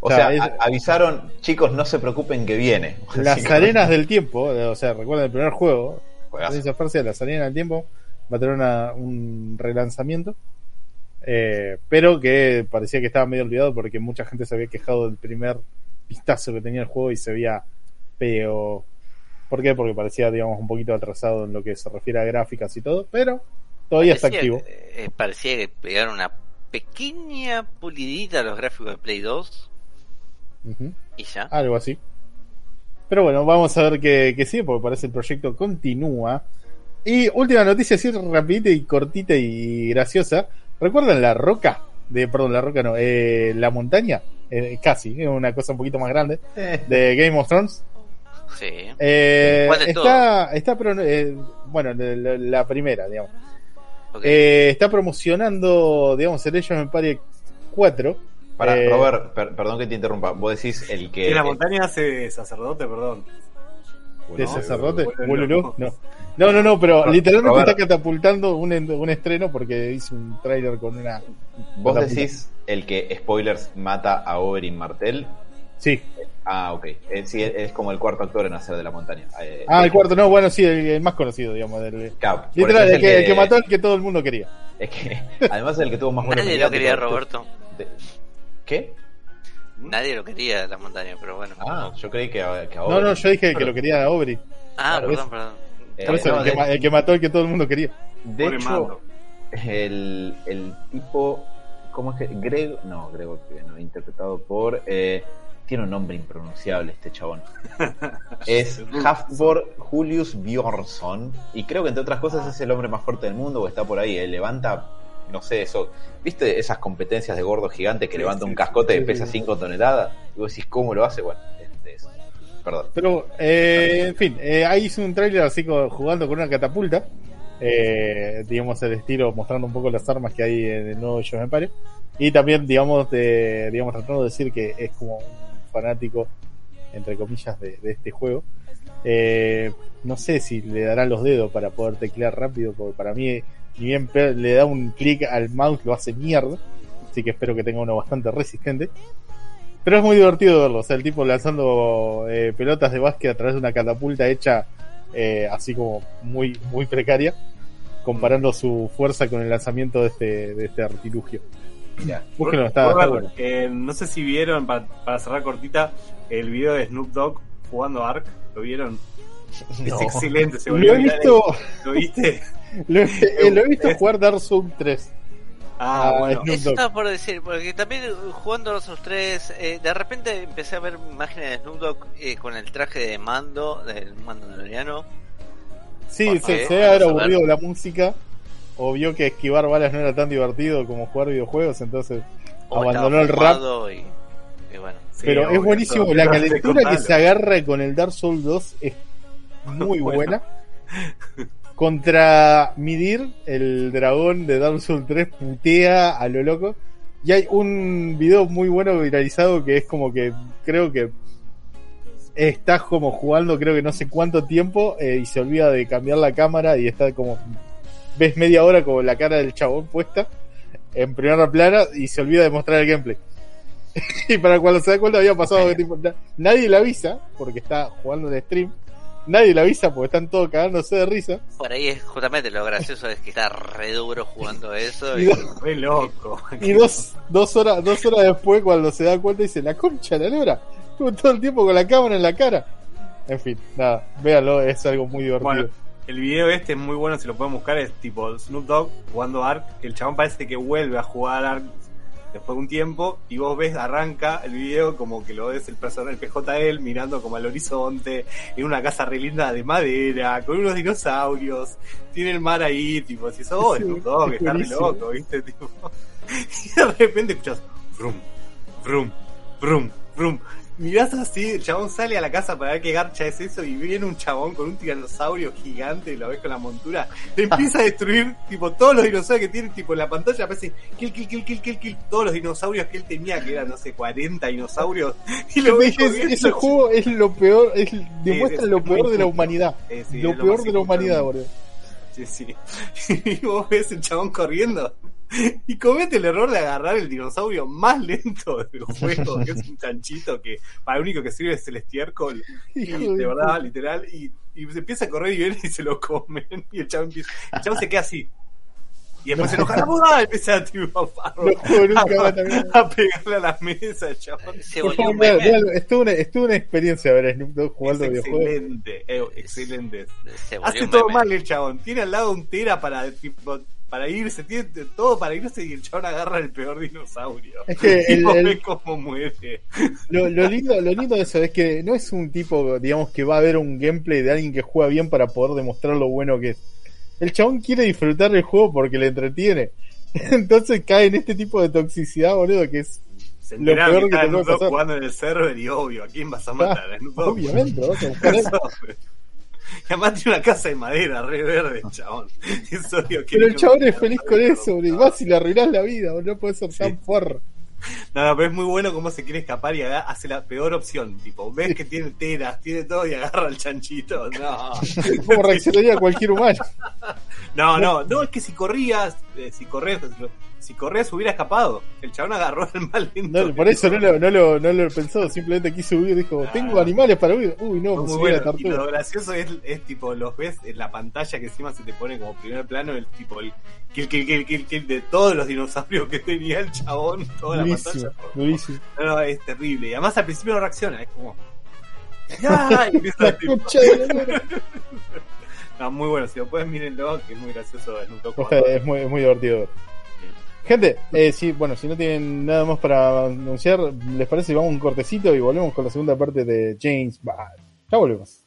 D: O
A: O sea,
D: sea,
A: es-
D: a- avisaron, chicos, no se preocupen que viene.
A: Las arenas del tiempo, eh, o sea, recuerden el primer juego. Prince of Persia, las arenas del tiempo, va a tener una- un relanzamiento. Eh, pero que parecía que estaba medio olvidado porque mucha gente se había quejado del primer vistazo que tenía el juego y se veía feo. ¿Por qué? Porque parecía, digamos, un poquito atrasado en lo que se refiere a gráficas y todo, pero todavía está activo.
B: que- eh, parecía que pegaron una pequeña pulidita a los gráficos de Play 2
A: Ujú,
B: y ya.
A: Algo así. Pero bueno, vamos a ver qué, qué sigue, porque parece el proyecto continúa. Y última noticia, así rapidita y cortita y graciosa. ¿Recuerdan la roca? De, perdón, la roca no, eh, la montaña, eh, casi, es una cosa un poquito más grande,
D: Eh,
A: de Game of Thrones.
B: Sí.
A: Eh,
B: ¿Cuál de
A: está, está pro- eh, bueno, la, primera, digamos. Eh, está promocionando, digamos, el Age of Empires 4.
D: para,
A: Eh,
D: Robert, per- perdón que te interrumpa. Vos decís el que.
C: En la montaña hace sacerdote, perdón.
A: ¿De
D: No,
A: sacerdote?
C: No.
A: no. No, no, no, pero
D: Ro-
A: literalmente está catapultando un, un estreno porque hizo un trailer con una.
D: Vos
A: catapulta.
D: decís el que, spoilers, mata a Oberyn Martell.
A: Sí.
D: Ah, ok. Eh, sí, es como el cuarto actor en hacer de la montaña. Eh,
A: Ah, el
D: hecho,
A: cuarto, no, bueno, sí, el, el más conocido, digamos. Del,
D: claro,
A: literal, el que, el que mató al que todo el mundo quería.
D: Es que, además es el que tuvo más buenos
B: Nadie lo quería, Roberto.
D: De- ¿Qué?
B: Nadie lo quería la montaña, pero bueno.
D: Ah, yo creí que, a- que a
A: No, no, yo dije que
D: Pero-
A: lo quería a Aubrey.
B: Ah,
D: Claro,
B: perdón, perdón.
D: Eh,
A: Por eso,
D: no,
A: el, que,
D: de-
A: ma- el que mató al que todo el mundo quería.
D: De
C: Pobre
D: hecho,
C: Mando.
D: el, el tipo, ¿cómo es que? Greg, no, Grego, que no, interpretado por, eh, tiene un nombre impronunciable este chabón. es Hafbor Julius Bjornsson, y creo que entre otras cosas es el hombre más fuerte del mundo, o está por ahí, él levanta, no sé, eso, ¿viste esas competencias de gordo gigante que levanta un cascote que pesa
A: sí.
D: 5 toneladas? Y vos decís, ¿cómo lo hace? Bueno, este es, perdón.
A: Pero, eh, en fin, eh, ahí hizo un trailer así jugando con una catapulta. Eh, digamos, el estilo, mostrando un poco las armas que hay en el nuevo Age of Empires. Y también, digamos, de, digamos, tratando de decir que es como un fanático, entre comillas, de, de este juego. Eh, no sé si le dará los dedos para poder teclear rápido, porque para mí, ni bien le da un clic al mouse, lo hace mierda. Así que espero que tenga uno bastante resistente. Pero es muy divertido verlo, o sea, el tipo lanzando eh, pelotas de básquet a través de una catapulta hecha eh, así como muy, muy precaria, comparando su fuerza con el lanzamiento de este, de este artilugio.
D: Mirá.
A: Búsquenlo, está, está bueno.
C: eh, no sé si vieron, para, para cerrar cortita, el video de Snoop Dogg jugando Ark. ¿Lo vieron?
D: No.
C: Es excelente, se
A: Lo he visto,
C: ¿Lo viste?
A: lo, he- lo he visto
C: Es-
A: jugar Dark Souls 3.
C: Ah,
A: Ah,
C: bueno.
B: Eso estaba por decir, porque también eh, jugando los tres, eh, de repente empecé a ver imágenes de Snoop Dogg eh, con el traje de mando, del mando mandaloriano.
A: Sí, se, se debe haber
B: vamos a
A: aburrido la música o vio que esquivar balas no era tan divertido como jugar videojuegos, entonces
B: o
A: abandonó el rap.
B: Y, y bueno,
C: Sí,
A: Pero es buenísimo,
C: todo.
A: la calentura que se agarra con el Dark Souls 2 es muy
C: Bueno.
A: buena. Contra Midir, el dragón de Dark Souls 3 putea a lo loco. Y hay un video muy bueno viralizado que es como que creo que estás como jugando creo que no sé cuánto tiempo eh, y se olvida de cambiar la cámara y está como ves media hora como la cara del chabón puesta en primera plana y se olvida de mostrar el gameplay. y para cuando se da cuenta había pasado que tipo, na- nadie le avisa porque está jugando en stream. Nadie le avisa porque están todos cagándose de risa.
B: por ahí es justamente lo gracioso es que está re duro jugando eso.
A: Y
B: Y,
A: dos-
C: Re loco.
A: Y dos, dos horas, dos horas después cuando se da cuenta dice la concha la lora. Estuvo todo el tiempo con la cámara en la cara. En fin, nada, véanlo, es algo muy divertido.
C: Bueno, el video este es muy bueno, si lo pueden buscar, es tipo Snoop Dogg jugando Ark. El chabón parece que vuelve a jugar Ark después de un tiempo y vos ves, arranca el video como que lo ves el personaje, el PJL mirando como al horizonte, en una casa re linda de madera, con unos dinosaurios, tiene el mar ahí, tipo, si sos oh,
A: Sí,
C: Snoop Dogg,
A: es
C: está re loco, viste, tipo. Y de repente escuchas, brum, brum, brum, brum. Mirás así, el chabón sale a la casa para ver qué garcha es eso y viene un chabón con un tiranosaurio gigante, lo ves con la montura, le empieza a destruir tipo todos los dinosaurios que tiene tipo en la pantalla aparecen kill, kill, kill, kill, kill, kill, todos los dinosaurios que él tenía, que eran no sé, 40 dinosaurios, y lo
A: dije, ese, juego es lo peor, es, demuestra
C: es
A: lo peor de la humanidad.
C: Sí,
A: lo
C: es
A: peor de la humanidad, boludo.
C: Sí, sí. Y vos ves el chabón corriendo y comete el error de agarrar el dinosaurio más lento del juego, que es un chanchito que para lo único que sirve es el estiércol. Y de verdad, literal, y, y se empieza a correr y viene y se lo comen. Y el chabón, empieza, el chabón se queda así. Y después se enoja la puta y empieza a, tipo, a, a pegarle a la mesa,
A: vean, estuvo una, estuvo una experiencia ver a Snoop Dogg jugando videojuegos.
C: excelente, eh, excelente. Hace todo
B: meme.
C: mal el chabón. Tiene al lado un tera para tipo para irse, tiene todo para irse y el chabón agarra el peor dinosaurio.
A: Es que el- el-
C: ve cómo muere.
A: Lo, lo lindo, lo lindo de eso es que no es un tipo, digamos, que va a ver un gameplay de alguien que juega bien para poder demostrar lo bueno que es. El chabón quiere disfrutar el juego porque le entretiene. Entonces cae en este tipo de toxicidad, boludo, que es
C: Se
A: Lo peor
C: que
A: que te
C: jugando en el server y obvio, ¿a quién vas a matar? A Snoop Dogg.
A: obviamente, vas a buscar.
C: Y además tiene una casa de madera re verde, chabón. Es obvio que
A: Pero el chabón es feliz con eso, boludo. Y vas y le arruinás la vida, boludo. No puede ser tan forro.
C: No, no, pero es muy bueno cómo se quiere escapar y hace la peor opción. Tipo, ves que tiene teras, tiene todo y agarra el chanchito. No,
A: ¿Cómo reaccionaría cualquier humano?
C: no, no, no, es que si corrías, eh, si corrías, si corrías hubiera escapado. El chabón agarró el mal.
A: No, por eso no lo, no, lo, no lo pensó, simplemente quiso huir. Dijo: Tengo animales para huir. Uy, no,
C: muy bueno. Y lo gracioso es, es tipo, los ves en la pantalla que encima se te pone como primer plano, el tipo, el kill, kill, kill, kill, kill de todos los dinosaurios que tenía el chabón, toda la pantalla.
A: durísimo.
C: No, no, es terrible. Y además al principio no reacciona, es como. ¡Ya! No, muy bueno, si lo pueden mírenlo, que es muy gracioso jugando.
A: es muy, es muy divertido. Gente, eh, sí, bueno, si no tienen nada más para anunciar, ¿les parece? si Vamos un cortecito y volvemos con la segunda parte de James Bond. Ya volvemos.